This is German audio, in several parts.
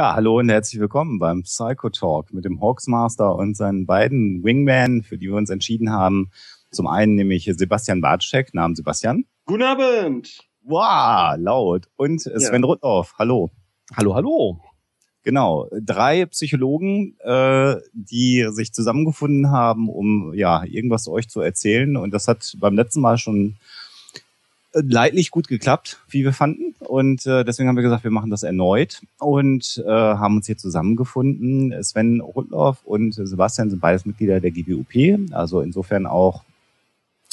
Ja, hallo und herzlich willkommen beim Psycho Talk mit dem Hawksmaster und seinen beiden Wingmen, für die wir uns entschieden haben. Zum einen nämlich Sebastian Bartschek, Namen Sebastian. Guten Abend. Wow, laut. Und Sven ja. Rudloff, hallo. Hallo, hallo. Genau, drei Psychologen, äh, die sich zusammengefunden haben, um ja irgendwas euch zu erzählen. Und das hat beim letzten Mal schon leidlich gut geklappt, wie wir fanden. Und äh, deswegen haben wir gesagt, wir machen das erneut und äh, haben uns hier zusammengefunden. Sven Rudloff und Sebastian sind beides Mitglieder der GWUP, also insofern auch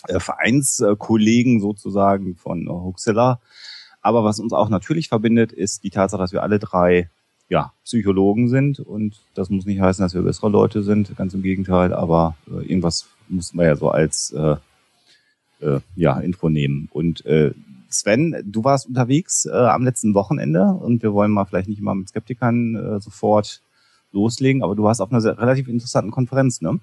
äh, Vereinskollegen sozusagen von Huxilla. Aber was uns auch natürlich verbindet, ist die Tatsache, dass wir alle drei ja, Psychologen sind und das muss nicht heißen, dass wir bessere Leute sind, ganz im Gegenteil, aber äh, irgendwas mussten wir ja so als äh, äh, ja, Info nehmen. Und äh, Sven, du warst unterwegs äh, am letzten Wochenende und wir wollen mal vielleicht nicht immer mit Skeptikern äh, sofort loslegen, aber du warst auf einer sehr, relativ interessanten Konferenz, ne?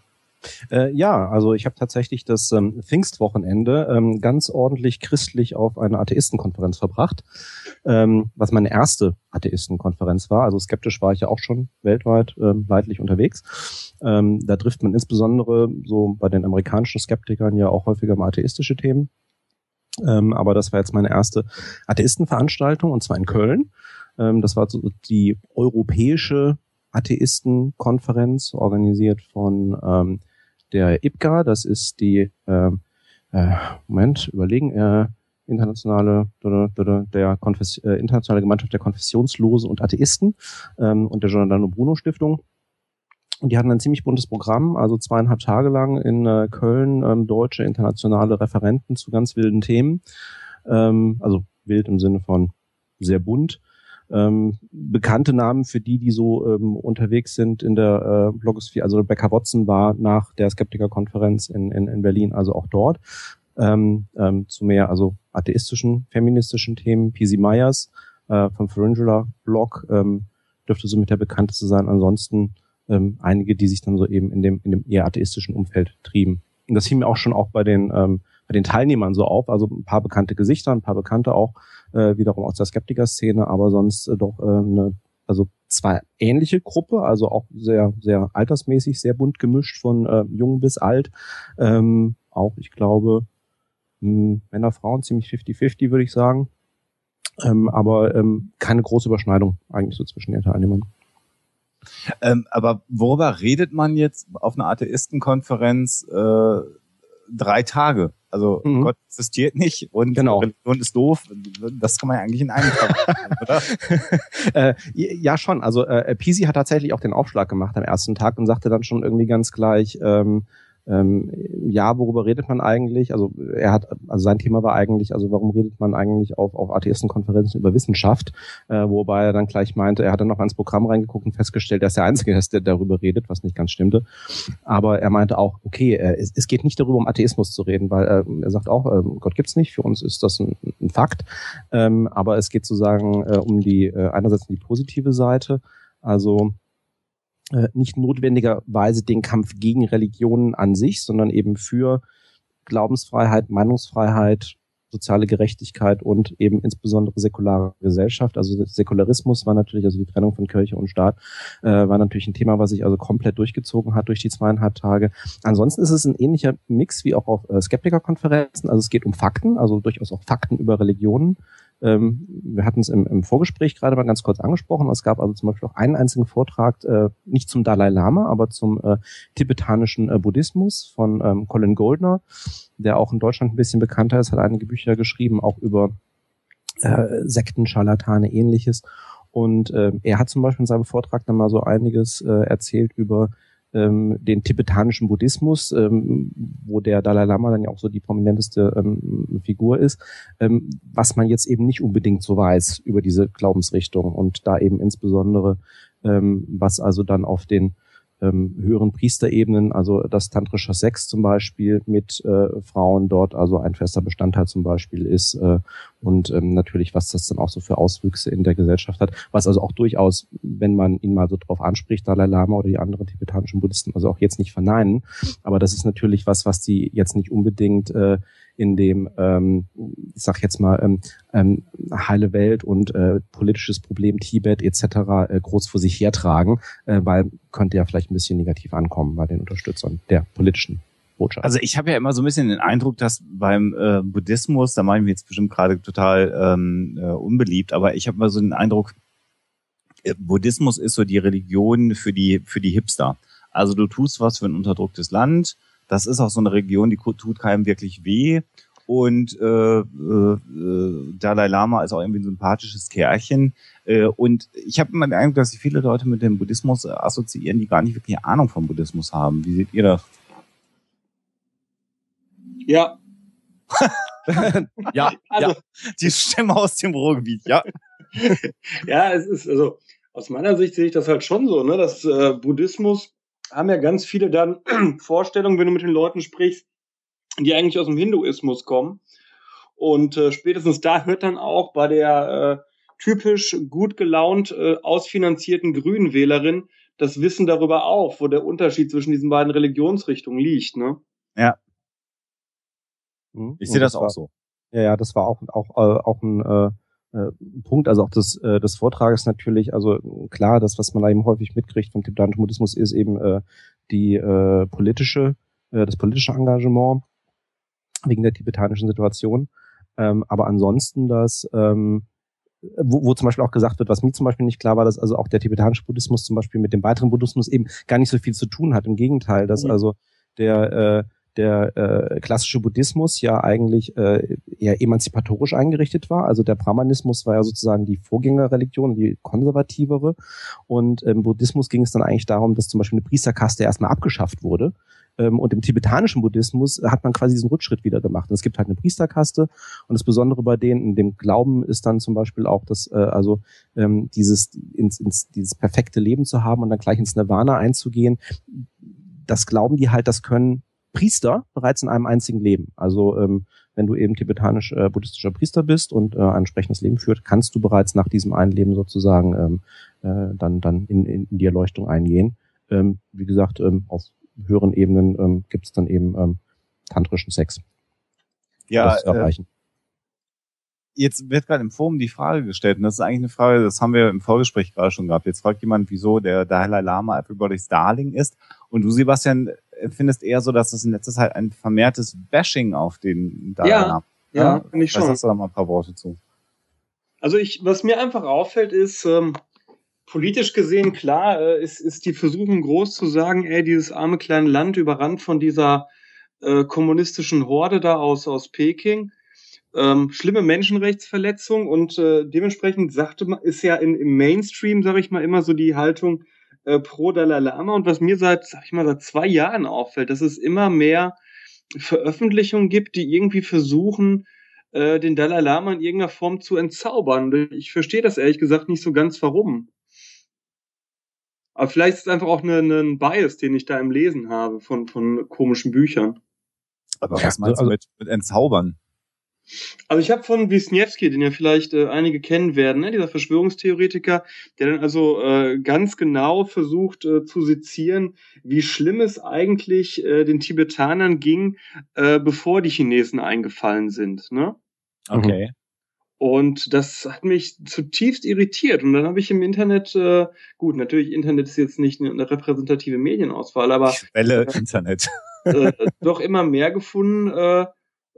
Äh, ja, also ich habe tatsächlich das ähm, Pfingstwochenende ähm, ganz ordentlich christlich auf einer Atheistenkonferenz verbracht, ähm, was meine erste Atheistenkonferenz war. Also skeptisch war ich ja auch schon weltweit ähm, leidlich unterwegs. Ähm, da trifft man insbesondere so bei den amerikanischen Skeptikern ja auch häufiger mal atheistische Themen. Ähm, aber das war jetzt meine erste Atheistenveranstaltung und zwar in Köln. Ähm, das war so die europäische Atheistenkonferenz, organisiert von ähm, der IPGA, das ist die, äh, äh, Moment, überlegen, äh, internationale, der Konfess äh, internationale Gemeinschaft der Konfessionslosen und Atheisten ähm, und der Giordano Bruno Stiftung. Und die hatten ein ziemlich buntes Programm, also zweieinhalb Tage lang in äh, Köln ähm, deutsche internationale Referenten zu ganz wilden Themen. Ähm, also wild im Sinne von sehr bunt. Ähm, bekannte Namen für die, die so ähm, unterwegs sind in der äh, Blogosphäre. Also Rebecca Watson war nach der Skeptiker-Konferenz in, in, in Berlin also auch dort. Ähm, ähm, zu mehr also atheistischen, feministischen Themen. P.C. Myers äh, vom Pharyngeal Blog ähm, dürfte somit der bekannteste sein. Ansonsten ähm, einige, die sich dann so eben in dem, in dem eher atheistischen Umfeld trieben. Und das fiel mir auch schon auch bei den, ähm, bei den Teilnehmern so auf. Also ein paar bekannte Gesichter, ein paar bekannte auch äh, wiederum aus der Skeptiker-Szene, aber sonst äh, doch äh, eine, also zwei ähnliche Gruppe, also auch sehr, sehr altersmäßig, sehr bunt gemischt von äh, jung bis alt. Ähm, auch, ich glaube, mh, hm, Männer, Frauen, ziemlich 50-50, würde ich sagen. Ähm, aber ähm, keine große Überschneidung eigentlich so zwischen den Teilnehmern. Ähm, aber worüber redet man jetzt auf einer Atheistenkonferenz äh, drei Tage? Also mhm. Gott existiert nicht und genau. Religion ist doof. Das kann man ja eigentlich in einem Tag oder? äh, ja, schon. Also äh, Pisi hat tatsächlich auch den Aufschlag gemacht am ersten Tag und sagte dann schon irgendwie ganz gleich, ähm, ähm, ja, worüber redet man eigentlich? Also er hat, also sein Thema war eigentlich, also warum redet man eigentlich auf, auf Atheistenkonferenzen über Wissenschaft? Äh, wobei er dann gleich meinte, er hat dann noch ans Programm reingeguckt und festgestellt, ist der Einzige, der darüber redet, was nicht ganz stimmte. Aber er meinte auch, okay, äh, es, es, geht nicht darüber, um Atheismus zu reden, weil äh, er sagt auch, äh, Gott gibt's nicht, für uns ist das ein, ein Fakt. Ähm, aber es geht sozusagen äh, um die, äh, einerseits um die positive Seite, also nicht notwendigerweise den Kampf gegen Religionen an sich, sondern eben für Glaubensfreiheit, Meinungsfreiheit, soziale Gerechtigkeit und eben insbesondere säkulare Gesellschaft. Also Säkularismus war natürlich, also die Trennung von Kirche und Staat, äh, war natürlich ein Thema, was sich also komplett durchgezogen hat durch die zweieinhalb Tage. Ansonsten ist es ein ähnlicher Mix wie auch auf äh, Skeptikerkonferenzen. Also es geht um Fakten, also durchaus auch Fakten über Religionen. Ähm, wir hatten es im, im, Vorgespräch gerade mal ganz kurz angesprochen. Es gab also zum Beispiel auch einen einzigen Vortrag, äh, nicht zum Dalai Lama, aber zum äh, tibetanischen äh, Buddhismus von ähm, Colin Goldner, der auch in Deutschland ein bisschen bekannter ist, hat einige Bücher geschrieben, auch über äh, Sekten, Scharlatane, ähnliches. Und äh, er hat zum Beispiel in seinem Vortrag dann mal so einiges äh, erzählt über ähm, den tibetanischen Buddhismus, ähm, wo der Dalai Lama dann ja auch so die prominenteste ähm, Figur ist, ähm, was man jetzt eben nicht unbedingt so weiß über diese Glaubensrichtung und da eben insbesondere ähm, was also dann auf den ähm, höheren Priesterebenen, also das tantrische Sex zum Beispiel mit äh, Frauen dort, also ein fester Bestandteil zum Beispiel ist äh, und ähm, natürlich, was das dann auch so für Auswüchse in der Gesellschaft hat, was also auch durchaus, wenn man ihn mal so drauf anspricht, Dalai Lama oder die anderen tibetanischen Buddhisten, also auch jetzt nicht verneinen, aber das ist natürlich was, was die jetzt nicht unbedingt äh, in dem, ähm, ich sag jetzt mal, ähm, ähm, heile Welt und äh, politisches Problem Tibet etc. Äh, groß vor sich hertragen, äh, weil könnte ja vielleicht ein bisschen negativ ankommen bei den Unterstützern der politischen Botschaft. Also ich habe ja immer so ein bisschen den Eindruck, dass beim äh, Buddhismus, da mache ich mir jetzt bestimmt gerade total ähm, äh, unbeliebt, aber ich habe immer so den Eindruck, äh, Buddhismus ist so die Religion für die für die Hipster. Also du tust was für ein unterdrücktes Land. Das ist auch so eine Region, die tut keinem wirklich weh. Und äh, äh, Dalai Lama ist auch irgendwie ein sympathisches Kerlchen. Äh, und ich habe immer den Eindruck, dass sich viele Leute mit dem Buddhismus assoziieren, die gar nicht wirklich Ahnung vom Buddhismus haben. Wie seht ihr das? Ja. ja, also, ja. Die Stimme aus dem Ruhrgebiet, ja. ja, es ist, also aus meiner Sicht sehe ich das halt schon so, ne, dass äh, Buddhismus haben ja ganz viele dann Vorstellungen, wenn du mit den Leuten sprichst, die eigentlich aus dem Hinduismus kommen. Und äh, spätestens da hört dann auch bei der äh, typisch gut gelaunt äh, ausfinanzierten Grünen Wählerin das Wissen darüber auf, wo der Unterschied zwischen diesen beiden Religionsrichtungen liegt. Ne? Ja. Mhm. Ich sehe das, das, auch so. Ja, ja, das war auch auch äh, auch ein äh, Punkt, also auch des, äh, des Vortrages natürlich, also klar, das, was man da eben häufig mitkriegt vom tibetanischen Buddhismus, ist eben äh, die äh, politische, äh, das politische Engagement wegen der tibetanischen Situation. Ähm, aber ansonsten das, ähm, wo, wo zum Beispiel auch gesagt wird, was mir zum Beispiel nicht klar war, dass also auch der tibetanische Buddhismus zum Beispiel mit dem weiteren Buddhismus eben gar nicht so viel zu tun hat. Im Gegenteil, dass mhm. also der äh, der äh, klassische Buddhismus ja eigentlich äh, eher emanzipatorisch eingerichtet war. Also der Brahmanismus war ja sozusagen die Vorgängerreligion, die konservativere. Und im Buddhismus ging es dann eigentlich darum, dass zum Beispiel eine Priesterkaste erstmal abgeschafft wurde. Ähm, und im tibetanischen Buddhismus hat man quasi diesen Rückschritt wieder gemacht. Und es gibt halt eine Priesterkaste. Und das Besondere bei denen, in dem Glauben ist dann zum Beispiel auch, dass äh, also ähm, dieses ins, ins dieses perfekte Leben zu haben und dann gleich ins Nirvana einzugehen. Das glauben die halt, das können Priester bereits in einem einzigen Leben. Also ähm, wenn du eben tibetanisch-buddhistischer äh, Priester bist und äh, ein entsprechendes Leben führt, kannst du bereits nach diesem einen Leben sozusagen ähm, äh, dann, dann in, in, in die Erleuchtung eingehen. Ähm, wie gesagt, ähm, auf höheren Ebenen ähm, gibt es dann eben ähm, tantrischen Sex. Ja, erreichen. Äh, jetzt wird gerade im Forum die Frage gestellt, und das ist eigentlich eine Frage, das haben wir im Vorgespräch gerade schon gehabt. Jetzt fragt jemand, wieso der Dalai Lama Everybody's Darling ist. Und du, Sebastian, findest eher so, dass es in letzter Zeit ein vermehrtes Bashing auf den Lama ja, ja, ja finde ich schon. Hast du da mal ein paar Worte zu? Also ich, was mir einfach auffällt, ist, ähm, politisch gesehen, klar, äh, ist, ist die Versuchung groß zu sagen, ey, dieses arme kleine Land überrannt von dieser äh, kommunistischen Horde da aus, aus Peking ähm, schlimme Menschenrechtsverletzung und äh, dementsprechend sagte man, ist ja in, im Mainstream, sage ich mal, immer so die Haltung äh, pro Dalai Lama und was mir seit, sag ich mal, seit zwei Jahren auffällt, dass es immer mehr Veröffentlichungen gibt, die irgendwie versuchen, äh, den Dalai Lama in irgendeiner Form zu entzaubern. Ich verstehe das ehrlich gesagt nicht so ganz, warum. Aber vielleicht ist es einfach auch ein ne, ne Bias, den ich da im Lesen habe von, von komischen Büchern. Aber was meinst du also mit, mit entzaubern? Also ich habe von Wisniewski, den ja vielleicht äh, einige kennen werden, ne, dieser Verschwörungstheoretiker, der dann also äh, ganz genau versucht äh, zu sezieren, wie schlimm es eigentlich äh, den Tibetanern ging, äh, bevor die Chinesen eingefallen sind. Ne? Okay. Und das hat mich zutiefst irritiert. Und dann habe ich im Internet, äh, gut, natürlich, Internet ist jetzt nicht eine repräsentative Medienauswahl, aber äh, Internet. äh, doch immer mehr gefunden,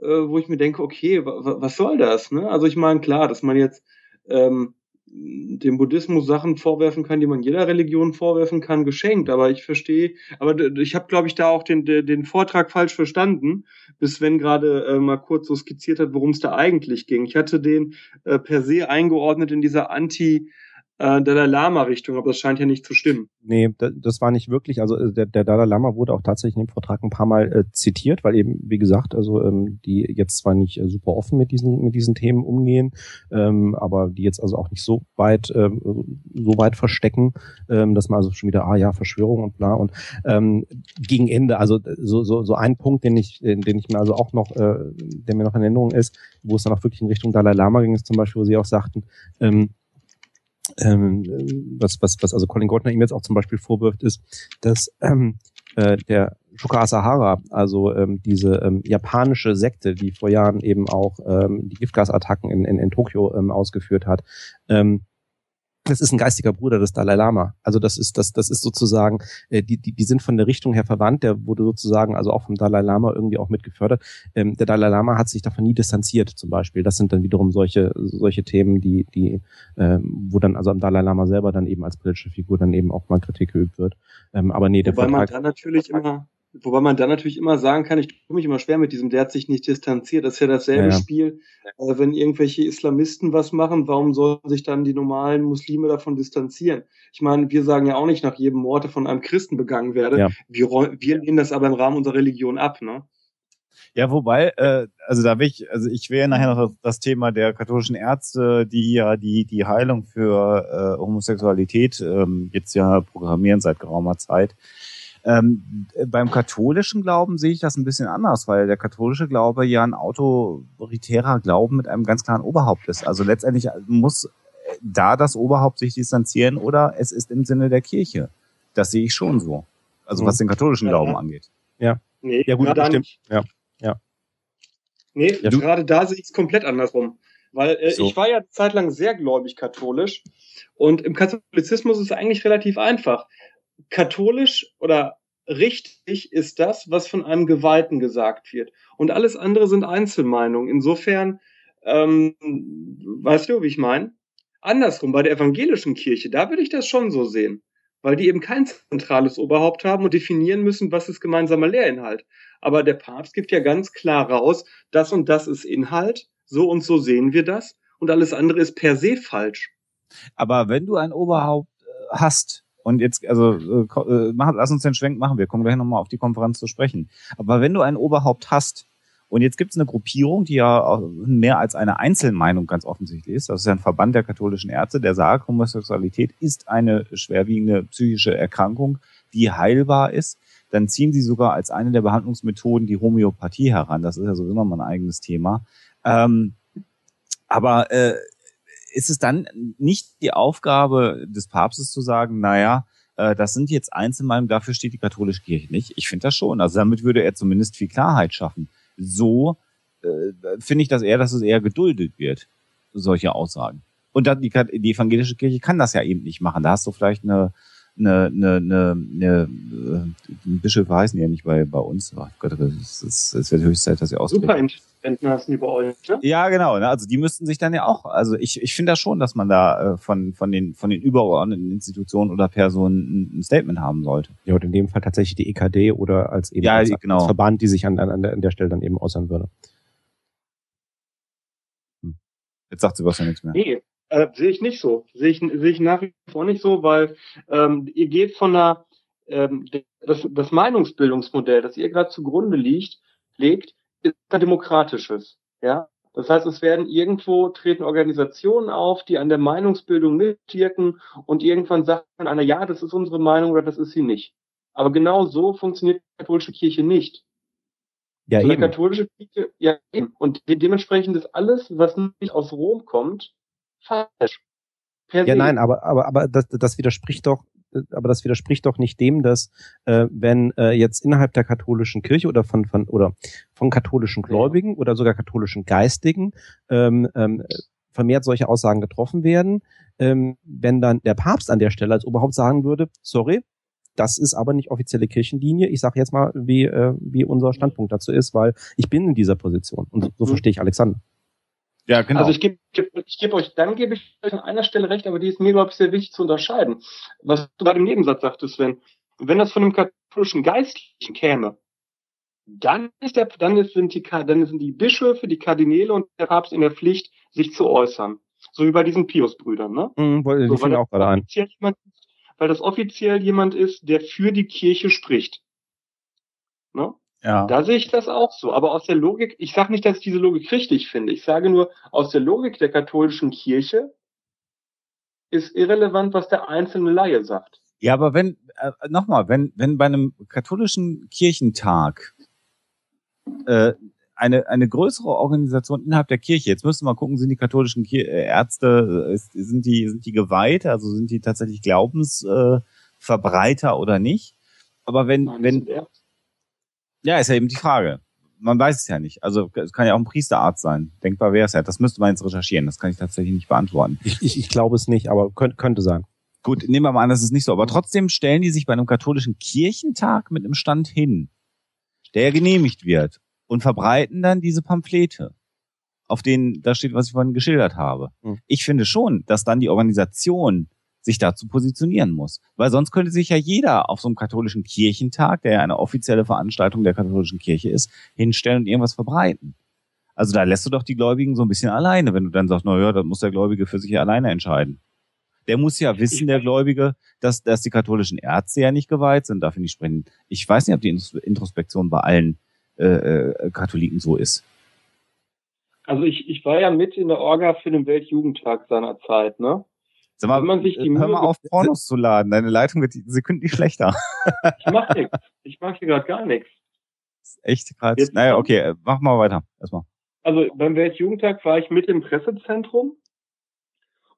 äh, wo ich mir denke, okay, was soll das? Ne? Also ich meine, klar, dass man jetzt ähm, dem Buddhismus Sachen vorwerfen kann, die man jeder Religion vorwerfen kann, geschenkt. Aber ich verstehe, aber ich habe, glaube ich, da auch den, den Vortrag falsch verstanden, bis Sven gerade äh, mal kurz so skizziert hat, worum es da eigentlich ging. Ich hatte den äh, per se eingeordnet in dieser Anti- äh, Dalai Lama-Richtung, aber das scheint ja nicht zu stimmen. Nee, das war nicht wirklich. Also äh, der, der Dalai Lama wurde auch tatsächlich in dem Vortrag ein paar Mal äh, zitiert, weil eben, wie gesagt, also ähm, die jetzt zwar nicht äh, super offen mit diesen mit diesen Themen umgehen, ähm, aber die jetzt also auch nicht so weit ähm, so weit verstecken, ähm, dass man also schon wieder ah ja Verschwörung und bla und ähm, gegen Ende, also so so so ein Punkt, den ich den ich mir also auch noch, äh, der mir noch in Erinnerung ist, wo es dann auch wirklich in Richtung Dalai Lama ging, ist zum Beispiel, wo sie auch sagten ähm, ähm, was, was, was also Colin Gordner ihm jetzt auch zum Beispiel vorwirft, ist, dass ähm, äh, der Shuka Asahara, also ähm, diese ähm, japanische Sekte, die vor Jahren eben auch ähm, die Giftgasattacken in, in, in Tokio ähm, ausgeführt hat, ähm, das ist ein geistiger Bruder des Dalai Lama. Also das ist das das ist sozusagen äh, die die die sind von der Richtung her verwandt. Der wurde sozusagen also auch vom Dalai Lama irgendwie auch mit gefördert. Ähm, der Dalai Lama hat sich davon nie distanziert zum Beispiel. Das sind dann wiederum solche solche Themen, die die ähm, wo dann also am Dalai Lama selber dann eben als politische Figur dann eben auch mal Kritik geübt wird. Ähm, aber nee, der Wobei Vertrag, man dann natürlich immer Wobei man dann natürlich immer sagen kann, ich tue mich immer schwer mit diesem, der hat sich nicht distanziert. Das ist ja dasselbe ja, Spiel, äh, wenn irgendwelche Islamisten was machen, warum sollen sich dann die normalen Muslime davon distanzieren? Ich meine, wir sagen ja auch nicht nach jedem Mord von einem Christen begangen werde. Ja. Wir, wir lehnen das aber im Rahmen unserer Religion ab, ne? Ja, wobei, äh, also da will ich, also ich wäre nachher noch das Thema der katholischen Ärzte, die ja die die Heilung für äh, Homosexualität ähm, jetzt ja programmieren seit geraumer Zeit. Ähm, beim katholischen Glauben sehe ich das ein bisschen anders, weil der katholische Glaube ja ein autoritärer Glauben mit einem ganz klaren Oberhaupt ist. Also letztendlich muss da das Oberhaupt sich distanzieren oder es ist im Sinne der Kirche. Das sehe ich schon so. Also was den katholischen Glauben ja. angeht. Ja. Nee, ja gut, stimmt. Ja. Ja. Nee, ja, gerade da sehe ich es komplett andersrum. Weil äh, so. ich war ja zeitlang sehr gläubig katholisch und im Katholizismus ist es eigentlich relativ einfach katholisch oder richtig ist das, was von einem Geweihten gesagt wird. Und alles andere sind Einzelmeinungen. Insofern, ähm, weißt du, wie ich meine? Andersrum, bei der evangelischen Kirche, da würde ich das schon so sehen. Weil die eben kein zentrales Oberhaupt haben und definieren müssen, was ist gemeinsamer Lehrinhalt. Aber der Papst gibt ja ganz klar raus, das und das ist Inhalt, so und so sehen wir das und alles andere ist per se falsch. Aber wenn du ein Oberhaupt äh, hast, und jetzt, also äh, äh, lass uns den Schwenk machen, wir kommen gleich nochmal auf die Konferenz zu sprechen. Aber wenn du ein Oberhaupt hast, und jetzt gibt es eine Gruppierung, die ja mehr als eine Einzelmeinung ganz offensichtlich ist. Das ist ja ein Verband der katholischen Ärzte, der sagt, Homosexualität ist eine schwerwiegende psychische Erkrankung, die heilbar ist. Dann ziehen sie sogar als eine der Behandlungsmethoden die Homöopathie heran. Das ist ja sowieso nochmal ein eigenes Thema. Ähm, aber äh, ist es dann nicht die Aufgabe des Papstes zu sagen, naja, äh, das sind jetzt Einzelmeinungen, dafür steht die katholische Kirche nicht. Ich finde das schon. Also damit würde er zumindest viel Klarheit schaffen. So äh, finde ich das eher, dass es eher geduldet wird, solche Aussagen. Und dann die, die evangelische Kirche kann das ja eben nicht machen. Da hast du vielleicht eine eine, eine, eine, eine äh, Bischöfe heißen ja nicht bei, bei uns. Oh Gott, es, ist, es wird höchste Zeit, dass sie ausdrücken. Superintendenten heißen die bei euch, ne? Ja, genau. Ne? Also die müssten sich dann ja auch, also ich, ich finde das schon, dass man da äh, von, von, den, von den übergeordneten Institutionen oder Personen ein, ein Statement haben sollte. Ja, und in dem Fall tatsächlich die EKD oder als eben ja, als, genau. Verband, die sich an, an, an der Stelle dann eben äußern würde. Hm. Jetzt sagt Sebastian nichts mehr. Nee, äh, sehe ich nicht so. Sehe ich, sehe ich nach wie vor nicht so, weil ähm, ihr geht von einer, ähm, das, das Meinungsbildungsmodell, das ihr gerade zugrunde liegt, legt, ist ein demokratisches. Ja, das heißt, es werden irgendwo treten Organisationen auf, die an der Meinungsbildung mitwirken und irgendwann sagt man einer, ja, das ist unsere Meinung oder das ist sie nicht. Aber genau so funktioniert die katholische Kirche nicht. Ja, so eben. Katholische Kirche, ja, eben. Und dementsprechend ist alles, was nicht aus Rom kommt, falsch. Ja, nein, aber, aber, aber das, das widerspricht doch, aber das widerspricht doch nicht dem, dass äh, wenn äh, jetzt innerhalb der katholischen Kirche oder von, von oder von katholischen Gläubigen oder sogar katholischen Geistigen ähm, ähm, vermehrt solche Aussagen getroffen werden, ähm, wenn dann der Papst an der Stelle als Oberhaupt sagen würde, sorry, das ist aber nicht offizielle Kirchenlinie. Ich sage jetzt mal, wie, äh, wie unser Standpunkt dazu ist, weil ich bin in dieser Position und so, so mhm. verstehe ich Alexander. Ja, genau. Also ich gebe ich geb euch, dann gebe ich euch an einer Stelle recht, aber die ist mir, glaube ich, sehr wichtig zu unterscheiden. Was du gerade im Nebensatz sagtest, Sven, wenn das von einem katholischen Geistlichen käme, dann ist der, dann sind die, dann sind die Bischöfe, die Kardinäle und der Papst in der Pflicht, sich zu äußern. So wie bei diesen Pius-Brüdern, ne? Mhm, die so, weil, auch gerade ein. Jemand, weil das offiziell jemand ist, der für die Kirche spricht. Ne? Ja. Da sehe ich das auch so. Aber aus der Logik, ich sage nicht, dass ich diese Logik richtig finde. Ich sage nur, aus der Logik der katholischen Kirche ist irrelevant, was der einzelne Laie sagt. Ja, aber wenn, äh, nochmal, wenn, wenn bei einem katholischen Kirchentag äh, eine, eine größere Organisation innerhalb der Kirche, jetzt müssen wir mal gucken, sind die katholischen Kir äh, Ärzte, äh, sind die, sind die geweiht, also sind die tatsächlich Glaubensverbreiter äh, oder nicht? Aber wenn, Nein, wenn, Ja, ist ja eben die Frage. Man weiß es ja nicht. Also es kann ja auch ein Priesterarzt sein. Denkbar wäre es ja. Das müsste man jetzt recherchieren. Das kann ich tatsächlich nicht beantworten. Ich, ich, ich glaube es nicht, aber könnte, könnte sein. Gut, nehmen wir mal an, das ist nicht so. Aber trotzdem stellen die sich bei einem katholischen Kirchentag mit einem Stand hin, der ja genehmigt wird und verbreiten dann diese Pamphlete, auf denen da steht, was ich vorhin geschildert habe. Hm. Ich finde schon, dass dann die Organisation sich dazu positionieren muss. Weil sonst könnte sich ja jeder auf so einem katholischen Kirchentag, der ja eine offizielle Veranstaltung der katholischen Kirche ist, hinstellen und irgendwas verbreiten. Also da lässt du doch die Gläubigen so ein bisschen alleine, wenn du dann sagst, na ja, das muss der Gläubige für sich alleine entscheiden. Der muss ja wissen, der Gläubige, dass, dass die katholischen Ärzte ja nicht geweiht sind, dafür nicht sprechen. Ich weiß nicht, ob die Introspektion bei allen äh, äh, Katholiken so ist. Also ich, ich war ja mit in der Orga für den Weltjugendtag seiner Zeit, ne? Sag mal, Wenn man sich die hör mal auf, Pornos zu laden. Deine Leitung wird sekündlich schlechter. Ich mach nichts. Ich mache hier gerade gar nichts. Echt gerade. Naja, okay, äh, mach mal weiter. Erstmal. Also beim Weltjugendtag war ich mit im Pressezentrum.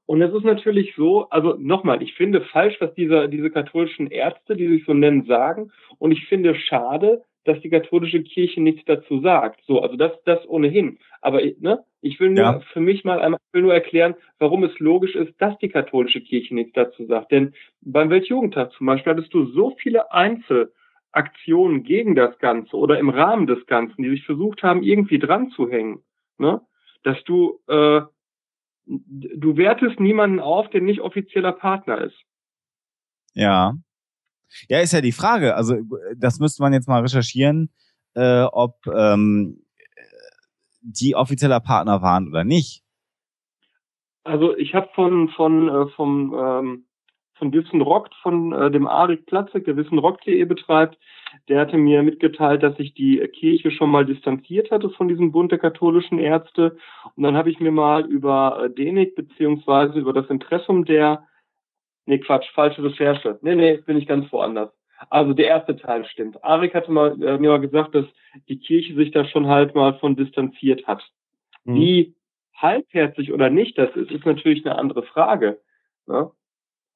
Und es ist natürlich so, also nochmal, ich finde falsch, was diese, diese katholischen Ärzte, die sich so nennen, sagen. Und ich finde schade, dass die katholische Kirche nichts dazu sagt. So, also das, das ohnehin. Aber ne, ich will nur Ja. für mich mal einmal, will nur erklären, warum es logisch ist, dass die katholische Kirche nichts dazu sagt. Denn beim Weltjugendtag zum Beispiel hattest du so viele Einzelaktionen gegen das Ganze oder im Rahmen des Ganzen, die sich versucht haben, irgendwie dran zu hängen, ne? dass du, äh, du wertest niemanden auf, der nicht offizieller Partner ist. Ja. Ja, ist ja die Frage. Also das müsste man jetzt mal recherchieren, äh, ob ähm, die offizieller Partner waren oder nicht. Also ich habe von von äh, vom ähm, von Wissen Rockt, von äh, dem Arik Platzek, der Wissen Rockt.de betreibt, der hatte mir mitgeteilt, dass sich die Kirche schon mal distanziert hatte von diesem Bund der katholischen Ärzte. Und dann habe ich mir mal über äh, DENIC beziehungsweise über das Impressum der Nee, Quatsch, falsche Recherche. Nee, nee, bin ich ganz woanders. Also der erste Teil stimmt. Arik hatte mal äh, mir mal gesagt, dass die Kirche sich da schon halt mal von distanziert hat. Mhm. Wie halbherzig oder nicht das ist, ist natürlich eine andere Frage. Ne?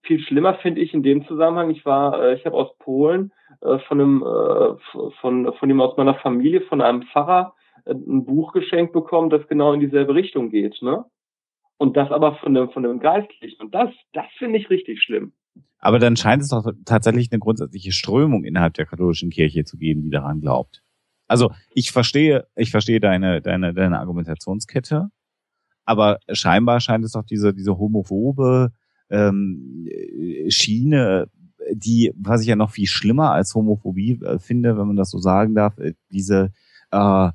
Viel schlimmer finde ich in dem Zusammenhang, ich war, äh, ich habe aus Polen äh, von einem, äh, von, von ihm aus meiner Familie, von einem Pfarrer, äh, ein Buch geschenkt bekommen, das genau in dieselbe Richtung geht, ne? Und das aber von einem, von einem Geistlichen. Und das, das finde ich richtig schlimm. Aber dann scheint es doch tatsächlich eine grundsätzliche Strömung innerhalb der katholischen Kirche zu geben, die daran glaubt. Also ich verstehe, ich verstehe deine, deine, deine Argumentationskette, aber scheinbar scheint es doch diese, diese homophobe ähm, Schiene, die, was ich ja noch viel schlimmer als Homophobie äh, finde, wenn man das so sagen darf, äh, diese äh,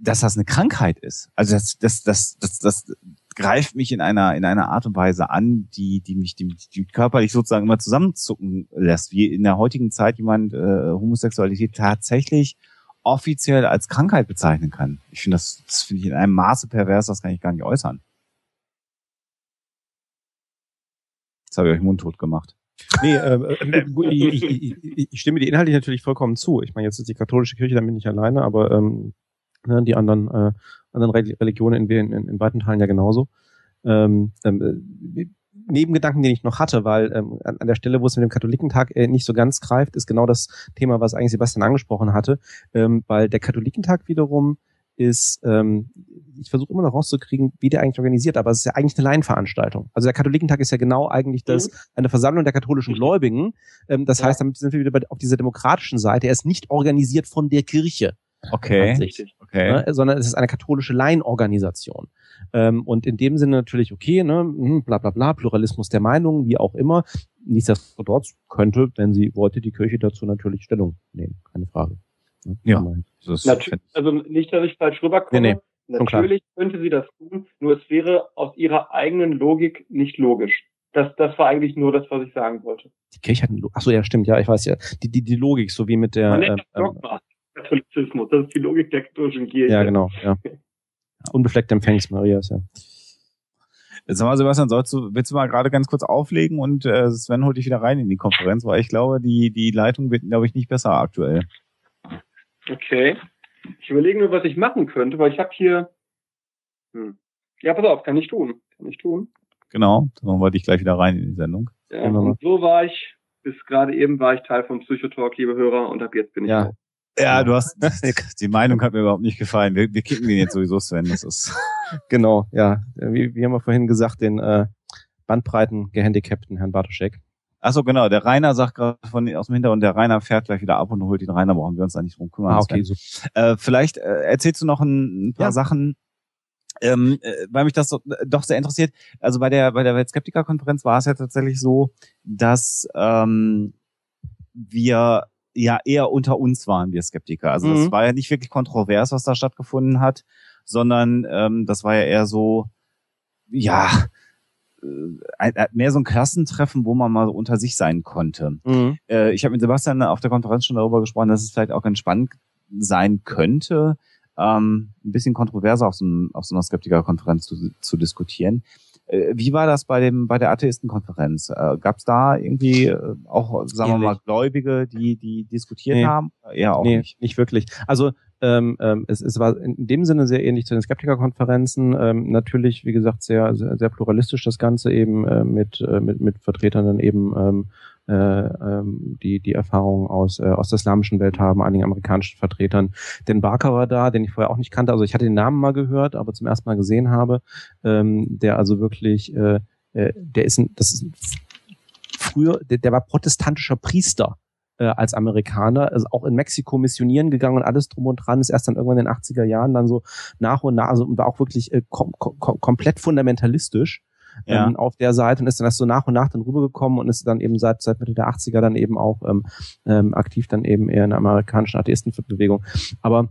dass das eine Krankheit ist. Also das, das, das, das, das greift mich in einer, in einer Art und Weise an, die, die mich, die, die körperlich sozusagen immer zusammenzucken lässt, wie in der heutigen Zeit jemand äh, Homosexualität tatsächlich offiziell als Krankheit bezeichnen kann. Ich finde das, das finde ich in einem Maße pervers, das kann ich gar nicht äußern. Jetzt habe ich euch mundtot gemacht. Nee, äh, äh, ich, ich, ich, ich stimme dir inhaltlich natürlich vollkommen zu. Ich meine, jetzt ist die katholische Kirche damit nicht alleine, aber ähm, ne, die anderen, äh, anderen Re- Religionen in, in, in weiten Teilen ja genauso. Ähm, ähm, äh, Nebengedanken, den ich noch hatte, weil ähm, an, an der Stelle, wo es mit dem Katholikentag äh, nicht so ganz greift, ist genau das Thema, was eigentlich Sebastian angesprochen hatte, ähm, weil der Katholikentag wiederum ist, ähm, ich versuche immer noch rauszukriegen, wie der eigentlich organisiert, aber es ist ja eigentlich eine Laienveranstaltung. Also der Katholikentag ist ja genau eigentlich das, eine Versammlung der katholischen. Gläubigen. Ähm, das Ja. heißt, damit sind wir wieder bei, auf dieser demokratischen Seite. Er ist nicht organisiert von der Kirche, Okay. Okay. ne, sondern es ist eine katholische Laienorganisation. Ähm, und in dem Sinne natürlich okay, ne, hm, bla bla bla, Pluralismus der Meinungen, wie auch immer. Nichtsdestotrotz könnte, wenn sie wollte, die Kirche dazu natürlich Stellung nehmen, keine Frage. Ne, Ja. Das Natürlich, also nicht, dass ich falsch rüberkomme. Nee, nee. Natürlich könnte sie das tun, nur es wäre aus ihrer eigenen Logik nicht logisch. Das, das war eigentlich nur das, was ich sagen wollte. Die Kirche hat eine Logik. Achso, ja, stimmt, ja, ich weiß ja. Die, die, die Logik, so wie mit der. Man ähm, nennt das ähm, Dogma. Katholizismus, das ist die Logik der katholischen Kirche. ja, genau, ja. Unbefleckte Empfängnis Marias, ja. Sag mal, Sebastian, sollst du, willst du mal gerade ganz kurz auflegen und äh, Sven holt dich wieder rein in die Konferenz, weil ich glaube, die, die Leitung wird, glaube ich, nicht besser aktuell. Okay. Ich überlege nur, was ich machen könnte, weil ich habe hier. Hm. Ja, pass auf, kann ich tun. Kann ich tun. Genau, dann wollte ich gleich wieder rein in die Sendung. Ja, und so war ich, bis gerade eben war ich Teil vom Psychotalk, liebe Hörer, und ab jetzt bin ich Ja. raus. Ja, du hast, die Meinung hat mir überhaupt nicht gefallen. Wir, wir kicken den jetzt sowieso, Sven, das ist. Genau, ja. Wie, wie haben wir vorhin gesagt, den äh, Bandbreiten gehandicapten Herrn Bartoschek. Achso, genau. Der Rainer sagt gerade von aus dem Hintergrund, der Rainer fährt gleich wieder ab und holt den Rainer, brauchen wir uns da nicht drum kümmern. Ah, okay, so. Äh, vielleicht äh, erzählst du noch ein, ein paar ja. Sachen, ähm, äh, weil mich das doch, doch sehr interessiert. Also bei der bei der Weltskeptiker-Konferenz war es ja tatsächlich so, dass ähm, wir ja eher unter uns waren, wir Skeptiker. Also mhm. das war ja nicht wirklich kontrovers, was da stattgefunden hat, sondern ähm, das war ja eher so, ja, äh, mehr so ein Klassentreffen, wo man mal so unter sich sein konnte. Mhm. Äh, ich habe mit Sebastian auf der Konferenz schon darüber gesprochen, dass es vielleicht auch ganz spannend sein könnte, ähm, ein bisschen kontroverser auf so, einem, auf so einer Skeptiker-Konferenz zu, zu diskutieren. Äh, wie war das bei dem bei der Atheistenkonferenz? Äh, Gab es da irgendwie äh, auch, sagen Ähnlich. wir mal, Gläubige, die die diskutiert nee. haben? Eher auch nee, nicht. Nicht wirklich. Also ähm, ähm, es, es war in dem Sinne sehr ähnlich zu den Skeptikerkonferenzen. Ähm, natürlich, wie gesagt, sehr, sehr, sehr pluralistisch das Ganze eben äh, mit, äh, mit, mit Vertretern dann eben ähm, äh, ähm, die die Erfahrung aus äh, aus der islamischen Welt haben, einigen amerikanischen Vertretern. Den Barker war da, den ich vorher auch nicht kannte. Also ich hatte den Namen mal gehört, aber zum ersten Mal gesehen habe, ähm, der also wirklich, äh, äh, der ist ein, das ist ein, früher, der, der war protestantischer Priester äh, als Amerikaner, also auch in Mexiko missionieren gegangen und alles drum und dran, ist erst dann irgendwann in den 80er Jahren dann so nach und nach, also und war auch wirklich äh, kom kom komplett fundamentalistisch ja. ähm, auf der Seite und ist dann erst so nach und nach dann rübergekommen und ist dann eben seit, seit Mitte der 80er dann eben auch ähm, ähm, aktiv dann eben eher in der amerikanischen Atheistenbewegung. Aber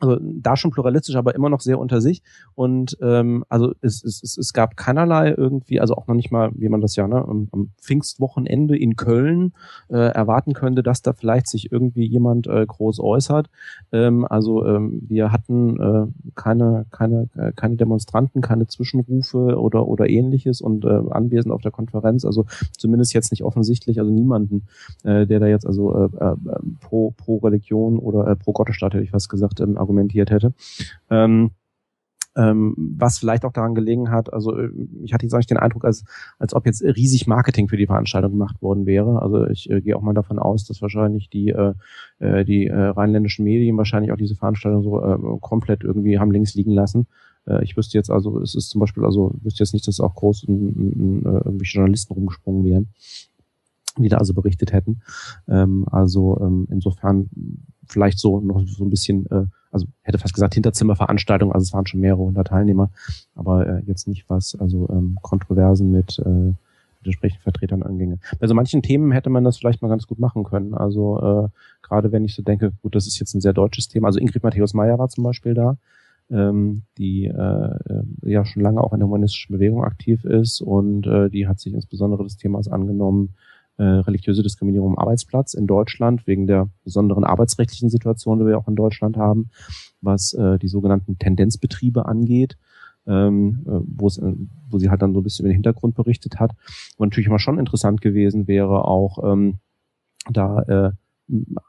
also da schon pluralistisch, aber immer noch sehr unter sich. Und ähm, also es, es, es, es gab keinerlei irgendwie, also auch noch nicht mal, wie man das ja ne, am, am Pfingstwochenende in Köln äh, erwarten könnte, dass da vielleicht sich irgendwie jemand äh, groß äußert. Ähm, also ähm, wir hatten äh, keine, keine, äh, keine Demonstranten, keine Zwischenrufe oder, oder ähnliches und äh, anwesend auf der Konferenz, also zumindest jetzt nicht offensichtlich, also niemanden, äh, der da jetzt also äh, äh, pro, pro Religion oder äh, pro Gottesstaat, hätte ich was gesagt, ähm, argumentiert hätte. Ähm, ähm, was vielleicht auch daran gelegen hat, also äh, ich hatte jetzt eigentlich den Eindruck, als, als ob jetzt riesig Marketing für die Veranstaltung gemacht worden wäre. Also ich äh, gehe auch mal davon aus, dass wahrscheinlich die, äh, äh die äh, rheinländischen Medien wahrscheinlich auch diese Veranstaltung so äh, komplett irgendwie haben links liegen lassen. Äh, ich wüsste jetzt also, es ist zum Beispiel, also wüsste jetzt nicht, dass auch groß in, in, in, irgendwelche Journalisten rumgesprungen wären die da also berichtet hätten. Ähm, also ähm, insofern vielleicht so noch so ein bisschen äh, also hätte fast gesagt Hinterzimmerveranstaltung, also es waren schon mehrere hundert Teilnehmer, aber äh, jetzt nicht was, also ähm, Kontroversen mit, äh, entsprechenden Vertretern anginge. Bei so manchen Themen hätte man das vielleicht mal ganz gut machen können. Also äh, gerade wenn ich so denke, gut, das ist jetzt ein sehr deutsches Thema. Also Ingrid Matthäus Meyer war zum Beispiel da, ähm, die äh, äh ja schon lange auch in der humanistischen Bewegung aktiv ist und äh, die hat sich insbesondere des Themas angenommen, äh, religiöse Diskriminierung am Arbeitsplatz in Deutschland wegen der besonderen arbeitsrechtlichen Situation, die wir auch in Deutschland haben, was äh, die sogenannten Tendenzbetriebe angeht. Ähm, äh, wo, es, äh, wo sie halt dann so ein bisschen über den Hintergrund berichtet hat. Und natürlich immer schon interessant gewesen wäre auch ähm, da äh,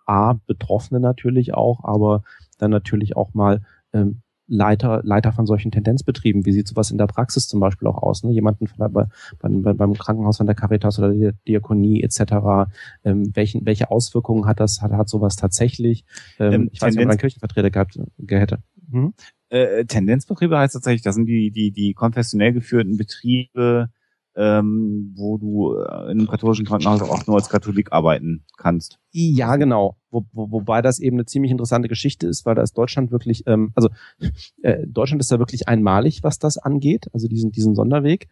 A, Betroffene natürlich auch, aber dann natürlich auch mal ähm, Leiter, Leiter von solchen Tendenzbetrieben. Wie sieht sowas in der Praxis zum Beispiel auch aus? Ne? Jemanden von der, bei, bei, beim Krankenhaus von der Caritas oder der Diakonie etc. Ähm, welchen, welche Auswirkungen hat das, hat, hat sowas tatsächlich? Ähm, ähm, ich weiß nicht, ob man einen Kirchenvertreter gehabt hätte. Hm? Äh, Tendenzbetriebe heißt tatsächlich, das sind die, die, die konfessionell geführten Betriebe, ähm, wo du äh, in einem katholischen Krankenhaus auch nur als Katholik arbeiten kannst. Ja, genau. Wo, wo, wobei das eben eine ziemlich interessante Geschichte ist, weil da ist Deutschland wirklich, ähm, also äh, Deutschland ist da wirklich einmalig, was das angeht, also diesen, diesen Sonderweg.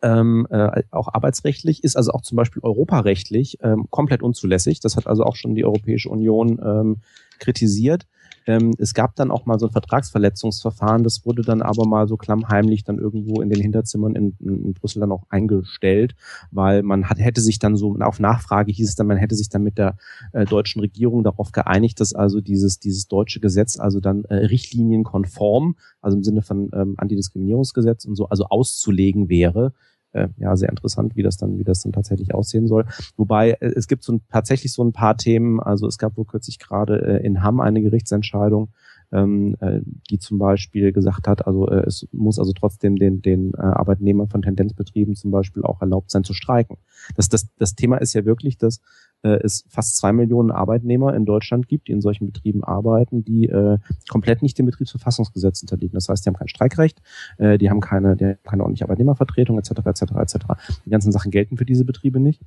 Ähm, äh, auch arbeitsrechtlich ist also auch zum Beispiel europarechtlich ähm, komplett unzulässig. Das hat also auch schon die Europäische Union ähm, kritisiert. Ähm, es gab dann auch mal so ein Vertragsverletzungsverfahren, das wurde dann aber mal so klammheimlich dann irgendwo in den Hinterzimmern in, in Brüssel dann auch eingestellt, weil man hat, hätte sich dann so, auf Nachfrage hieß es dann, man hätte sich dann mit der äh, deutschen Regierung darauf geeinigt, dass also dieses, dieses deutsche Gesetz also dann äh, richtlinienkonform, also im Sinne von ähm, Antidiskriminierungsgesetz und so, also auszulegen wäre äh, ja sehr interessant, wie das dann, wie das dann tatsächlich aussehen soll. Wobei äh, es gibt so ein, tatsächlich so ein paar Themen. Also es gab wohl kürzlich gerade äh, in Hamm eine Gerichtsentscheidung, ähm, äh, die zum Beispiel gesagt hat, also äh, es muss also trotzdem den, den äh, Arbeitnehmern von Tendenzbetrieben zum Beispiel auch erlaubt sein zu streiken. Das, das, das Thema ist ja wirklich, dass äh, es fast zwei Millionen Arbeitnehmer in Deutschland gibt, die in solchen Betrieben arbeiten, die äh, komplett nicht dem Betriebsverfassungsgesetz unterliegen. Das heißt, die haben kein Streikrecht, äh, die haben keine, die haben keine ordentliche Arbeitnehmervertretung etc. etc. etc. Die ganzen Sachen gelten für diese Betriebe nicht.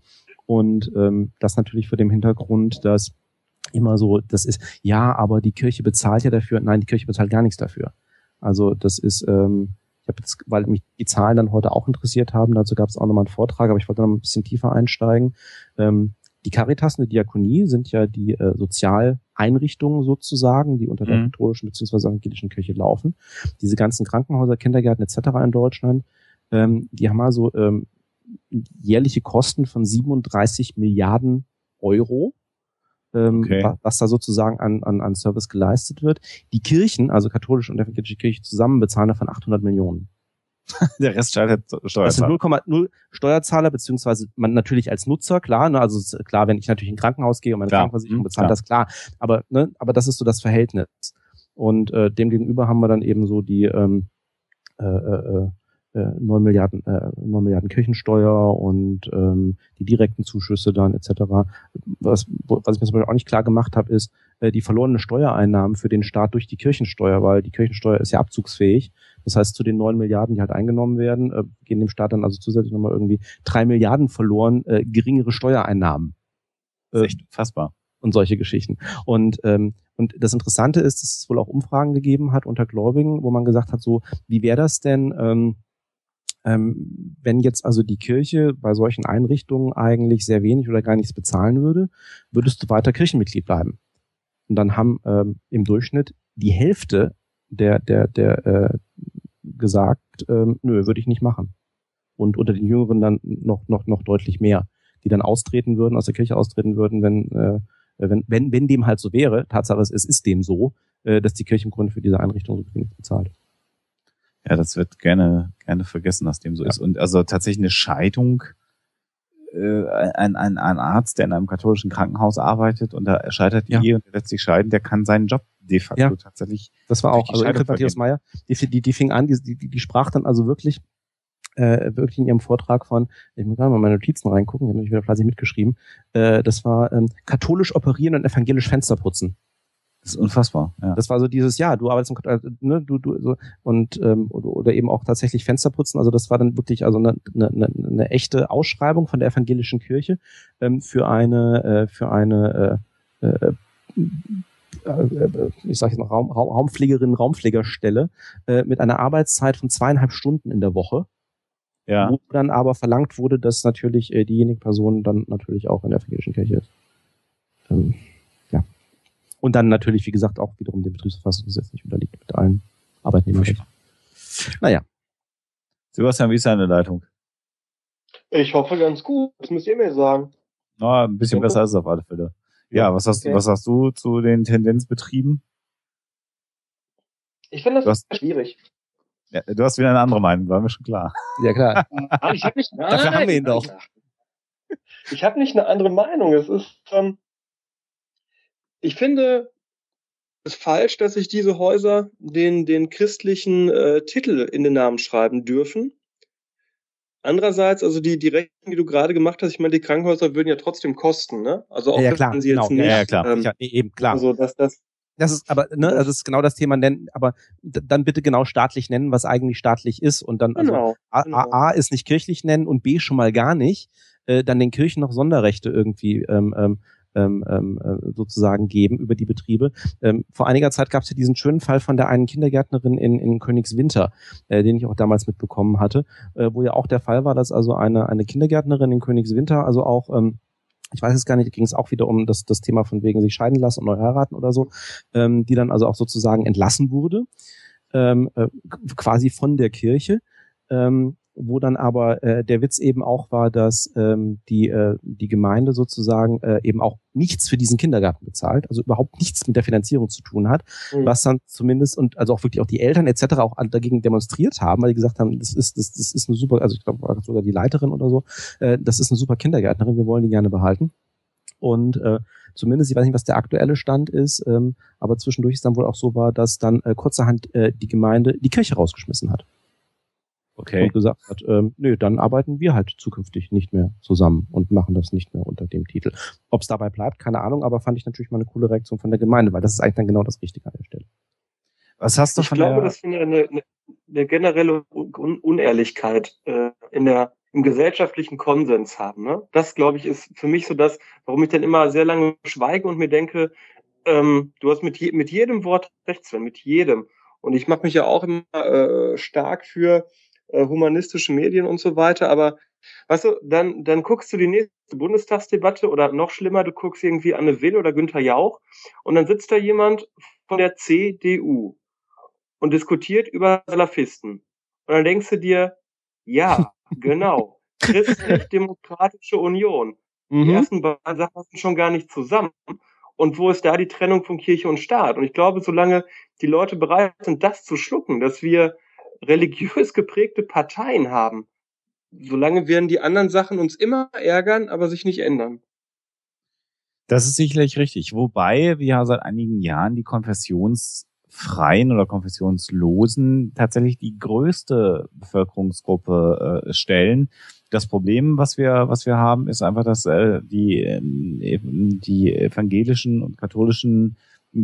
Und ähm, das natürlich vor dem Hintergrund, dass immer so, das ist, ja, aber die Kirche bezahlt ja dafür. Nein, die Kirche bezahlt gar nichts dafür. Also das ist, ähm, ich habe jetzt, weil mich die Zahlen dann heute auch interessiert haben, dazu gab es auch nochmal einen Vortrag, aber ich wollte noch ein bisschen tiefer einsteigen. Ähm, die Caritas und die Diakonie sind ja die äh, Sozialeinrichtungen sozusagen, die unter der mhm. katholischen bzw. evangelischen Kirche laufen. Diese ganzen Krankenhäuser, Kindergärten etc. in Deutschland, ähm, die haben also ähm, jährliche Kosten von 37 Milliarden Euro ähm, okay. was da sozusagen an, an, an Service geleistet wird. Die Kirchen, also katholische und evangelische Kirche zusammen, bezahlen davon 800 Millionen. Der Rest schaltet Steuerzahler. Das sind 0,0 Steuerzahler, beziehungsweise man natürlich als Nutzer, klar, ne, also klar, wenn ich natürlich in ein Krankenhaus gehe und meine klar. Krankenversicherung bezahlt, das klar. Aber, ne, aber das ist so das Verhältnis. Und äh, demgegenüber haben wir dann eben so die ähm, äh, äh, 9 äh, Milliarden, äh, 9 Milliarden Kirchensteuer und ähm, die direkten Zuschüsse dann etc. Was, was ich mir zum Beispiel auch nicht klar gemacht habe, ist äh, die verlorene Steuereinnahmen für den Staat durch die Kirchensteuer, weil die Kirchensteuer ist ja abzugsfähig. Das heißt, zu den 9 Milliarden, die halt eingenommen werden, äh, gehen dem Staat dann also zusätzlich nochmal irgendwie 3 Milliarden verloren, äh, geringere Steuereinnahmen. Äh, echt fassbar. Und solche Geschichten. Und ähm, und das Interessante ist, dass es wohl auch Umfragen gegeben hat unter Gläubigen, wo man gesagt hat, so, wie wäre das denn, ähm, ähm, wenn jetzt also die Kirche bei solchen Einrichtungen eigentlich sehr wenig oder gar nichts bezahlen würde, würdest du weiter Kirchenmitglied bleiben. Und dann haben ähm, im Durchschnitt die Hälfte der, der, der äh, gesagt, ähm, nö, würde ich nicht machen. Und unter den Jüngeren dann noch, noch, noch deutlich mehr, die dann austreten würden, aus der Kirche austreten würden, wenn, äh, wenn, wenn, wenn dem halt so wäre. Tatsache ist, es ist dem so, äh, dass die Kirche im Grunde für diese Einrichtung so wenig bezahlt. Ja, das wird gerne, gerne vergessen, dass dem so ja. ist. Und also tatsächlich eine Scheidung, äh, ein, ein, ein Arzt, der in einem katholischen Krankenhaus arbeitet und da scheitert die ja. Und lässt sich scheiden, der kann seinen Job de facto ja. tatsächlich. Das war auch, also Matthias Meyer, die, die, die fing an, die, die, die sprach dann also wirklich äh, wirklich in ihrem Vortrag von, ich muss gerade mal meine Notizen reingucken, ich habe mich wieder fleißig mitgeschrieben, äh, das war ähm, katholisch operieren und evangelisch Fenster putzen. Das ist unfassbar. Ja. Das war so dieses, ja, du arbeitest im, äh, ne, du, du, so, und ähm, oder, oder eben auch tatsächlich Fenster putzen. Also das war dann wirklich also eine, eine, eine echte Ausschreibung von der evangelischen Kirche ähm, für eine äh, für eine äh, äh ich sage jetzt noch Raum, Raum, Raumpflegerin, Raumpflegerstelle äh, mit einer Arbeitszeit von zweieinhalb Stunden in der Woche. Ja. Wo dann aber verlangt wurde, dass natürlich äh, diejenige Person dann natürlich auch in der evangelischen Kirche ist. Ähm, und dann natürlich, wie gesagt, auch wiederum dem Betriebsverfassungsgesetz nicht unterliegt mit allen Arbeitnehmerrechten. Naja. Sebastian, wie ist deine Leitung? Ich hoffe ganz gut. Das müsst ihr mir sagen. Na, ein bisschen besser ist es auf alle Fälle. Ja, was hast, okay. was hast du zu den Tendenzbetrieben? Ich finde das hast, schwierig. Ja, du hast wieder eine andere Meinung, war mir schon klar. Ja, klar. ich hab nicht, nein, Dafür haben wir ihn doch. Ich habe nicht eine andere Meinung. Es ist, ähm, ich finde es falsch, dass sich diese Häuser den, den christlichen äh, Titel in den Namen schreiben dürfen. Andererseits, also die, die Rechnung, die du gerade gemacht hast, ich meine, die Krankenhäuser würden ja trotzdem kosten, ne? Also auch ja, klar, wenn sie jetzt genau. nicht. Ja, ja klar. Ähm, ja, e-, eben klar. Also dass das das ist aber, ne, das ist genau das Thema nennen, aber dann bitte genau staatlich nennen, was eigentlich staatlich ist und dann also genau, A, genau. A, A ist nicht kirchlich nennen und B schon mal gar nicht, äh, dann den Kirchen noch Sonderrechte irgendwie ähm, ähm, ähm, ähm, äh, sozusagen geben über die Betriebe. Ähm, vor einiger Zeit gab es ja diesen schönen Fall von der einen Kindergärtnerin in, in Königswinter, äh, den ich auch damals mitbekommen hatte, äh, wo ja auch der Fall war, dass also eine, eine Kindergärtnerin in Königswinter also auch ähm, ich weiß es gar nicht, ging es auch wieder um das, das Thema von wegen sich scheiden lassen und neu heiraten oder so, ähm, die dann also auch sozusagen entlassen wurde, ähm, äh, quasi von der Kirche. Ähm, wo dann aber äh, der Witz eben auch war, dass ähm, die, äh, die Gemeinde sozusagen äh, eben auch nichts für diesen Kindergarten bezahlt, also überhaupt nichts mit der Finanzierung zu tun hat, mhm. was dann zumindest und also auch wirklich auch die Eltern etc. auch dagegen demonstriert haben, weil die gesagt haben, das ist das, das ist eine super, also ich glaube sogar die Leiterin oder so, äh, das ist eine super Kindergärtnerin, wir wollen die gerne behalten. Und äh, zumindest, ich weiß nicht, was der aktuelle Stand ist, ähm, aber zwischendurch ist dann wohl auch so war, dass dann äh, kurzerhand äh, die Gemeinde die Kirche rausgeschmissen hat Okay. Und gesagt hat, ähm, nö, dann arbeiten wir halt zukünftig nicht mehr zusammen und machen das nicht mehr unter dem Titel. Ob es dabei bleibt, keine Ahnung, aber fand ich natürlich mal eine coole Reaktion von der Gemeinde, weil das ist eigentlich dann genau das Richtige an der Stelle. Was hast du ich von glaube, der... das ist eine, eine, eine generelle Un Unehrlichkeit äh, in der im gesellschaftlichen Konsens haben. Ne? Das, glaube ich, ist für mich so das, warum ich dann immer sehr lange schweige und mir denke, ähm, du hast mit, je, mit jedem Wort recht, Sven, mit jedem. Und ich mache mich ja auch immer äh, stark für äh, humanistische Medien und so weiter, aber weißt du, dann, dann guckst du die nächste Bundestagsdebatte oder noch schlimmer, du guckst irgendwie Anne Will oder Günther Jauch und dann sitzt da jemand von der CDU und diskutiert über Salafisten. Und dann denkst du dir, ja, genau, christlich-demokratische Union. Mhm. Die ersten beiden Sachen passen schon gar nicht zusammen. Und wo ist da die Trennung von Kirche und Staat? Und ich glaube, solange die Leute bereit sind, das zu schlucken, dass wir religiös geprägte Parteien haben, solange werden die anderen Sachen uns immer ärgern, aber sich nicht ändern. Das ist sicherlich richtig. Wobei wir ja seit einigen Jahren die konfessionsfreien oder konfessionslosen tatsächlich die größte Bevölkerungsgruppe äh, stellen. Das Problem, was wir, was wir haben, ist einfach, dass äh, die, äh, die evangelischen und katholischen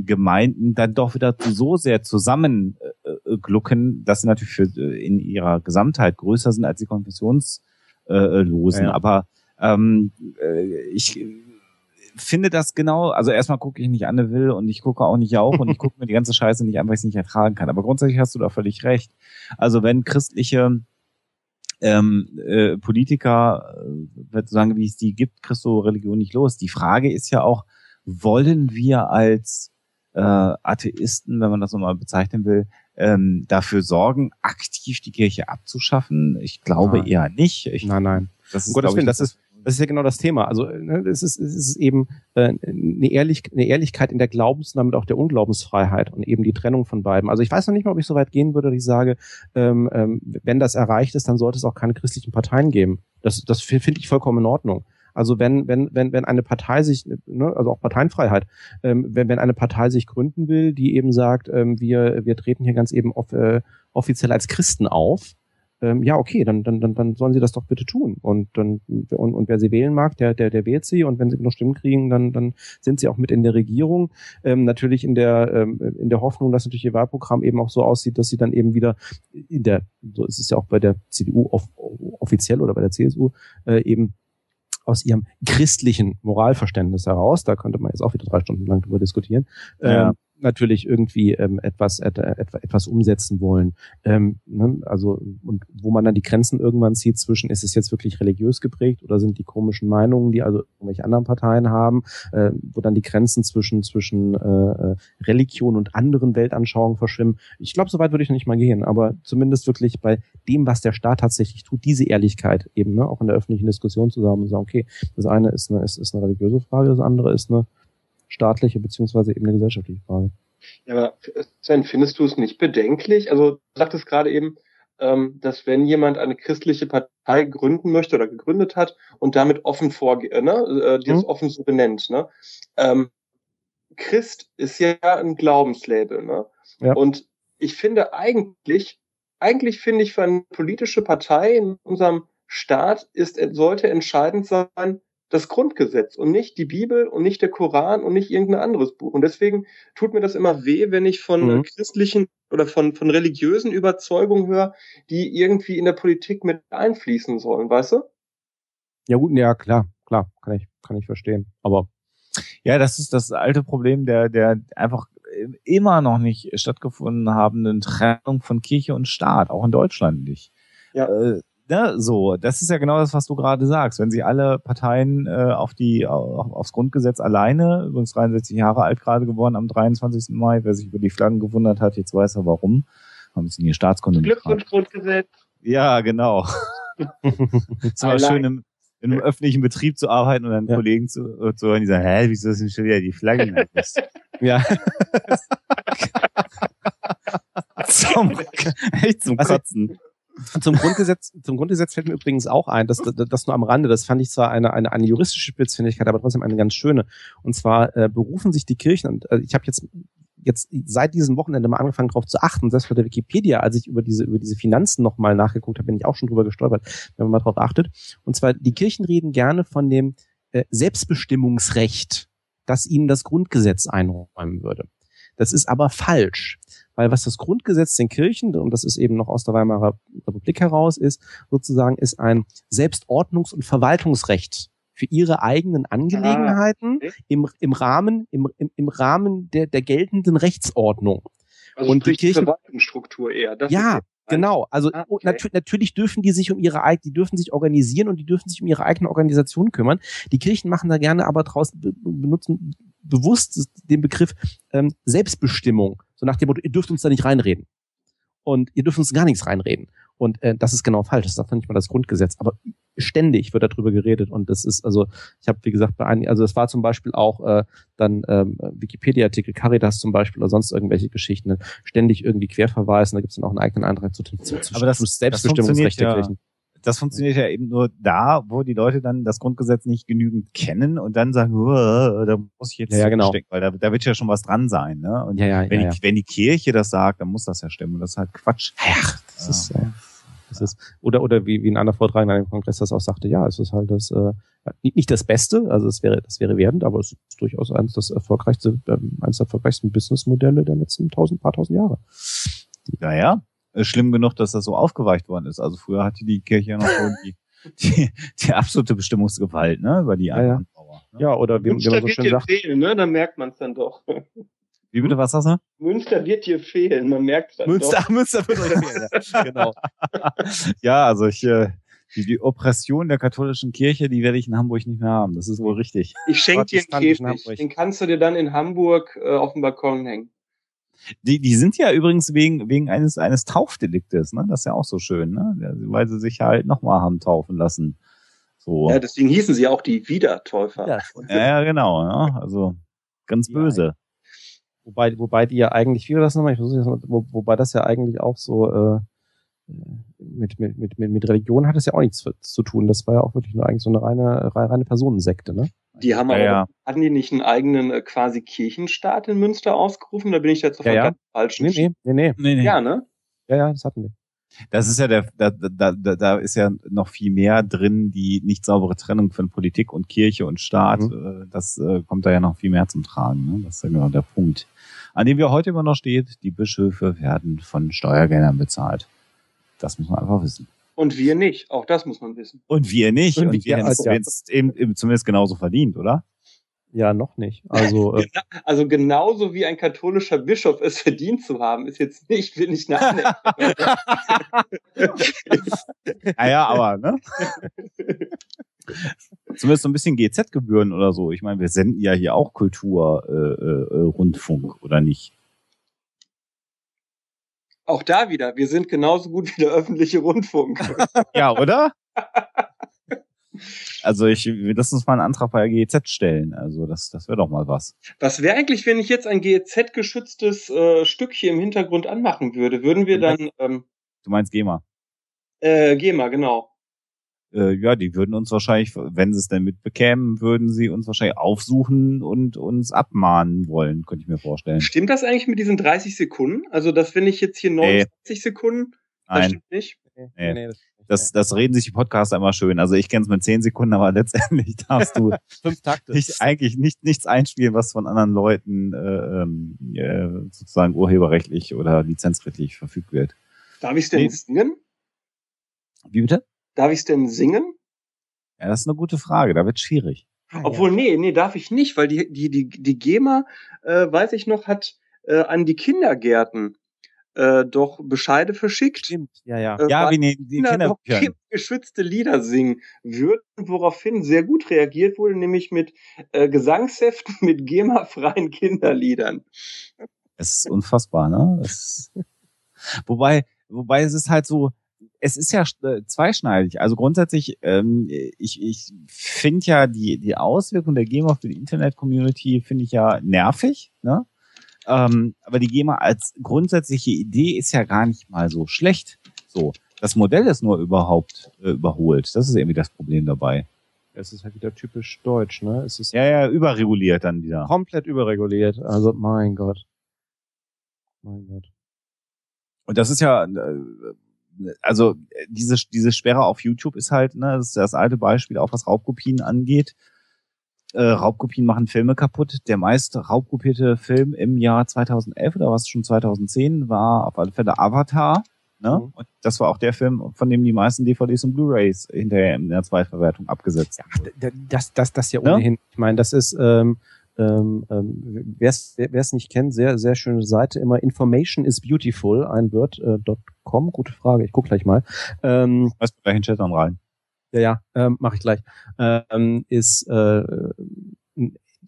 Gemeinden dann doch wieder so sehr zusammenglucken, äh, dass sie natürlich für, äh, in ihrer Gesamtheit größer sind als die Konfessionslosen. Ja. Aber ähm, äh, ich finde das genau, also erstmal gucke ich nicht Anne Will und ich gucke auch nicht auch und ich gucke mir die ganze Scheiße nicht an, weil ich es nicht ertragen kann. Aber grundsätzlich hast du da völlig recht. Also wenn christliche ähm, äh, Politiker, äh, sagen, wie es die gibt, kriegst du Religion nicht los. Die Frage ist ja auch, wollen wir als äh, Atheisten, wenn man das nochmal bezeichnen will, ähm, dafür sorgen, aktiv die Kirche abzuschaffen? Ich glaube nein. eher nicht. Ich, nein, nein. Das ist, Gottes Willen, das ist, das ist ja genau das Thema. Also ne, es ist, es ist eben äh, eine, Ehrlich, eine Ehrlichkeit in der Glaubens- und damit auch der Unglaubensfreiheit und eben die Trennung von beiden. Also ich weiß noch nicht mal, ob ich so weit gehen würde, dass ich sage, ähm, ähm, wenn das erreicht ist, dann sollte es auch keine christlichen Parteien geben. Das, das finde ich vollkommen in Ordnung. Also wenn, wenn, wenn, wenn eine Partei sich, ne, also auch Parteienfreiheit, ähm, wenn, wenn eine Partei sich gründen will, die eben sagt, ähm, wir, wir treten hier ganz eben off, äh, offiziell als Christen auf, ähm, ja, okay, dann, dann, dann, dann sollen sie das doch bitte tun. Und dann, und, und wer sie wählen mag, der, der, der wählt sie. Und wenn sie noch Stimmen kriegen, dann, dann sind sie auch mit in der Regierung. Ähm, natürlich in der, ähm, in der Hoffnung, dass natürlich ihr Wahlprogramm eben auch so aussieht, dass sie dann eben wieder in der, so ist es ja auch bei der CDU off, offiziell oder bei der CSU, äh, eben aus ihrem christlichen Moralverständnis heraus, da könnte man jetzt auch wieder drei Stunden lang drüber diskutieren, ja. ähm, natürlich irgendwie ähm, etwas et, et, etwas umsetzen wollen. Ähm, ne? Also und wo man dann die Grenzen irgendwann zieht zwischen, ist es jetzt wirklich religiös geprägt oder sind die komischen Meinungen, die also irgendwelche anderen Parteien haben, äh, wo dann die Grenzen zwischen zwischen äh, äh Religion und anderen Weltanschauungen verschwimmen. Ich glaube, so weit würde ich noch nicht mal gehen, aber zumindest wirklich bei dem, was der Staat tatsächlich tut, diese Ehrlichkeit eben, ne, auch in der öffentlichen Diskussion zu sagen und sagen, okay, das eine ist eine, ist, ist eine religiöse Frage, das andere ist eine staatliche beziehungsweise eben eine gesellschaftliche Frage. Ja, aber Sven, findest du es nicht bedenklich? Also du sagtest gerade eben, ähm, dass wenn jemand eine christliche Partei gründen möchte oder gegründet hat und damit offen vorgeht, äh, ne, äh, die es mhm. offen so benennt, ne? Ähm, Christ ist ja ein Glaubenslabel, ne? Ja. Und ich finde eigentlich, eigentlich finde ich für eine politische Partei in unserem Staat ist, sollte entscheidend sein, das Grundgesetz und nicht die Bibel und nicht der Koran und nicht irgendein anderes Buch. Und deswegen tut mir das immer weh, wenn ich von mhm. christlichen oder von, von religiösen Überzeugungen höre, die irgendwie in der Politik mit einfließen sollen, weißt du? Ja gut, ja klar, klar, kann ich, kann ich verstehen. Aber ja, das ist das alte Problem der, der einfach immer noch nicht stattgefunden habenden Trennung von Kirche und Staat, auch in Deutschland nicht. Ja. Äh, ne, so, das ist ja genau das, was du gerade sagst. Wenn sie alle Parteien äh, auf die auf, aufs Grundgesetz alleine, übrigens 63 Jahre alt gerade geworden am 23. Mai, wer sich über die Flaggen gewundert hat, jetzt weiß er warum. Haben sie hier Staatskunde Glückwunsch Grundgesetz. Ja, genau. es war schön im, in einem öffentlichen Betrieb zu arbeiten und dann ja. Kollegen zu, äh, zu hören, die sagen, hä, wieso ist denn schon wieder die Flaggen? ja. zum, echt zum also, Kotzen. Zum Grundgesetz, zum Grundgesetz fällt mir übrigens auch ein, dass das nur am Rande, das fand ich zwar eine, eine, eine juristische Spitzfindigkeit, aber trotzdem eine ganz schöne. Und zwar äh, berufen sich die Kirchen, und äh, ich habe jetzt jetzt seit diesem Wochenende mal angefangen darauf zu achten, selbst bei der Wikipedia, als ich über diese, über diese Finanzen nochmal nachgeguckt habe, bin ich auch schon drüber gestolpert, wenn man mal darauf achtet. Und zwar, die Kirchen reden gerne von dem äh, Selbstbestimmungsrecht, das ihnen das Grundgesetz einräumen würde. Das ist aber falsch. Weil was das Grundgesetz den Kirchen, und das ist eben noch aus der Weimarer Republik heraus, ist sozusagen, ist ein Selbstordnungs- und Verwaltungsrecht für ihre eigenen Angelegenheiten ah, okay. im, im Rahmen, im, im, im Rahmen der, der geltenden Rechtsordnung. Also und die Kirchen, Verwaltungsstruktur eher. Das ja, Genau, also ah, okay. nat natürlich dürfen die sich um ihre die dürfen sich organisieren und die dürfen sich um ihre eigene Organisation kümmern. Die Kirchen machen da gerne aber draus benutzen bewusst den Begriff ähm, Selbstbestimmung, so nach dem Motto, ihr dürft uns da nicht reinreden und ihr dürft uns gar nichts reinreden. Und äh, das ist genau falsch. Das sagt noch nicht mal das Grundgesetz. Aber ständig wird darüber geredet. Und das ist, also, ich habe, wie gesagt, bei einigen, also es war zum Beispiel auch äh, dann ähm, Wikipedia-Artikel, Caritas zum Beispiel oder sonst irgendwelche Geschichten, ständig irgendwie querverweisen. Da gibt es dann auch einen eigenen Antrag zu, zu, zu Aber das, Selbstbestimmungsrecht der Kirchen das funktioniert ja eben nur da, wo die Leute dann das Grundgesetz nicht genügend kennen und dann sagen, da muss ich jetzt ja, ja, genau. stecken, weil da, da wird ja schon was dran sein. Ne? Und ja, ja, wenn, die, wenn die Kirche das sagt, dann muss das ja stimmen. Und das ist halt Quatsch. Ach, das ist, äh, das ist, oder, oder wie, wie ein anderer Vortrag in einem Kongress das auch sagte, ja, es ist halt das, äh, nicht das Beste, also es wäre, das wäre werdend, aber es ist durchaus eines das erfolgreichste, äh, eines der erfolgreichsten Businessmodelle der letzten tausend, paar tausend Jahre. Naja, schlimm genug, dass das so aufgeweicht worden ist. Also früher hatte die Kirche ja noch so die die, die absolute Bestimmungsgewalt, ne, über die ja, ja. Ne? Ja, oder wie, wie man so schön sagt. Fehlen, ne? Dann merkt man es dann doch. Wie bitte, was hast du? Münster wird dir fehlen, man merkt es Münster, doch. Münster wird euch fehlen, ja. genau. ja, also ich, äh, die, die Oppression der katholischen Kirche, die werde ich in Hamburg nicht mehr haben. Das ist wohl richtig. Ich schenke dir einen Käfig. Den kannst du dir dann in Hamburg äh, auf dem Balkon hängen. Die, die sind ja übrigens wegen, wegen eines, eines Taufdeliktes, ne? Das ist ja auch so schön, ne? Weil sie sich halt nochmal haben taufen lassen. So. Ja, deswegen hießen sie auch die Wiedertäufer. Ja, ja genau, ne? Also ganz böse. Wobei, wobei die ja eigentlich, wie war das nochmal? Ich versuche das mal, wo, wobei das ja eigentlich auch so äh, mit, mit, mit, mit Religion hat es ja auch nichts zu tun. Das war ja auch wirklich nur eigentlich so eine reine, reine Personensekte, ne? Die haben ja, aber, ja. hatten die nicht einen eigenen äh, quasi Kirchenstaat in Münster ausgerufen? Da bin ich jetzt auf ja, ja. ganz falschen nee, nee, nee, nee, nee. Ja, ne? Ja, ja, das hatten die. Das ist ja der, da, da, da, da ist ja noch viel mehr drin, die nicht saubere Trennung von Politik und Kirche und Staat. Mhm. Äh, das äh, kommt da ja noch viel mehr zum Tragen. Ne? Das ist ja genau der Punkt, an dem wir heute immer noch steht. Die Bischöfe werden von Steuergeldern bezahlt. Das muss man einfach wissen. Und wir nicht. Auch das muss man wissen. Und wir nicht. Und, und wir haben es ja. eben, eben zumindest genauso verdient, oder? Ja, noch nicht. Also, äh, also genauso wie ein katholischer Bischof es verdient zu haben, ist jetzt nicht, will ich nachdenken. naja, aber, ne? Zumindest so ein bisschen GZ-Gebühren oder so. Ich meine, wir senden ja hier auch Kultur, äh, äh, Rundfunk, oder nicht? Auch da wieder, wir sind genauso gut wie der öffentliche Rundfunk. ja, oder? Also ich lass uns mal einen Antrag bei der GEZ stellen. Also das, das wäre doch mal was. Was wäre eigentlich, wenn ich jetzt ein GEZ-geschütztes äh, Stück hier im Hintergrund anmachen würde? Würden wir dann. Ähm, du meinst GEMA? Äh, GEMA, genau äh, ja, die würden uns wahrscheinlich, wenn sie es denn mitbekämen, würden sie uns wahrscheinlich aufsuchen und uns abmahnen wollen, könnte ich mir vorstellen. Stimmt das eigentlich mit diesen 30 Sekunden? Also, das finde ich jetzt hier 29 nee. Sekunden. Das Nein. stimmt nicht. Nee. nee, das, das reden sich die Podcaster immer schön. Also ich kenne es mit 10 Sekunden, aber letztendlich darfst du Fünf Takte. Nicht, eigentlich nicht, nichts einspielen, was von anderen Leuten äh, ähm, äh, sozusagen urheberrechtlich oder lizenzrechtlich verfügt wird. Darf ich es denn nee. singen? Wie bitte? Darf ich es denn singen? Ja, das ist eine gute Frage. Da wird schwierig. Ah, Obwohl, ja. nee, nee, darf ich nicht, weil die, die, die, die GEMA, äh, weiß ich noch, hat äh, an die Kindergärten äh, doch Bescheide verschickt. Stimmt, ja, ja. Äh, ja, wie ne, die Kinder, Kinder geschützte Lieder singen würden, woraufhin sehr gut reagiert wurde, nämlich mit äh, Gesangsheften mit GEMA-freien Kinderliedern. Es ist unfassbar, ne? Es, wobei, wobei es ist halt so, es ist ja äh, zweischneidig. Also grundsätzlich, ähm, ich, ich finde ja die, die Auswirkung der GEMA auf die Internet-Community finde ich ja nervig. Ne? Ähm, aber die GEMA als grundsätzliche Idee ist ja gar nicht mal so schlecht. So, das Modell ist nur überhaupt äh, überholt. Das ist irgendwie das Problem dabei. Es ist halt wieder typisch deutsch, ne? Es ist ja ja überreguliert dann wieder. Komplett überreguliert. Also mein Gott. Mein Gott. Und das ist ja, äh, also diese, diese Sperre auf YouTube ist halt, ne, das ist das alte Beispiel, auch was Raubkopien angeht. Äh, Raubkopien machen Filme kaputt. Der meist raubkopierte Film im Jahr 2011 oder was schon 2010 war auf alle Fälle Avatar. Ne? Mhm. Und das war auch der Film, von dem die meisten DVDs und Blu-rays hinterher in der Zweitverwertung abgesetzt ja, Das, das, das ja ohnehin. Ja? Ich meine, das ist ähm, ähm, ähm, wer es nicht kennt, sehr, sehr schöne Seite, immer Information is beautiful, ein Word, äh, .com, gute Frage, ich guck gleich mal. Ähm, Was gleich in Chat dann rein? Ja, ja, ähm, mache ich gleich. Ähm, ist äh,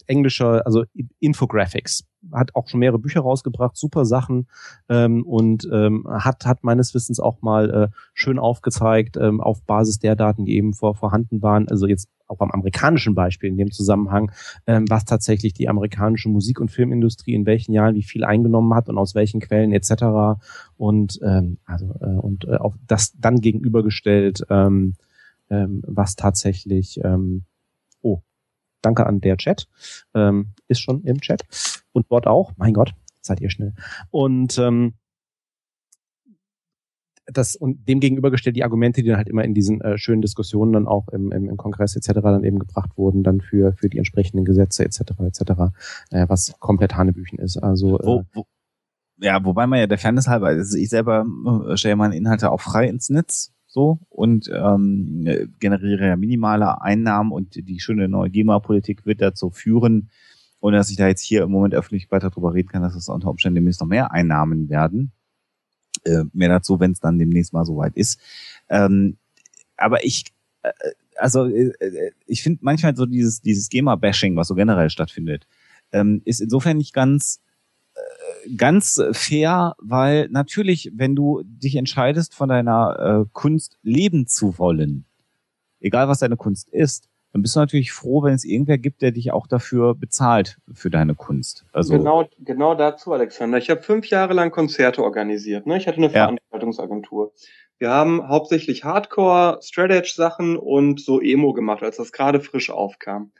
englischer, also Infographics, hat auch schon mehrere Bücher rausgebracht, super Sachen ähm, und ähm, hat hat meines Wissens auch mal äh, schön aufgezeigt ähm, auf Basis der Daten, die eben vor, vorhanden waren. Also jetzt auch beim amerikanischen Beispiel in dem Zusammenhang, ähm, was tatsächlich die amerikanische Musik- und Filmindustrie in welchen Jahren wie viel eingenommen hat und aus welchen Quellen etc. Und ähm, also äh, und äh, auch das dann gegenübergestellt, ähm, ähm, was tatsächlich ähm, oh danke an der Chat ähm, ist schon im Chat und dort auch. Mein Gott, seid ihr schnell und ähm, das und dem gegenübergestellt die Argumente, die dann halt immer in diesen äh, schönen Diskussionen dann auch im, im, im Kongress etc. dann eben gebracht wurden, dann für für die entsprechenden Gesetze etc. etc. Äh, was komplett Hanebüchen ist. Also äh, wo, wo, ja, wobei man ja der Fairness halber, also ich selber äh, stelle meine Inhalte auch frei ins Netz so und ähm, generiere ja minimale Einnahmen und die schöne neue GEMA-Politik wird dazu führen, ohne dass ich da jetzt hier im Moment öffentlich weiter drüber reden kann, dass es unter Umständen demnächst noch mehr Einnahmen werden äh, mehr dazu, wenn es dann demnächst mal soweit ist. Ähm, aber ich, äh, also äh, äh, ich finde manchmal so dieses dieses GEMA-Bashing, was so generell stattfindet, ähm, ist insofern nicht ganz ganz fair, weil natürlich, wenn du dich entscheidest, von deiner äh, Kunst leben zu wollen, egal was deine Kunst ist, dann bist du natürlich froh, wenn es irgendwer gibt, der dich auch dafür bezahlt für deine Kunst. Also genau, genau dazu, Alexander. Ich habe fünf Jahre lang Konzerte organisiert. Ne? Ich hatte eine ja. Veranstaltungsagentur. Wir haben hauptsächlich Hardcore, Strategy Sachen und so Emo gemacht, als das gerade frisch aufkam.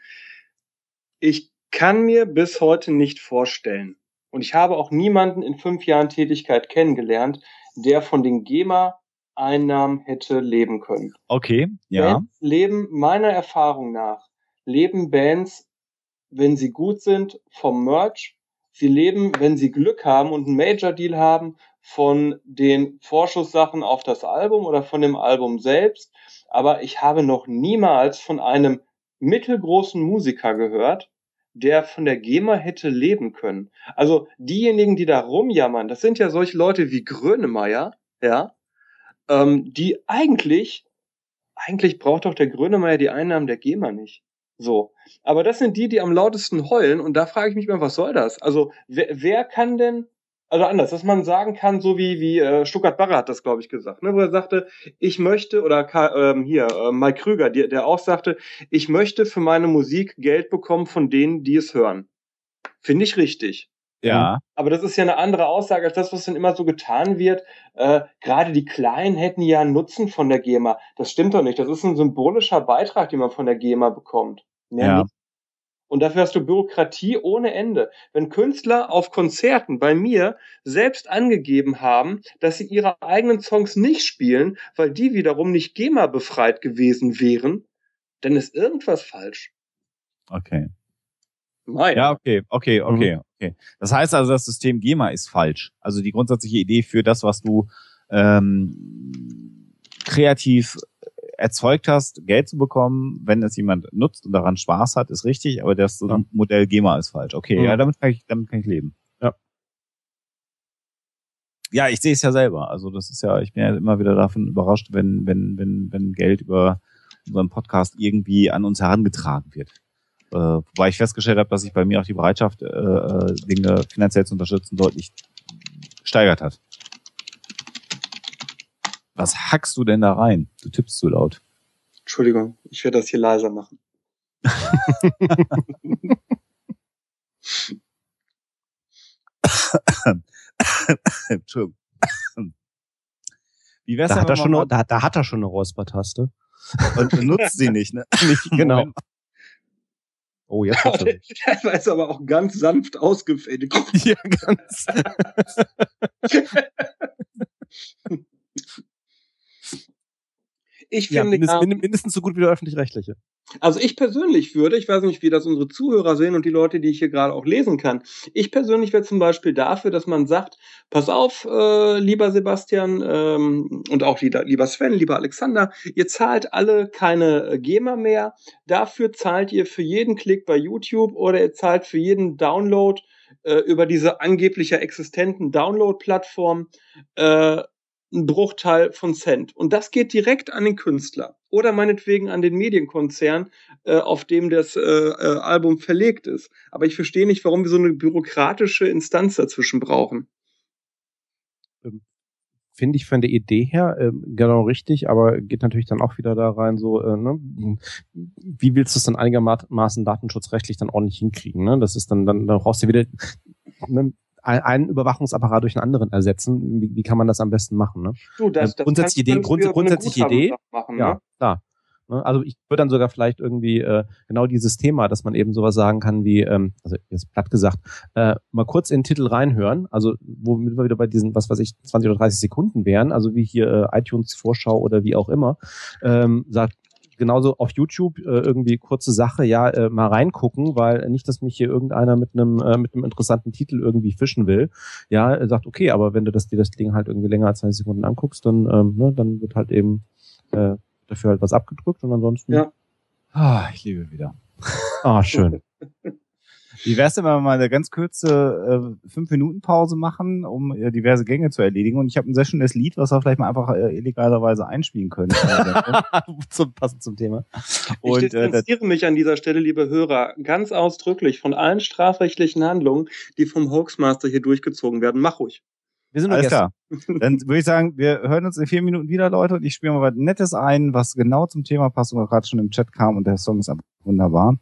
Ich kann mir bis heute nicht vorstellen, und ich habe auch niemanden in fünf Jahren Tätigkeit kennengelernt, der von den GEMA Einnahmen hätte leben können. Okay, ja. Bands leben meiner Erfahrung nach, leben Bands, wenn sie gut sind, vom Merch. Sie leben, wenn sie Glück haben und einen Major Deal haben, von den Vorschusssachen auf das Album oder von dem Album selbst. Aber ich habe noch niemals von einem mittelgroßen Musiker gehört, der von der GEMA hätte leben können. Also diejenigen, die da rumjammern, das sind ja solche Leute wie Grönemeyer, ja, ähm, die eigentlich, eigentlich braucht doch der Grönemeyer die Einnahmen der GEMA nicht. So. Aber das sind die, die am lautesten heulen und da frage ich mich mal, was soll das? Also, wer, wer kann denn, also anders, dass man sagen kann, so wie, wie äh, Stuttgart Barre hat das, glaube ich, gesagt, ne, wo er sagte, ich möchte, oder ähm, hier, äh, Mike Krüger, der, der auch sagte, ich möchte für meine Musik Geld bekommen von denen, die es hören. Finde ich richtig. Ja. Aber das ist ja eine andere Aussage als das, was dann immer so getan wird. Äh, Gerade die Kleinen hätten ja einen Nutzen von der GEMA. Das stimmt doch nicht. Das ist ein symbolischer Beitrag, den man von der GEMA bekommt. Mehr ja. Und dafür hast du Bürokratie ohne Ende. Wenn Künstler auf Konzerten bei mir selbst angegeben haben, dass sie ihre eigenen Songs nicht spielen, weil die wiederum nicht GEMA befreit gewesen wären, dann ist irgendwas falsch. Okay. Nein. Ja, okay, okay, okay, mhm. okay. Das heißt also, das System GEMA ist falsch. Also die grundsätzliche Idee für das, was du ähm, kreativ erzeugt hast, Geld zu bekommen, wenn es jemand nutzt und daran Spaß hat, ist richtig, aber das ja. Modell GEMA ist falsch. Okay, mhm. ja, damit kann ich, damit kann ich leben. Ja. Ja, ich sehe es ja selber. Also das ist ja, ich bin ja immer wieder davon überrascht, wenn, wenn, wenn, wenn Geld über unseren Podcast irgendwie an uns herangetragen wird. Äh, wobei ich festgestellt habe, dass sich bei mir auch die Bereitschaft, äh, äh, Dinge finanziell zu unterstützen, deutlich gesteigert hat. Was hackst du denn da rein? Du tippst zu laut. Entschuldigung, ich werde das hier leiser machen. Entschuldigung. Wie wär's da, hat er schon eine, da, da hat er schon eine Räuspertaste. Und benutzt sie nicht, ne? nicht, genau. Oh, jetzt hast du Das ist aber auch ganz sanft ausgefädelt. Ja, ganz. Ich finde ja, mindestens, ja, mindestens so gut wie der öffentlich-rechtliche. Also ich persönlich würde, ich weiß nicht, wie das unsere Zuhörer sehen und die Leute, die ich hier gerade auch lesen kann. Ich persönlich wäre zum Beispiel dafür, dass man sagt, pass auf, äh, lieber Sebastian ähm, und auch lieber Sven, lieber Alexander, ihr zahlt alle keine äh, GEMA mehr. Dafür zahlt ihr für jeden Klick bei YouTube oder ihr zahlt für jeden Download äh, über diese angeblich existenten Download-Plattform äh, ein Bruchteil von Cent. Und das geht direkt an den Künstler oder meinetwegen an den Medienkonzern, äh, auf dem das äh, äh, Album verlegt ist. Aber ich verstehe nicht, warum wir so eine bürokratische Instanz dazwischen brauchen. Ähm, Finde ich von der Idee her äh, genau richtig, aber geht natürlich dann auch wieder da rein, so, äh, ne, wie willst du es dann einigermaßen datenschutzrechtlich dann ordentlich hinkriegen? Ne? Das ist dann, dann, dann brauchst du wieder, ne, einen Überwachungsapparat durch einen anderen ersetzen. Wie, wie kann man das am besten machen? Ne? Du, das, äh, das grundsätzliche Idee, grund, grundsätzliche Idee, machen, ja, ne? klar. Ne? Also ich würde dann sogar vielleicht irgendwie äh, genau dieses Thema, dass man eben sowas sagen kann wie, ähm, also jetzt platt gesagt, äh, mal kurz in den Titel reinhören, also womit wir wieder bei diesen, was weiß ich, 20 oder 30 Sekunden wären, also wie hier äh, iTunes Vorschau oder wie auch immer, ähm, sagt, genauso auf YouTube äh, irgendwie kurze Sache, ja, äh, mal reingucken, weil nicht, dass mich hier irgendeiner mit einem äh, mit einem interessanten Titel irgendwie fischen will. Ja, er sagt, okay, aber wenn du das dir das Ding halt irgendwie länger als 20 Sekunden anguckst, dann ähm, ne, dann wird halt eben äh, dafür halt was abgedrückt und ansonsten. Ja. Ah, ich liebe wieder. Ah, schön. Wie wär's denn, wenn wir mal eine ganz kurze äh, fünf Minuten Pause machen, um äh, diverse Gänge zu erledigen? Und ich habe ein sehr schönes Lied, was wir vielleicht mal einfach äh, illegalerweise einspielen können. zum, passend zum Thema. Und, ich äh, distanziere äh, mich an dieser Stelle, liebe Hörer, ganz ausdrücklich von allen strafrechtlichen Handlungen, die vom Hoaxmaster hier durchgezogen werden. Mach ruhig. Wir sind Alles klar. Dann würde ich sagen, wir hören uns in vier Minuten wieder, Leute, und ich spiele mal was Nettes ein, was genau zum Thema passt und gerade schon im Chat kam und der Song ist wunderbar.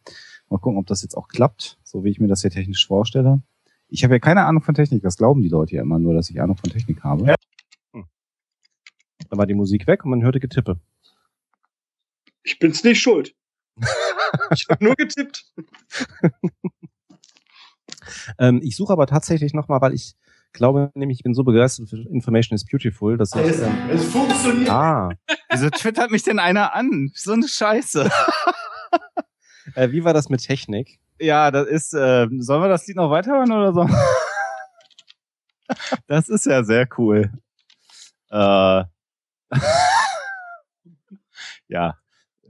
Mal gucken, ob das jetzt auch klappt, so wie ich mir das hier technisch vorstelle. Ich habe ja keine Ahnung von Technik, das glauben die Leute ja immer nur, dass ich Ahnung von Technik habe. Ja. Hm. Dann war die Musik weg und man hörte Getippe. Ich bin's nicht schuld. ich habe nur getippt. ähm, ich suche aber tatsächlich nochmal, weil ich glaube nämlich, ich bin so begeistert für Information is Beautiful, dass ich... Es, ähm, es funktioniert! Ah. Wieso twittert mich denn einer an? So eine Scheiße. Äh, wie war das mit Technik? Ja, das ist, äh, sollen wir das Lied noch weiterhören oder so? das ist ja sehr cool. Äh, ja,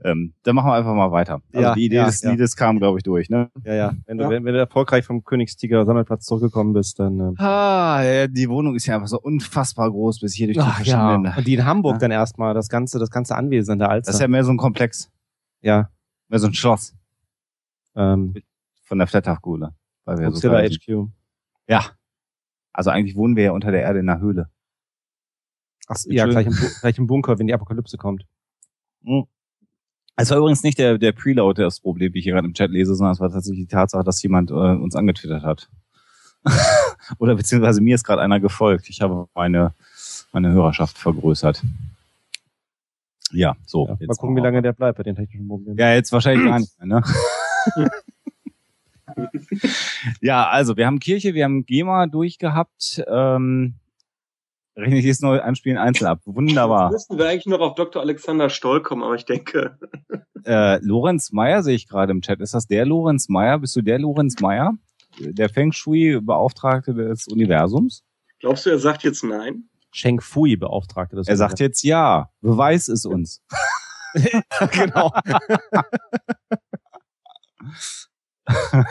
ähm, dann machen wir einfach mal weiter. Also ja, die Idee ja, des ja. Liedes kam, glaube ich, durch, ne? Ja, ja. Wenn du, Wenn, wenn du erfolgreich vom Königstiger Sammelplatz zurückgekommen bist, dann. Ähm ah, ja, die Wohnung ist ja einfach so unfassbar groß, bis hier durch die Ach, verschiedenen. Ja. Und die in Hamburg dann erstmal, das ganze, das ganze Anwesen der Alster. Das ist ja mehr so ein Komplex. Ja. Mehr so ein Schloss. Ähm, Von der Flatterhafgule. Weil wir so HQ. Ja. Also eigentlich wohnen wir ja unter der Erde in einer Höhle. Ach, ja, gleich im, gleich im Bunker, wenn die Apokalypse kommt. Mhm. Es war übrigens nicht der, der Preload das Problem, wie ich hier gerade im Chat lese, sondern es war tatsächlich die Tatsache, dass jemand äh, uns angetwittert hat. Oder beziehungsweise mir ist gerade einer gefolgt. Ich habe meine, meine Hörerschaft vergrößert. Ja, so. Ja, mal gucken, wie lange der bleibt bei den technischen Problemen. Ja, jetzt wahrscheinlich gar nicht mehr, ne? Ja, also wir haben Kirche, wir haben GEMA durchgehabt. Ähm, rechne ich jetzt nur anspielen einzeln ab. Wunderbar. Jetzt müssten wir eigentlich noch auf Dr. Alexander Stoll kommen, aber ich denke. äh, Lorenz Meyer sehe ich gerade im Chat. Ist das der Lorenz Meyer? Bist du der Lorenz Meyer? Der Feng Shui-Beauftragte des Universums? Glaubst du, er sagt jetzt nein? Sheng Fui-Beauftragte des Er sagt jetzt ja. Beweis es uns. genau.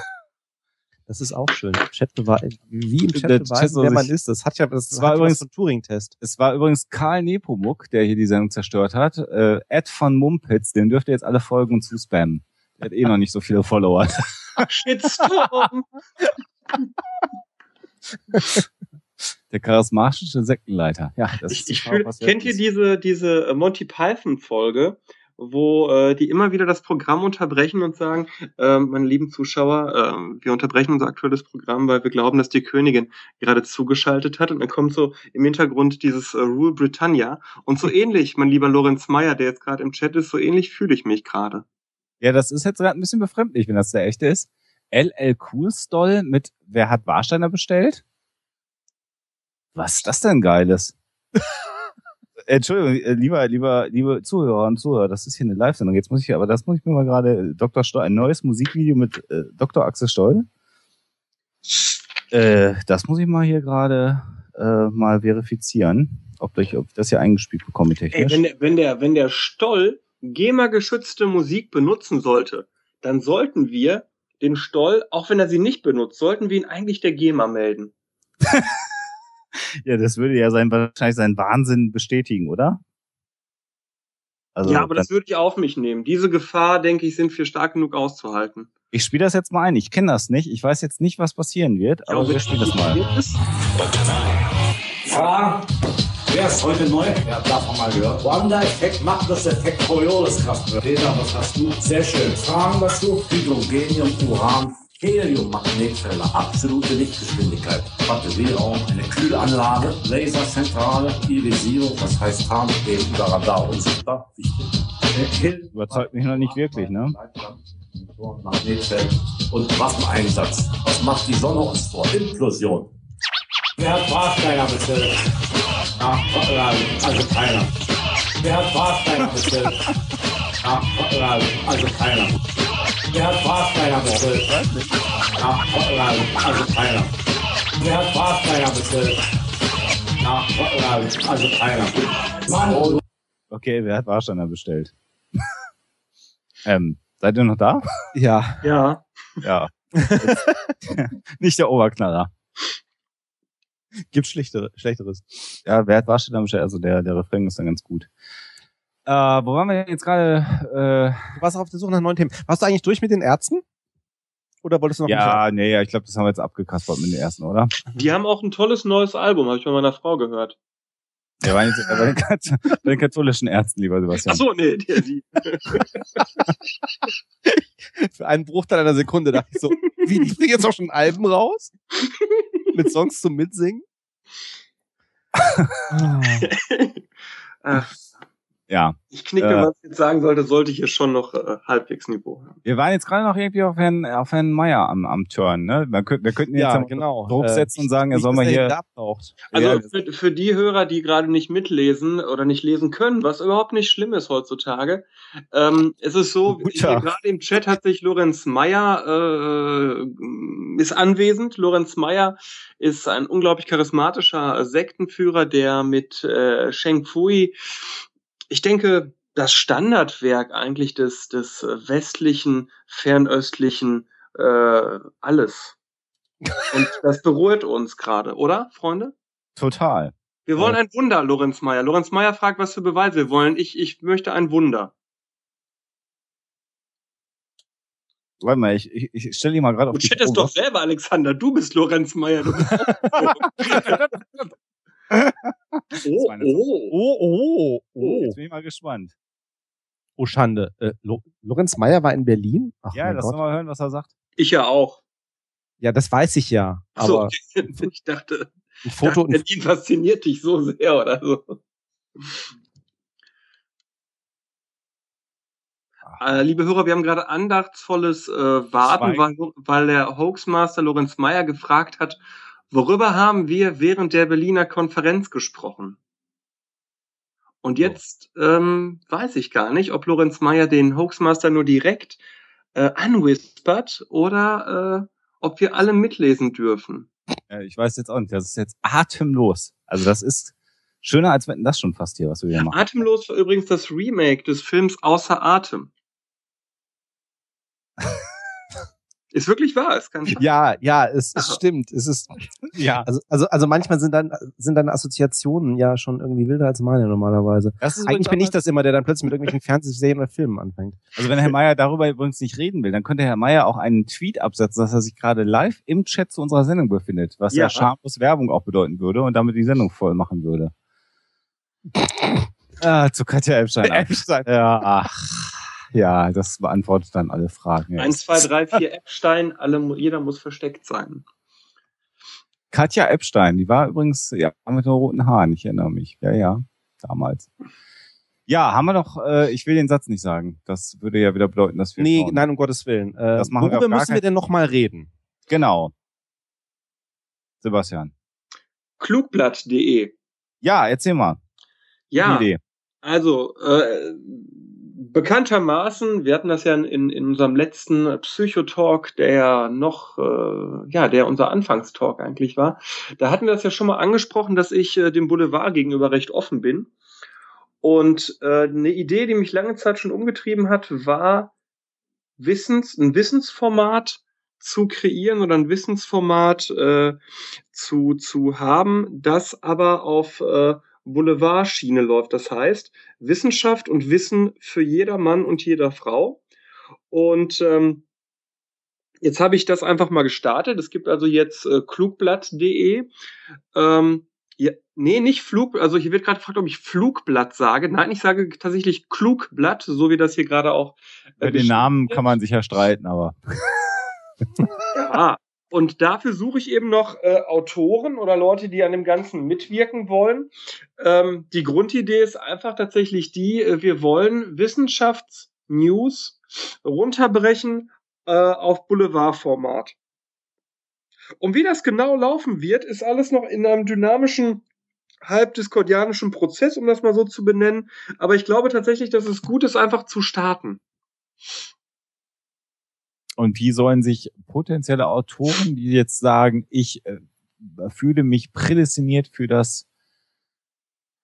Das ist auch schön. Chat wie im Chat beweisen, wer man ist. Das hat ja, das, das war übrigens ein Turing-Test. Es war übrigens Karl Nepomuk, der hier die Sendung zerstört hat. Äh, Ed von Mumpitz, dem dürft ihr jetzt alle folgen und zuspammen. Der hat eh noch nicht so viele Follower. Shitstorm. Der charismatische Sektenleiter. Ja, das ich, ist ich fühl, kennt ihr diese diese Monty Python Folge, wo äh, die immer wieder das Programm unterbrechen und sagen, äh, meine lieben Zuschauer, äh, wir unterbrechen unser aktuelles Programm, weil wir glauben, dass die Königin gerade zugeschaltet hat. Und dann kommt so im Hintergrund dieses äh, Rule Britannia. Und so ähnlich, mein lieber Lorenz Meyer, der jetzt gerade im Chat ist, so ähnlich fühle ich mich gerade. Ja, das ist jetzt gerade ein bisschen befremdlich, wenn das der echte ist. LL Cool Stoll mit Wer hat Warsteiner bestellt? Was ist das denn Geiles? Entschuldigung, äh, lieber, lieber, liebe Zuhörer und Zuhörer, das ist hier eine Live-Sendung. Jetzt muss ich, aber das muss ich mir mal gerade, äh, Dr. Stoll, ein neues Musikvideo mit äh, Dr. Axel Stoll. Äh, das muss ich mal hier gerade äh, mal verifizieren, ob ich, ob ich das hier eingespielt bekomme technisch. Ey, wenn der, wenn der, wenn der Stoll GEMA-geschützte Musik benutzen sollte, dann sollten wir den Stoll, auch wenn er sie nicht benutzt, sollten wir ihn eigentlich der GEMA melden. ja, das würde ja sein, wahrscheinlich seinen Wahnsinn bestätigen, oder? Also, ja, aber das würde ich auf mich nehmen. Diese Gefahr, denke ich, sind wir stark genug auszuhalten. Ich spiele das jetzt mal ein. Ich kenne das nicht. Ich weiß jetzt nicht, was passieren wird, aber wir spielen das mal. Fragen? Wer ist heute neu? Ja, davon mal gehört. Wanda-Effekt macht das Effekt Coriolis-Kraftwerk. Peter, was hast du? Sehr schön. Fragen dazu? Hydrogenium, Uran, Helium-Magnetfelder, absolute Lichtgeschwindigkeit, Batterieraum, eine Kühlanlage, Laserzentrale, Irisierung, das heißt Tarnstehen über Radar unsichtbar, wichtig. Überzeugt mich noch nicht wirklich, ne? Magnetfeld und Waffeneinsatz. Was macht die Sonne uns vor? Implosion. Wer hat Warsteiner bestellt? Ach, also keiner. Wer hat Warsteiner bestellt? Ach, also keiner. Wer hat Warsteiner bestellt? Ach, also keiner. Wer hat Warsteiner bestellt? Ach, also keiner. Mann. Okay, wer hat Warsteiner bestellt? ähm, seid ihr noch da? Ja. Ja. Ja. Nicht der Oberknaller. Gibt schlechtere, schlechteres. Ja, wer hat Warsteiner bestellt? Also der, der Refrain ist dann ganz gut. Äh, wo waren wir jetzt gerade? Äh, du warst auf der Suche nach neuen Themen. Warst du eigentlich durch mit den Ärzten? Oder wolltest du noch Ja, nee, ja, ich glaube, das haben wir jetzt abgekaspert mit den ersten, oder? Die haben auch ein tolles neues Album, habe ich bei meiner Frau gehört. Ja, bei den, bei den, bei den katholischen Ärzten, lieber Sebastian. Ach so, nee, die, die. Für einen Bruchteil einer Sekunde dachte ich so, wie, die bringen jetzt auch schon Alben raus? Mit Songs zum Mitsingen? Ach, Ja. ich knicke, Äh. was ich jetzt sagen sollte, sollte ich hier schon noch äh, halbwegs Niveau haben. Wir waren jetzt gerade noch irgendwie auf Herrn, auf Herrn Meier am, am Turn, ne? Wir, könnten- wir könnten jetzt Ja, genau. Druck Äh, setzen und sagen, er soll mal hier. abtaucht. Also Ja, für, für die Hörer, die gerade nicht mitlesen oder nicht lesen können, was überhaupt nicht schlimm ist heutzutage, ähm, es ist so, gerade im Chat hat sich Lorenz Meyer äh, ist anwesend. Lorenz Meyer ist ein unglaublich charismatischer Sektenführer, der mit äh, Sheng Fui, ich denke, das Standardwerk eigentlich des, des äh, westlichen, fernöstlichen, äh, alles. Und das beruhigt uns gerade, oder, Freunde? Total. Wir wollen ein Wunder, Lorenz Meyer. Lorenz Meyer fragt, was für Beweise wir wollen. Ich, ich möchte ein Wunder. Warte mal, ich, ich, ich stelle ihn mal gerade auf Du die chattest doch selber, Alexander. Du bist Lorenz Meyer. Du bist oh, meine oh. Oh, oh, oh. Jetzt bin ich mal gespannt. Oh, Schande. Äh, Lo Lorenz Meyer war in Berlin? Ach, Ja, lass Gott. mal hören, was er sagt. Ich ja auch. Ja, das weiß ich ja. So, Aber ich dachte, ein Foto, dachte, Berlin fasziniert dich so sehr oder so. Äh, liebe Hörer, wir haben gerade andachtsvolles äh, Warten, weil, weil der Hoaxmaster Lorenz Meyer gefragt hat, worüber haben wir während der Berliner Konferenz gesprochen? Und jetzt ähm, weiß ich gar nicht, ob Lorenz Meyer den Hoaxmaster nur direkt äh, anwispert oder äh, ob wir alle mitlesen dürfen. Ja, ich weiß jetzt auch nicht. Das ist jetzt atemlos. Also das ist schöner, als wenn das schon fast hier, was wir hier machen. Atemlos war übrigens das Remake des Films Außer Atem. Ist wirklich wahr, ist kein Scheiß. ja, ja, es, es Aha. stimmt. Es ist, Ja. also, also, also manchmal sind dann, sind dann Assoziationen ja schon irgendwie wilder als meine normalerweise. Das ist Eigentlich bin ich das immer, der dann plötzlich mit irgendwelchen Fernsehserien oder Filmen anfängt. Also wenn Herr Meier darüber übrigens nicht reden will, dann könnte Herr Meier auch einen Tweet absetzen, dass er sich gerade live im Chat zu unserer Sendung befindet, was ja, Ja. schamlos Werbung auch bedeuten würde und damit die Sendung voll machen würde. ah, zu Katja Epstein. Epstein. Ja, ach, ja, das beantwortet dann alle Fragen. Eins, zwei, drei, vier Epstein, alle, jeder muss versteckt sein. Katja Epstein, die war übrigens, ja, mit den roten Haaren, ich erinnere mich. Ja, ja, damals. Ja, haben wir noch, äh, ich will den Satz nicht sagen. Das würde ja wieder bedeuten, dass wir. Nee, schauen. nein, um Gottes Willen. Äh, Das machen wir worüber gar müssen wir denn noch mal reden? Genau. Sebastian. Klugblatt.de. Ja, erzähl mal. Ja, also äh, bekanntermaßen, wir hatten das ja in, in unserem letzten Psychotalk, der ja noch, äh, ja, der unser Anfangstalk eigentlich war, da hatten wir das ja schon mal angesprochen, dass ich äh, dem Boulevard gegenüber recht offen bin. Und äh, eine Idee, die mich lange Zeit schon umgetrieben hat, war Wissens, ein Wissensformat zu kreieren oder ein Wissensformat äh, zu, zu haben, das aber auf äh, Boulevardschiene läuft. Das heißt, Wissenschaft und Wissen für jeder Mann und jeder Frau. Und ähm, jetzt habe ich das einfach mal gestartet. Es gibt also jetzt äh, klugblatt.de. Ähm, ja, nee, nicht Flug, also hier wird gerade gefragt, ob ich Flugblatt sage. Nein, ich sage tatsächlich Klugblatt, so wie das hier gerade auch. Über den Namen kann man sich ja streiten, aber. Ja, und dafür suche ich eben noch äh, Autoren oder Leute, die an dem Ganzen mitwirken wollen. Ähm, die Grundidee ist einfach tatsächlich die, äh, wir wollen Wissenschaftsnews runterbrechen äh, auf Boulevardformat. Und wie das genau laufen wird, ist alles noch in einem dynamischen halbdiskordianischen Prozess, um das mal so zu benennen. Aber ich glaube tatsächlich, dass es gut ist, einfach zu starten. Und wie sollen sich potenzielle Autoren, die jetzt sagen, ich äh, fühle mich prädestiniert für das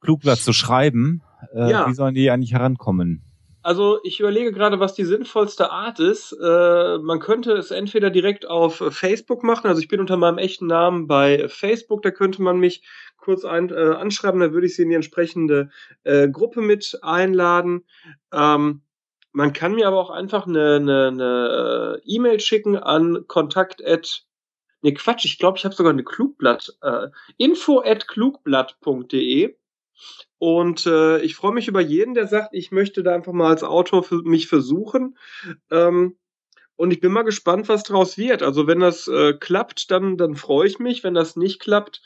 Klugblatt zu schreiben, äh, Ja. wie sollen die eigentlich herankommen? Also ich überlege gerade, was die sinnvollste Art ist. Äh, man könnte es entweder direkt auf Facebook machen. Also ich bin unter meinem echten Namen bei Facebook. Da könnte man mich kurz ein, äh, anschreiben. Da würde ich sie in die entsprechende äh, Gruppe mit einladen. Ähm, man kann mir aber auch einfach eine, eine, eine äh, E-Mail schicken an kontakt Nee, Quatsch, ich glaube, ich habe sogar eine Klugblatt. Äh, info at klugblatt.de und äh, ich freue mich über jeden, der sagt, ich möchte da einfach mal als Autor für mich versuchen. Ähm, und ich bin mal gespannt, was draus wird. Also wenn das äh, klappt, dann, dann freue ich mich. Wenn das nicht klappt,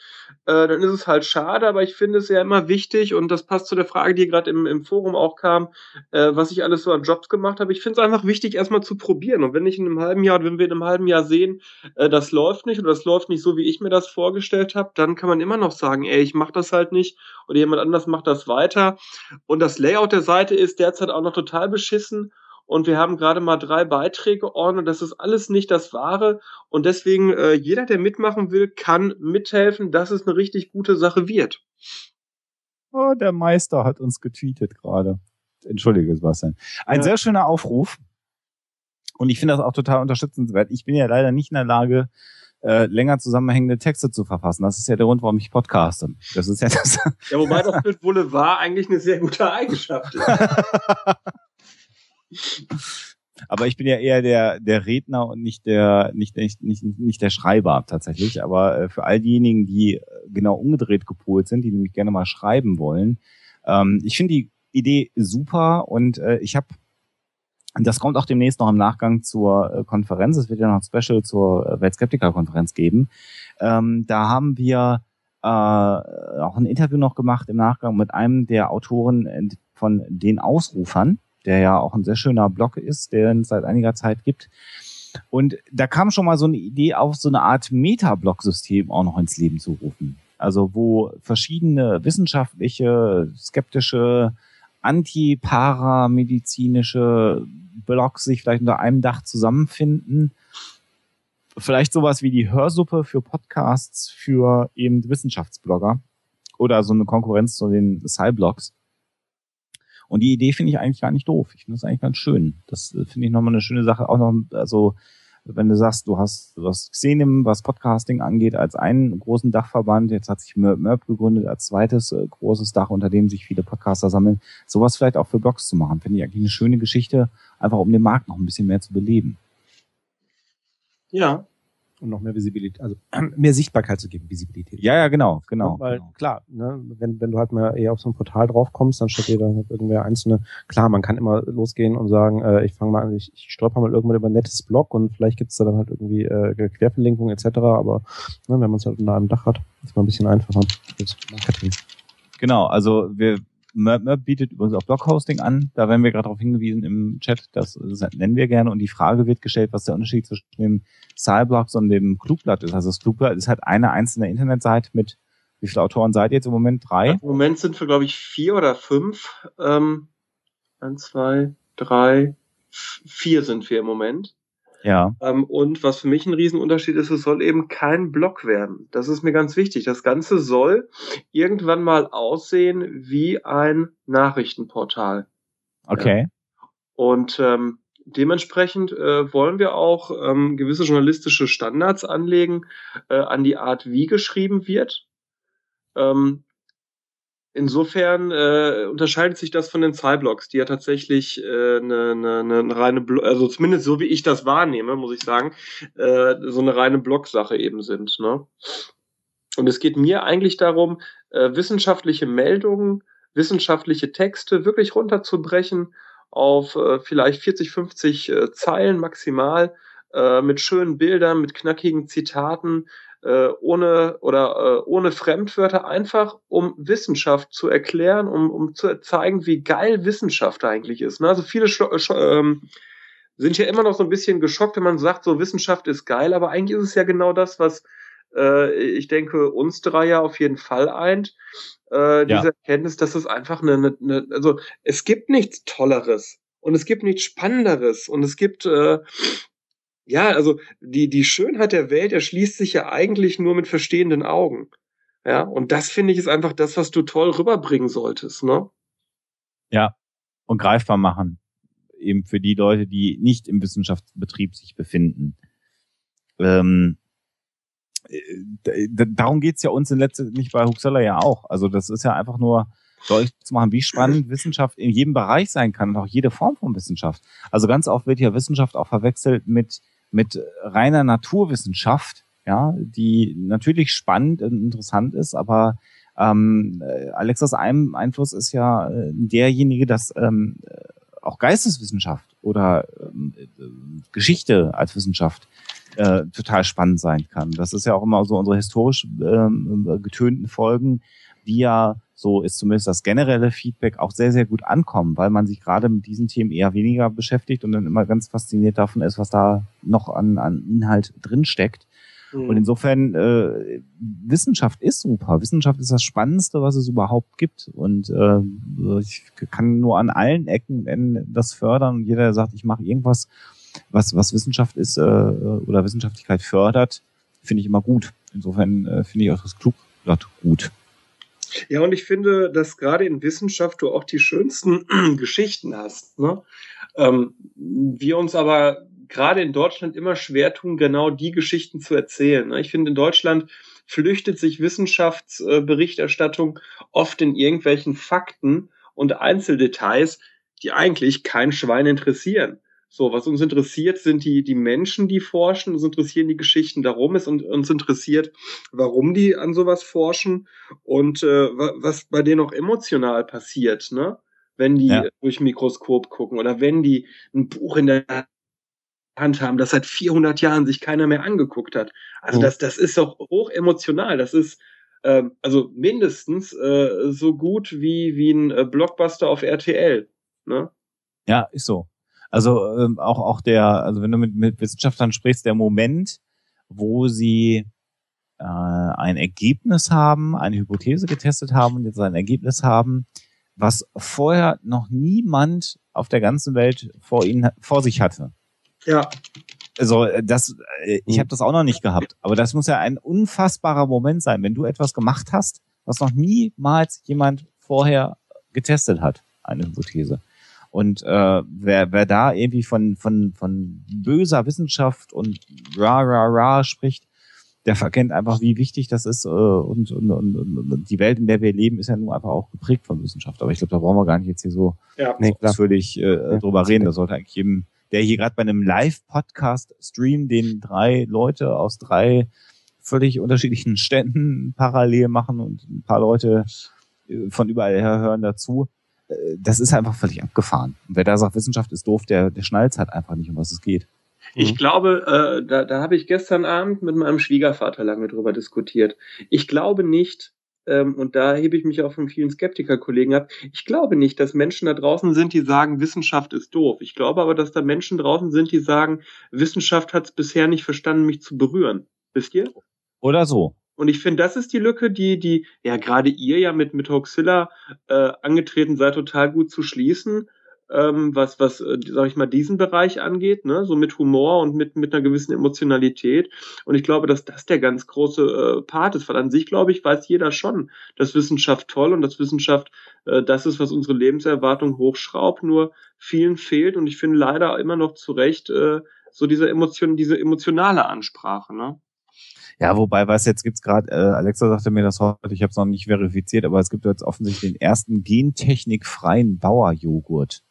äh, dann ist es halt schade. Aber ich finde es ja immer wichtig und das passt zu der Frage, die gerade im, im Forum auch kam, äh, was ich alles so an Jobs gemacht habe. Ich finde es einfach wichtig, erstmal zu probieren. Und wenn ich in einem halben Jahr, wenn wir in einem halben Jahr sehen, äh, das läuft nicht oder das läuft nicht so, wie ich mir das vorgestellt habe, dann kann man immer noch sagen, ey, ich mache das halt nicht oder jemand anders macht das weiter. Und das Layout der Seite ist derzeit auch noch total beschissen. Und wir haben gerade mal drei Beiträge on und das ist alles nicht das Wahre. Und deswegen, äh, jeder, der mitmachen will, kann mithelfen, dass es eine richtig gute Sache wird. Oh, der Meister hat uns getweetet gerade. Entschuldige, Sebastian. Ein Ja. sehr schöner Aufruf. Und ich finde das auch total unterstützenswert. Ich bin ja leider nicht in der Lage, äh, länger zusammenhängende Texte zu verfassen. Das ist ja der Grund, warum ich podcaste. Das ist ja das. Ja, wobei das mit Boulevard eigentlich eine sehr gute Eigenschaft ist. Aber ich bin ja eher der, der Redner und nicht der, nicht, nicht, nicht, nicht der Schreiber tatsächlich. Aber äh, für all diejenigen, die äh, genau umgedreht gepolt sind, die nämlich gerne mal schreiben wollen, ähm, ich finde die Idee super und äh, ich habe das kommt auch demnächst noch im Nachgang zur äh, Konferenz. Es wird ja noch ein Special zur äh, Weltskeptiker-Konferenz geben. Ähm, da haben wir äh, auch ein Interview noch gemacht im Nachgang mit einem der Autoren äh, von den Ausrufern, der ja auch ein sehr schöner Blog ist, der es seit einiger Zeit gibt. Und da kam schon mal so eine Idee auf, so eine Art Meta-Blog-System auch noch ins Leben zu rufen. Also wo verschiedene wissenschaftliche, skeptische, anti-paramedizinische Blogs sich vielleicht unter einem Dach zusammenfinden. Vielleicht sowas wie die Hörsuppe für Podcasts für eben Wissenschaftsblogger oder so eine Konkurrenz zu den Sci-Blogs. Und die Idee finde ich eigentlich gar nicht doof. Ich finde das eigentlich ganz schön. Das äh, finde ich nochmal eine schöne Sache. Auch noch, also, wenn du sagst, du hast, du hast Xenim, was Podcasting angeht, als einen großen Dachverband. Jetzt hat sich Merp Merp gegründet als zweites äh, großes Dach, unter dem sich viele Podcaster sammeln. Sowas vielleicht auch für Blogs zu machen, finde ich eigentlich eine schöne Geschichte, einfach um den Markt noch ein bisschen mehr zu beleben. Ja. Und noch mehr Visibilität, also mehr Sichtbarkeit zu geben, Visibilität. Ja, ja, genau, genau. Weil genau. klar, ne, wenn, wenn du halt mal eher auf so ein Portal drauf kommst, dann steht dir da halt irgendwer einzelne. Klar, man kann immer losgehen und sagen, äh, ich fange mal an, ich, ich stolper mal irgendwann über ein nettes Blog und vielleicht gibt's da dann halt irgendwie äh, Querverlinkungen etc. Aber ne, wenn man es halt unter einem Dach hat, ist mal ein bisschen einfacher. Genau, also wir Merp bietet übrigens auch Bloghosting an. Da werden wir gerade darauf hingewiesen im Chat. Das, das, nennen wir gerne. Und die Frage wird gestellt, was der Unterschied zwischen dem Styleblogs und dem Klugblatt ist. Also das Klugblatt ist halt eine einzelne Internetseite mit, wie viele Autoren seid ihr jetzt im Moment? Drei? Im Moment sind wir, glaube ich, vier oder fünf. Ähm, eins, zwei, drei, vier sind wir im Moment. Ja. Ähm, und was für mich ein Riesenunterschied ist, es soll eben kein Blog werden. Das ist mir ganz wichtig. Das Ganze soll irgendwann mal aussehen wie ein Nachrichtenportal. Okay. Ja. Und ähm, dementsprechend äh, wollen wir auch ähm, gewisse journalistische Standards anlegen äh, an die Art, wie geschrieben wird. Ähm, Insofern äh, unterscheidet sich das von den Cyblogs, die ja tatsächlich äh, eine, eine, eine reine, Blo also zumindest so wie ich das wahrnehme, muss ich sagen, äh, so eine reine Blog-Sache eben sind. Ne? Und es geht mir eigentlich darum, äh, wissenschaftliche Meldungen, wissenschaftliche Texte wirklich runterzubrechen auf äh, vielleicht 40, 50 äh, Zeilen maximal, äh, mit schönen Bildern, mit knackigen Zitaten, äh, ohne oder äh, ohne Fremdwörter einfach, um Wissenschaft zu erklären, um, um zu zeigen, wie geil Wissenschaft eigentlich ist. Ne? Also viele ähm, sind ja immer noch so ein bisschen geschockt, wenn man sagt, so Wissenschaft ist geil, aber eigentlich ist es ja genau das, was äh, ich denke, uns drei ja auf jeden Fall eint. Äh, diese ja. Erkenntnis, dass es einfach eine, eine, eine, also es gibt nichts Tolleres und es gibt nichts Spannenderes und es gibt äh, ja, also die, die Schönheit der Welt erschließt sich ja eigentlich nur mit verstehenden Augen. Ja, und das finde ich ist einfach das, was du toll rüberbringen solltest, ne? Ja, und greifbar machen. Eben für die Leute, die nicht im Wissenschaftsbetrieb sich befinden. Ähm, äh, darum geht's ja uns in letzter nicht bei Huxella ja auch. Also das ist ja einfach nur deutlich zu machen, wie spannend Wissenschaft in jedem Bereich sein kann und auch jede Form von Wissenschaft. Also ganz oft wird ja Wissenschaft auch verwechselt mit mit reiner Naturwissenschaft, ja, die natürlich spannend und interessant ist, aber ähm, Alexas Einfluss ist ja äh, derjenige, dass ähm, auch Geisteswissenschaft oder ähm, Geschichte als Wissenschaft äh, total spannend sein kann. Das ist ja auch immer so unsere historisch ähm, getönten Folgen, die ja so ist zumindest das generelle Feedback auch sehr, sehr gut ankommen, weil man sich gerade mit diesen Themen eher weniger beschäftigt und dann immer ganz fasziniert davon ist, was da noch an, an Inhalt drinsteckt. Mhm. Und insofern, äh, Wissenschaft ist super. Wissenschaft ist das Spannendste, was es überhaupt gibt. Und äh, ich kann nur an allen Ecken das fördern. Und jeder, der sagt, ich mache irgendwas, was, was Wissenschaft ist äh, oder Wissenschaftlichkeit fördert, finde ich immer gut. Insofern äh, finde ich auch das Klugblatt gut. Ja, und ich finde, dass gerade in Wissenschaft du auch die schönsten Geschichten hast. Ne? Ähm, wir uns aber gerade in Deutschland immer schwer tun, genau die Geschichten zu erzählen. Ne? Ich finde, in Deutschland flüchtet sich Wissenschaftsberichterstattung oft in irgendwelchen Fakten und Einzeldetails, die eigentlich kein Schwein interessieren. So, was uns interessiert, sind die, die Menschen, die forschen, uns interessieren die Geschichten darum, es uns interessiert, warum die an sowas forschen und äh, was bei denen auch emotional passiert, ne? Wenn die ja. durch Mikroskop gucken oder wenn die ein Buch in der Hand haben, das seit 400 Jahren sich keiner mehr angeguckt hat. Also mhm. das, das ist doch hoch emotional. Das ist äh, also mindestens äh, so gut wie wie ein äh, Blockbuster auf RTL. Ne? Ja, ist so. Also ähm, auch auch der, also wenn du mit, mit Wissenschaftlern sprichst, der Moment, wo sie äh, ein Ergebnis haben, eine Hypothese getestet haben und jetzt ein Ergebnis haben, was vorher noch niemand auf der ganzen Welt vor ihnen vor sich hatte. Ja. Also das, äh, ich habe das auch noch nicht gehabt, aber das muss ja ein unfassbarer Moment sein, wenn du etwas gemacht hast, was noch niemals jemand vorher getestet hat, eine Hypothese. Und äh, wer, wer da irgendwie von, von, von böser Wissenschaft und ra, ra, ra spricht, der verkennt einfach, wie wichtig das ist. Äh, und, und, und, und die Welt, in der wir leben, ist ja nur einfach auch geprägt von Wissenschaft. Aber ich glaube, da brauchen wir gar nicht jetzt hier so ja, nee, ausführlich äh, ja. drüber reden. Das sollte eigentlich jedem, der hier gerade bei einem Live-Podcast-Stream, den drei Leute aus drei völlig unterschiedlichen Städten parallel machen und ein paar Leute äh, von überall her hören dazu, das ist einfach völlig abgefahren. Und wer da sagt, Wissenschaft ist doof, der, der schnallt halt einfach nicht, um was es geht. Ich mhm. glaube, äh, da, da habe ich gestern Abend mit meinem Schwiegervater lange drüber diskutiert. Ich glaube nicht, ähm, und da hebe ich mich auch von vielen Skeptiker-Kollegen ab. Ich glaube nicht, dass Menschen da draußen sind, die sagen, Wissenschaft ist doof. Ich glaube aber, dass da Menschen draußen sind, die sagen, Wissenschaft hat es bisher nicht verstanden, mich zu berühren. Wisst ihr? Oder so. Und ich finde, das ist die Lücke, die, die, ja, gerade ihr ja mit, mit Hoaxilla äh, angetreten seid, total gut zu schließen ähm, was, was, äh, sag ich mal, diesen Bereich angeht, ne, so mit Humor und mit, mit einer gewissen Emotionalität. Und ich glaube, dass das der ganz große äh, Part ist, weil an sich, glaube ich, weiß jeder schon, dass Wissenschaft toll und dass Wissenschaft äh, das ist, was unsere Lebenserwartung hochschraubt, nur vielen fehlt und ich finde leider immer noch zu Recht äh, so diese Emotion, diese emotionale Ansprache, ne? Ja, wobei, was jetzt gibt's gerade, äh, Alexa sagte mir das heute, ich habe es noch nicht verifiziert, aber es gibt jetzt offensichtlich den ersten gentechnikfreien Bauerjoghurt.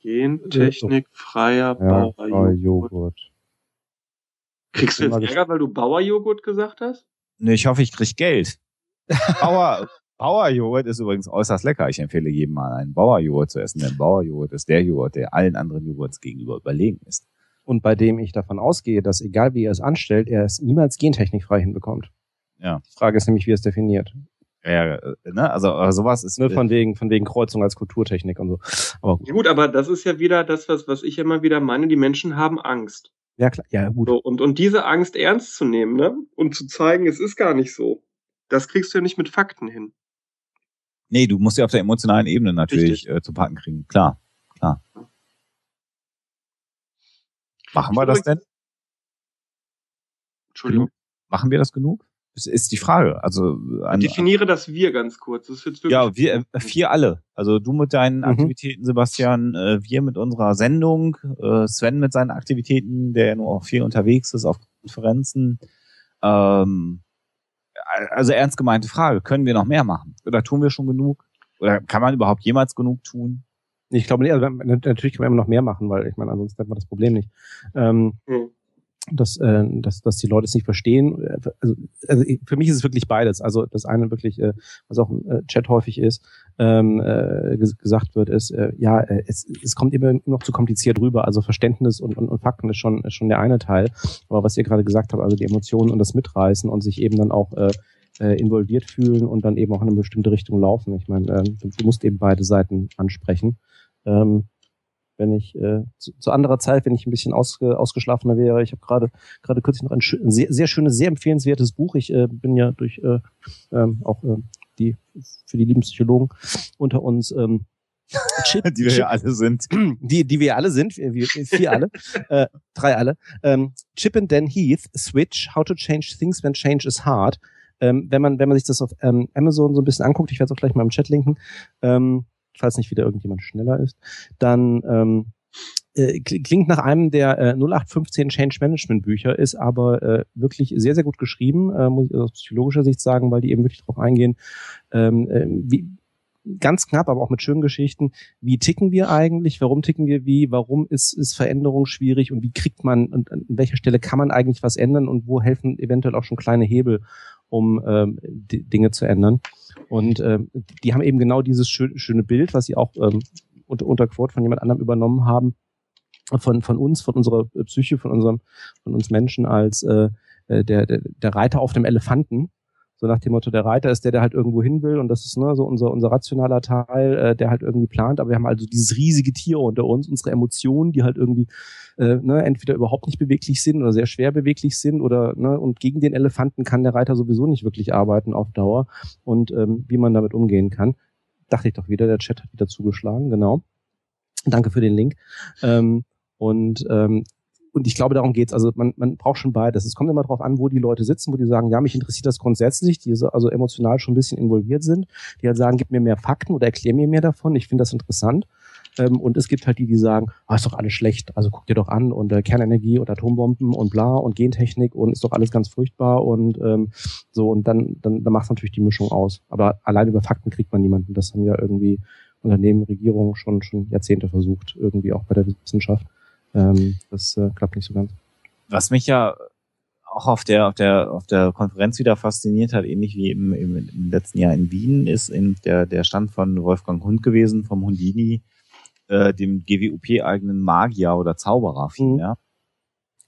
Gentechnikfreier ja, Bauerjoghurt. Kriegst du jetzt Ärger, weil du Bauerjoghurt gesagt hast? Ne, ich hoffe, ich krieg Geld. Bauer, Bauerjoghurt ist übrigens äußerst lecker. Ich empfehle jedem mal einen Bauerjoghurt zu essen, denn Bauerjoghurt ist der Joghurt, der allen anderen Joghurts gegenüber überlegen ist. Und bei dem ich davon ausgehe, dass egal wie er es anstellt, er es niemals gentechnikfrei hinbekommt. Ja. Die Frage ist nämlich, wie er es definiert. Ja, äh, ne? Also sowas ist. Nur von wegen, von wegen Kreuzung als Kulturtechnik und so. Aber gut. Ja, gut, aber das ist ja wieder das, was, was ich immer wieder meine, die Menschen haben Angst. Ja, klar, ja, gut. So, und, und diese Angst ernst zu nehmen, ne? Und zu zeigen, es ist gar nicht so. Das kriegst du ja nicht mit Fakten hin. Nee, du musst ja auf der emotionalen Ebene natürlich äh, zu packen kriegen. Klar, klar. Machen wir das denn? Entschuldigung. Machen wir das genug? Das ist die Frage. Also an, definiere das wir ganz kurz. Ja, wir äh, vier alle. Also du mit deinen mhm. Aktivitäten, Sebastian, äh, wir mit unserer Sendung, äh, Sven mit seinen Aktivitäten, der ja nur auch viel unterwegs ist auf Konferenzen. Ähm, also ernst gemeinte Frage: Können wir noch mehr machen? Oder tun wir schon genug? Oder kann man überhaupt jemals genug tun? Ich glaube nicht. Also natürlich kann man immer noch mehr machen, weil ich meine, ansonsten hat man das Problem nicht. Ähm, mhm dass, äh, dass, dass die Leute es nicht verstehen. Also, also für mich ist es wirklich beides. Also das eine wirklich, äh, was auch im äh, Chat häufig ist, ähm, äh, gesagt wird, ist, äh, ja, äh, es, es kommt immer noch zu kompliziert rüber. Also Verständnis und, und, und Fakten ist schon, ist schon der eine Teil. Aber was ihr gerade gesagt habt, also die Emotionen und das Mitreißen und sich eben dann auch äh, äh, involviert fühlen und dann eben auch in eine bestimmte Richtung laufen. Ich meine, äh, du, du musst eben beide Seiten ansprechen. Ähm, wenn ich äh, zu, zu anderer Zeit, wenn ich ein bisschen ausge, ausgeschlafener wäre. Ich habe gerade gerade kürzlich noch ein, ein sehr, sehr schönes, sehr empfehlenswertes Buch. Ich äh, bin ja durch äh, ähm, auch äh, die für die lieben Psychologen unter uns ähm, Chip, die wir Chip, ja alle sind. Die, die wir alle sind, wir, vier alle, äh, drei alle. Ähm, Chip and Dan Heath, Switch, How to Change Things When Change is Hard. Ähm, wenn man, wenn man sich das auf ähm, Amazon so ein bisschen anguckt, ich werde es auch gleich mal im Chat linken, ähm, falls nicht wieder irgendjemand schneller ist, dann ähm, äh, klingt nach einem der äh, 0815 Change Management Bücher, ist aber äh, wirklich sehr, sehr gut geschrieben, äh, muss ich aus psychologischer Sicht sagen, weil die eben wirklich darauf eingehen, ähm, äh, wie, ganz knapp, aber auch mit schönen Geschichten. Wie ticken wir eigentlich? Warum ticken wir wie? Warum ist, ist Veränderung schwierig? Und wie kriegt man, und an welcher Stelle kann man eigentlich was ändern? Und wo helfen eventuell auch schon kleine Hebel, um ähm, Dinge zu ändern? Und ähm, die haben eben genau dieses schön, schöne Bild, was sie auch ähm, unter, unter Quote von jemand anderem übernommen haben, von, von uns, von unserer Psyche, von unserem, von uns Menschen als äh, äh der, der, der Reiter auf dem Elefanten. So nach dem Motto, der Reiter ist der, der halt irgendwo hin will und das ist ne, so unser, unser rationaler Teil, äh, der halt irgendwie plant. Aber wir haben also dieses riesige Tier unter uns, unsere Emotionen, die halt irgendwie äh, ne, entweder überhaupt nicht beweglich sind oder sehr schwer beweglich sind oder ne, und gegen den Elefanten kann der Reiter sowieso nicht wirklich arbeiten auf Dauer und ähm, wie man damit umgehen kann. Dachte ich doch wieder, der Chat hat wieder zugeschlagen, genau. Danke für den Link. Ähm, und ähm, und ich glaube, darum geht's. Also man, man braucht schon beides. Es kommt immer darauf an, wo die Leute sitzen, wo die sagen, ja, mich interessiert das grundsätzlich, die so, also emotional schon ein bisschen involviert sind, die halt sagen, gib mir mehr Fakten oder erklär mir mehr davon, ich finde das interessant. Ähm, und es gibt halt die, die sagen, ah, ist doch alles schlecht, also guck dir doch an und äh, Kernenergie und Atombomben und bla und Gentechnik und ist doch alles ganz furchtbar und ähm, so und dann, dann, dann macht natürlich die Mischung aus. Aber allein über Fakten kriegt man niemanden. Das haben ja irgendwie Unternehmen, Regierungen schon, schon Jahrzehnte versucht, irgendwie auch bei der Wissenschaft. Ähm, das äh, klappt nicht so ganz. Was mich ja auch auf der auf der auf der Konferenz wieder fasziniert hat, ähnlich wie im, im, im letzten Jahr in Wien, ist in der der Stand von Wolfgang Hund gewesen vom Hundini, äh, dem GWUP eigenen Magier oder Zauberer vielmehr,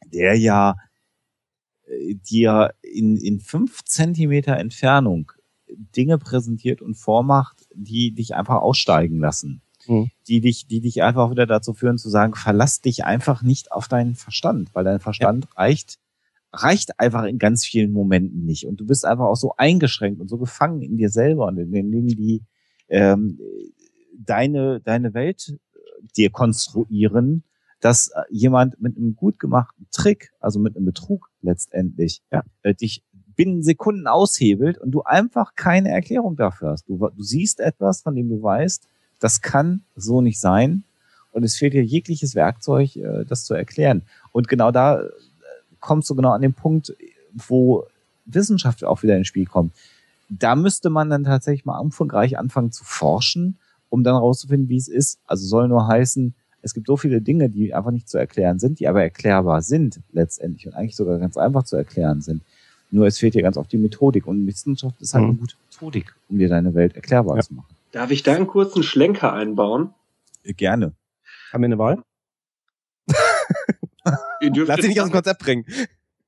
mhm. der ja äh, dir in in fünf Zentimeter Entfernung Dinge präsentiert und vormacht, die dich einfach aussteigen lassen. Mhm. Die dich, die dich einfach wieder dazu führen zu sagen, verlass dich einfach nicht auf deinen Verstand, weil dein Verstand ja. reicht, reicht einfach in ganz vielen Momenten nicht. Und du bist einfach auch so eingeschränkt und so gefangen in dir selber und in den Dingen, die ähm, deine, deine Welt dir konstruieren, dass äh, jemand mit einem gut gemachten Trick, also mit einem Betrug letztendlich, ja. äh, dich binnen Sekunden aushebelt und du einfach keine Erklärung dafür hast. Du, du siehst etwas, von dem du weißt, das kann so nicht sein und es fehlt dir jegliches Werkzeug, äh, das zu erklären. Und genau da äh, kommst du genau an den Punkt, wo Wissenschaft auch wieder ins Spiel kommt. Da müsste man dann tatsächlich mal umfangreich anfangen zu forschen, um dann herauszufinden, wie es ist. Also soll nur heißen, es gibt so viele Dinge, die einfach nicht zu erklären sind, die aber erklärbar sind letztendlich und eigentlich sogar ganz einfach zu erklären sind. Nur es fehlt dir ganz oft die Methodik und Wissenschaft ist halt mhm. eine gute Methodik, um dir deine Welt erklärbar ja. zu machen. Darf ich da einen kurzen Schlenker einbauen? Äh, gerne. Haben wir eine Wahl? Lass dich nicht aus dem Konzept bringen.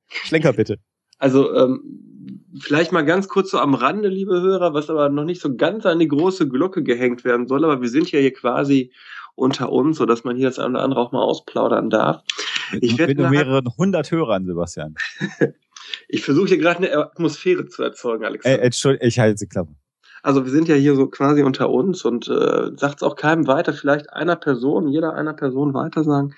Schlenker bitte. Also ähm, vielleicht mal ganz kurz so am Rande, liebe Hörer, was aber noch nicht so ganz an die große Glocke gehängt werden soll, aber wir sind ja hier quasi unter uns, so dass man hier das eine oder andere auch mal ausplaudern darf. Ich werde mit mehreren hundert Hörern, Sebastian. ich versuche hier gerade eine Atmosphäre zu erzeugen, Alexander. Äh, Entschuldigung, ich halte sie Klappe. Also wir sind ja hier so quasi unter uns und äh, sagt auch keinem weiter, vielleicht einer Person, jeder einer Person weiter sagen.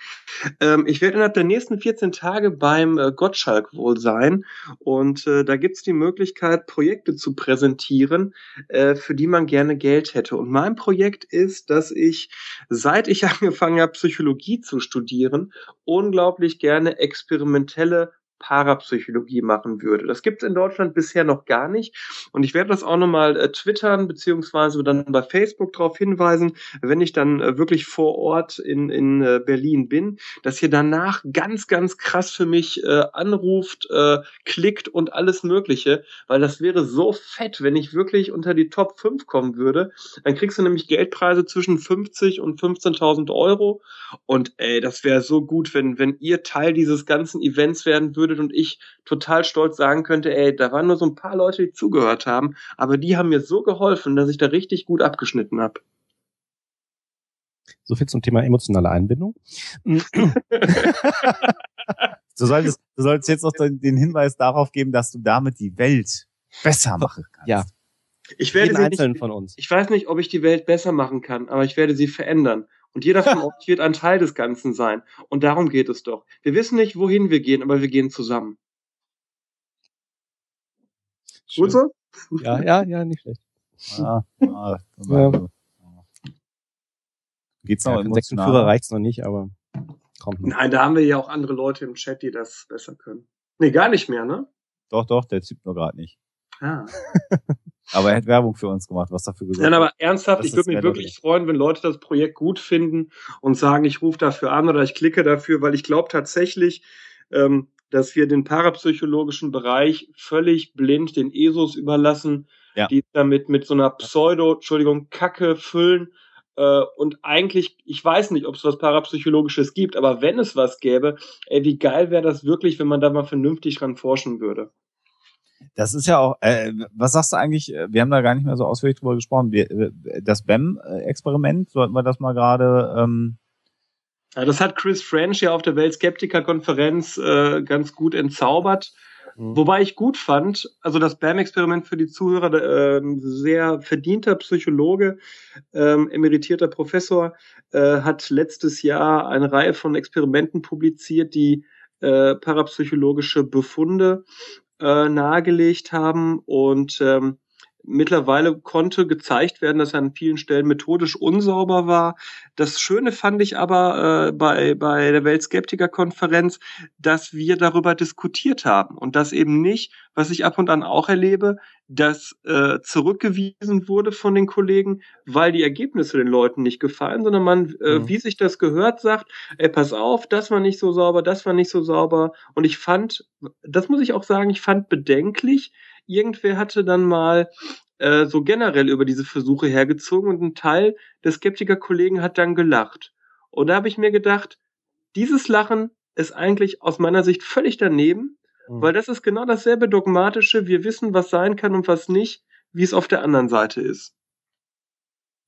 Ähm, ich werde innerhalb der nächsten 14 Tage beim äh, Gottschalk wohl sein und äh, da gibt es die Möglichkeit, Projekte zu präsentieren, äh, für die man gerne Geld hätte. Und mein Projekt ist, dass ich, seit ich angefangen habe, Psychologie zu studieren, unglaublich gerne experimentelle Parapsychologie machen würde. Das gibt es in Deutschland bisher noch gar nicht. Und ich werde das auch nochmal äh, twittern, beziehungsweise dann bei Facebook darauf hinweisen, wenn ich dann äh, wirklich vor Ort in, in äh, Berlin bin, dass ihr danach ganz, ganz krass für mich äh, anruft, äh, klickt und alles Mögliche, weil das wäre so fett, wenn ich wirklich unter die Top 5 kommen würde. Dann kriegst du nämlich Geldpreise zwischen 50 und 15.000 Euro. Und ey, das wäre so gut, wenn, wenn ihr Teil dieses ganzen Events werden würdet würdet und ich total stolz sagen könnte, ey, da waren nur so ein paar Leute, die zugehört haben, aber die haben mir so geholfen, dass ich da richtig gut abgeschnitten habe. So viel zum Thema emotionale Einbindung. du, solltest, du solltest jetzt noch den Hinweis darauf geben, dass du damit die Welt besser machen kannst. Ja. Ich werde Jeden einzelnen nicht, von uns. Ich weiß nicht, ob ich die Welt besser machen kann, aber ich werde sie verändern. Und jeder von euch wird ein Teil des Ganzen sein. Und darum geht es doch. Wir wissen nicht, wohin wir gehen, aber wir gehen zusammen. Schön. Gut so? Ja, ja, ja, nicht schlecht. Ah, ah, ja. Geht's noch? Ja, Führer reicht's noch nicht, aber kommt noch. Nein, da haben wir ja auch andere Leute im Chat, die das besser können. Nee, gar nicht mehr, ne? Doch, doch, der zieht nur gerade nicht. Ah. Aber er hat Werbung für uns gemacht, was dafür gesagt Nein, aber ernsthaft, ich würde mich wirklich freuen, wenn Leute das Projekt gut finden und sagen, ich rufe dafür an oder ich klicke dafür, weil ich glaube tatsächlich, ähm, dass wir den parapsychologischen Bereich völlig blind den ESOs überlassen, ja. die damit mit so einer Pseudo, Entschuldigung, Kacke füllen. Äh, und eigentlich, ich weiß nicht, ob es was Parapsychologisches gibt, aber wenn es was gäbe, ey, wie geil wäre das wirklich, wenn man da mal vernünftig dran forschen würde. Das ist ja auch, äh, was sagst du eigentlich, wir haben da gar nicht mehr so ausführlich drüber gesprochen, wir, äh, das BEM-Experiment, sollten wir das mal gerade... Ähm ja, das hat Chris French ja auf der Weltskeptiker-Konferenz äh, ganz gut entzaubert. Mhm. Wobei ich gut fand, also das BAM-Experiment für die Zuhörer, äh, ein sehr verdienter Psychologe, ähm, emeritierter Professor, äh, hat letztes Jahr eine Reihe von Experimenten publiziert, die äh, parapsychologische Befunde äh, nahegelegt haben und ähm, Mittlerweile konnte gezeigt werden, dass er an vielen Stellen methodisch unsauber war. Das Schöne fand ich aber äh, bei, bei der Weltskeptiker-Konferenz, dass wir darüber diskutiert haben und dass eben nicht, was ich ab und an auch erlebe, dass äh, zurückgewiesen wurde von den Kollegen, weil die Ergebnisse den Leuten nicht gefallen, sondern man, äh, mhm. wie sich das gehört, sagt, ey, pass auf, das war nicht so sauber, das war nicht so sauber. Und ich fand, das muss ich auch sagen, ich fand bedenklich, irgendwer hatte dann mal äh, so generell über diese Versuche hergezogen und ein Teil der Skeptiker-Kollegen hat dann gelacht. Und da habe ich mir gedacht, dieses Lachen ist eigentlich aus meiner Sicht völlig daneben, mhm. weil das ist genau dasselbe dogmatische, wir wissen, was sein kann und was nicht. wie es auf der anderen Seite ist.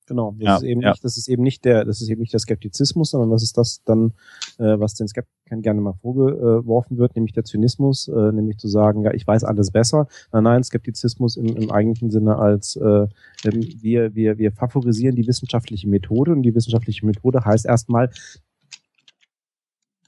Genau, das Ja, ist eben ja. nicht, das ist eben nicht der, das ist eben nicht der Skeptizismus, sondern das ist das dann, äh, was den Skeptikern gerne mal vorgeworfen wird, nämlich der Zynismus, äh, nämlich zu sagen, ja, ich weiß alles besser. Nein, nein, Skeptizismus im, im eigentlichen Sinne als äh, ähm, wir, wir, wir favorisieren die wissenschaftliche Methode und die wissenschaftliche Methode heißt erstmal,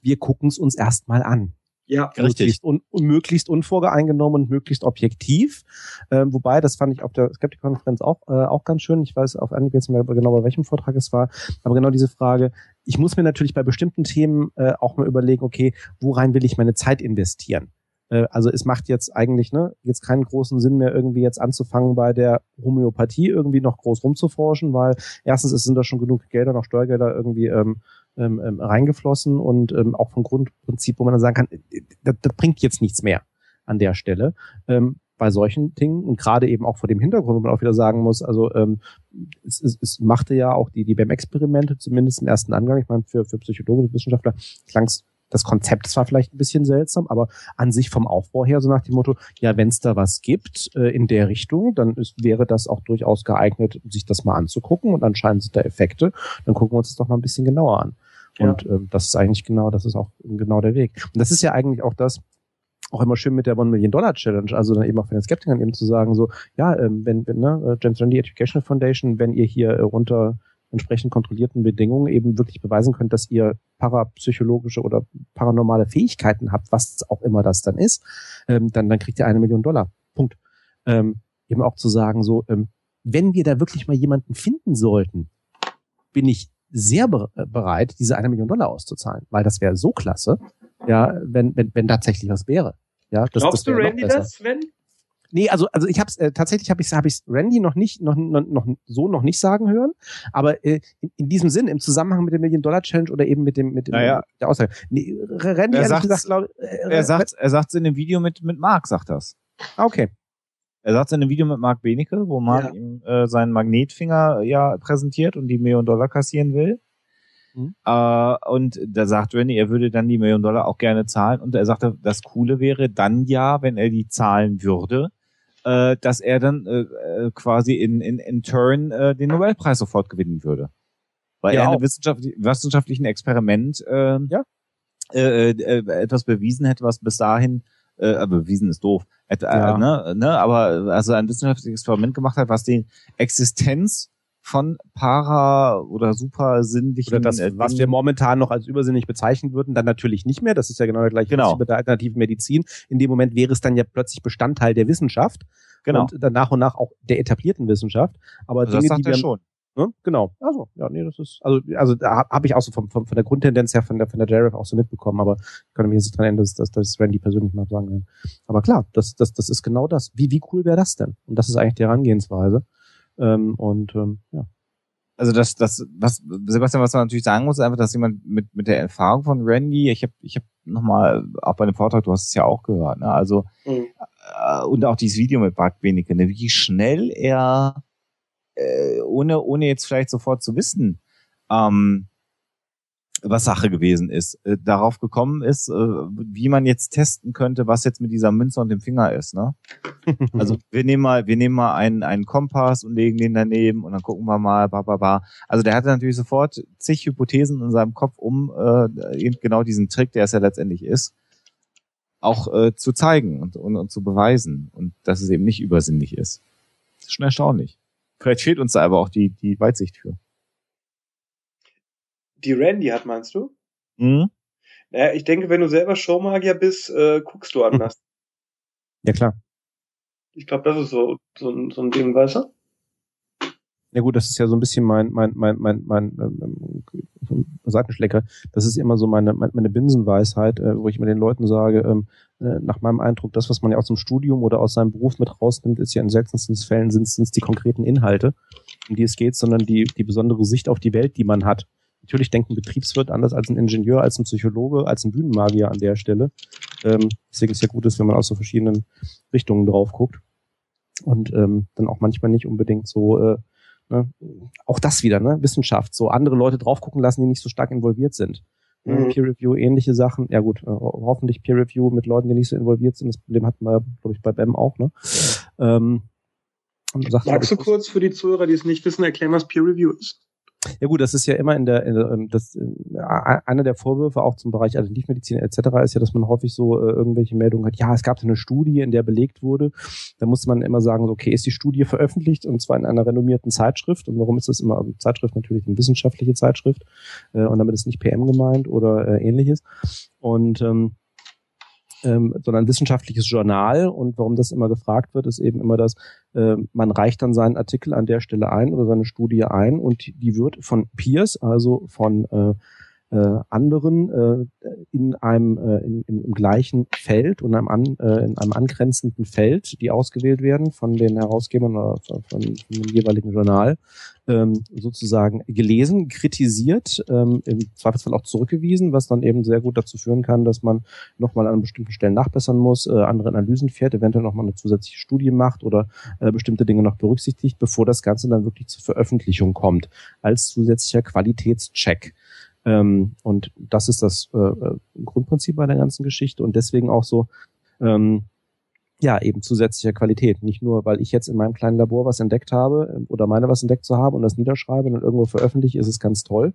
wir gucken es uns erstmal an. Ja, Richtig. Möglichst, un, möglichst unvorgeeingenommen und möglichst objektiv. Ähm, wobei, das fand ich auf der Skeptik-Konferenz auch, äh, auch ganz schön. Ich weiß auf Anhieb jetzt nicht mehr genau, bei welchem Vortrag es war. Aber genau diese Frage, ich muss mir natürlich bei bestimmten Themen äh, auch mal überlegen, okay, worein will ich meine Zeit investieren? Äh, also es macht jetzt eigentlich ne, jetzt keinen großen Sinn mehr, irgendwie jetzt anzufangen, bei der Homöopathie irgendwie noch groß rumzuforschen, weil erstens es sind da schon genug Gelder, noch Steuergelder irgendwie ähm, ähm, ähm, reingeflossen und ähm, auch vom Grundprinzip, wo man dann sagen kann, das, das bringt jetzt nichts mehr an der Stelle. Ähm, bei solchen Dingen und gerade eben auch vor dem Hintergrund, wo man auch wieder sagen muss, also ähm, es, es, es machte ja auch die, die BEM-Experimente, zumindest im ersten Angang, ich meine, für, für Psychologen und Wissenschaftler klang das Konzept zwar vielleicht ein bisschen seltsam, aber an sich vom Aufbau her so nach dem Motto, ja, wenn es da was gibt äh, in der Richtung, dann ist, wäre das auch durchaus geeignet, sich das mal anzugucken und anscheinend sind da Effekte, dann gucken wir uns das doch mal ein bisschen genauer an. Ja. Und ähm, das ist eigentlich genau, das ist auch genau der Weg. Und das ist ja eigentlich auch das, auch immer schön mit der One Million Dollar Challenge, also dann eben auch von den Skeptikern eben zu sagen, so, ja, ähm, wenn, wenn, ne, James Randi Educational Foundation, wenn ihr hier äh, unter entsprechend kontrollierten Bedingungen eben wirklich beweisen könnt, dass ihr parapsychologische oder paranormale Fähigkeiten habt, was auch immer das dann ist, ähm, dann, dann kriegt ihr eine Million Dollar. Punkt. Ähm, eben auch zu sagen, so, ähm, wenn wir da wirklich mal jemanden finden sollten, bin ich sehr be bereit, diese eine Million Dollar auszuzahlen, weil das wäre so klasse, ja, wenn, wenn, wenn tatsächlich was wäre. Ja, das, Glaubst das du Randy besser. das, Sven? Nee, also also ich hab's äh, tatsächlich habe ich habe ich Randy noch nicht noch, noch noch so noch nicht sagen hören, aber äh, in, in diesem Sinn im Zusammenhang mit der Million Dollar Challenge oder eben mit dem mit dem Naja. der Aussage. Nee, Randy Er sagt's- gesagt, glaub, äh, Er sagt, er sagt in dem Video mit, mit Mark, sagt das. Ah, okay. Er sagt in einem Video mit Mark Benecke, wo Mark Ja. ihm äh, seinen Magnetfinger ja präsentiert und die Million Dollar kassieren will. Mhm. Äh, und da sagt Randy, er würde dann die Million Dollar auch gerne zahlen. Und er sagte, das Coole wäre dann ja, wenn er die zahlen würde, äh, dass er dann äh, äh, quasi in, in, in Turn äh, den Nobelpreis sofort gewinnen würde. Weil Ja, er in einem wissenschaftlich, wissenschaftlichen Experiment äh, Ja. äh, äh, etwas bewiesen hätte, was bis dahin äh, äh, bewiesen ist doof. Et, Ja. äh, ne, ne, aber also ein wissenschaftliches Experiment gemacht hat, was die Existenz von para oder super sinnlichen Oder das, äh, was wir momentan noch als übersinnig bezeichnen würden, dann natürlich nicht mehr. Das ist ja genau der gleiche Genau. Mit der alternativen Medizin. In dem Moment wäre es dann ja plötzlich Bestandteil der Wissenschaft genau. und dann nach und nach auch der etablierten Wissenschaft. Aber Also das Dinge, sagt die er wir, schon. Ne? Genau. Also, ja, nee, das ist, also, also da habe ich auch so vom, vom, von der Grundtendenz her von der, von der JRF auch so mitbekommen, aber ich kann mich jetzt nicht dran erinnern, dass, dass, dass Randy persönlich mal sagen kann. Aber klar, das, das, das ist genau das. Wie, wie cool wäre das denn? Und das ist eigentlich die Herangehensweise. Ähm, und ähm, ja. Also das, das, was Sebastian, was man natürlich sagen muss, ist einfach, dass jemand mit mit der Erfahrung von Randy, ich habe, ich habe nochmal auch bei dem Vortrag, du hast es ja auch gehört, ne? Also Mhm. äh, und auch dieses Video mit Mark Benecke, ne? wie schnell er äh, ohne ohne jetzt vielleicht sofort zu wissen, ähm, was Sache gewesen ist, äh, darauf gekommen ist, äh, wie man jetzt testen könnte, was jetzt mit dieser Münze und dem Finger ist, ne? Also wir nehmen mal, wir nehmen mal einen, einen Kompass und legen den daneben und dann gucken wir mal, ba, ba, ba. Also der hatte natürlich sofort zig Hypothesen in seinem Kopf, um äh, eben genau diesen Trick, der es ja letztendlich ist, auch äh, zu zeigen und, und, und zu beweisen und dass es eben nicht übersinnlich ist. Das ist schon erstaunlich. Vielleicht fehlt uns da aber auch die, die Weitsicht für. Die Randy hat, meinst du? Mhm. Naja, ich denke, wenn du selber Showmagier bist, äh, guckst du anders. ja, klar. Ich glaube, das ist so, so, ein- so ein Ding, weißt du? Ja gut, das ist ja so ein bisschen mein mein mein mein mein ähm, Seitenschlecker. Das ist immer so meine meine Binsenweisheit, äh, wo ich immer den Leuten sage, ähm, äh, nach meinem Eindruck, das, was man ja aus dem Studium oder aus seinem Beruf mit rausnimmt, ist ja in seltensten Fällen sind es die konkreten Inhalte, um die es geht, sondern die die besondere Sicht auf die Welt, die man hat. Natürlich denkt ein Betriebswirt anders als ein Ingenieur, als ein Psychologe, als ein Bühnenmagier an der Stelle. Ähm, deswegen ist ja gut, ist, wenn man aus so verschiedenen Richtungen drauf guckt und ähm, dann auch manchmal nicht unbedingt so äh, Ne? Auch das wieder, ne? Wissenschaft, so andere Leute drauf gucken lassen, die nicht so stark involviert sind. Ne? Mhm. Peer Review, ähnliche Sachen. Ja gut, äh, ho- hoffentlich Peer Review mit Leuten, die nicht so involviert sind. Das Problem hatten wir, glaube ich, bei BEM auch, ne? Ähm, Sagt, Magst du kurz für die Zuhörer, die es nicht wissen, erklären, was Peer Review ist? Ja gut, das ist ja immer in der, in der ähm, das, äh, einer der Vorwürfe auch zum Bereich Alternativmedizin etc. ist ja, dass man häufig so äh, irgendwelche Meldungen hat, ja, es gab eine Studie, in der belegt wurde. Da muss man immer sagen, okay, ist die Studie veröffentlicht und zwar in einer renommierten Zeitschrift. Und warum ist das immer Zeitschrift natürlich eine wissenschaftliche Zeitschrift äh, und damit ist nicht PM gemeint oder äh, ähnliches. Und ähm, ähm, sondern wissenschaftliches Journal. Und warum das immer gefragt wird, ist eben immer das, äh, man reicht dann seinen Artikel an der Stelle ein oder seine Studie ein und die wird von Peers, also von äh, äh, anderen äh, in einem äh, in, im gleichen Feld und einem an, äh, in einem angrenzenden Feld, die ausgewählt werden von den Herausgebern oder von, von dem jeweiligen Journal, ähm, sozusagen gelesen, kritisiert, ähm, im Zweifelsfall auch zurückgewiesen, was dann eben sehr gut dazu führen kann, dass man nochmal an bestimmten Stellen nachbessern muss, äh, andere Analysen fährt, eventuell nochmal eine zusätzliche Studie macht oder äh, bestimmte Dinge noch berücksichtigt, bevor das Ganze dann wirklich zur Veröffentlichung kommt, als zusätzlicher Qualitätscheck. Ähm, und das ist das äh, äh, Grundprinzip bei der ganzen Geschichte und deswegen auch so, ähm, ja, eben zusätzlicher Qualität. Nicht nur, weil ich jetzt in meinem kleinen Labor was entdeckt habe ähm, oder meine was entdeckt zu haben und das niederschreibe und irgendwo veröffentliche, ist es ganz toll.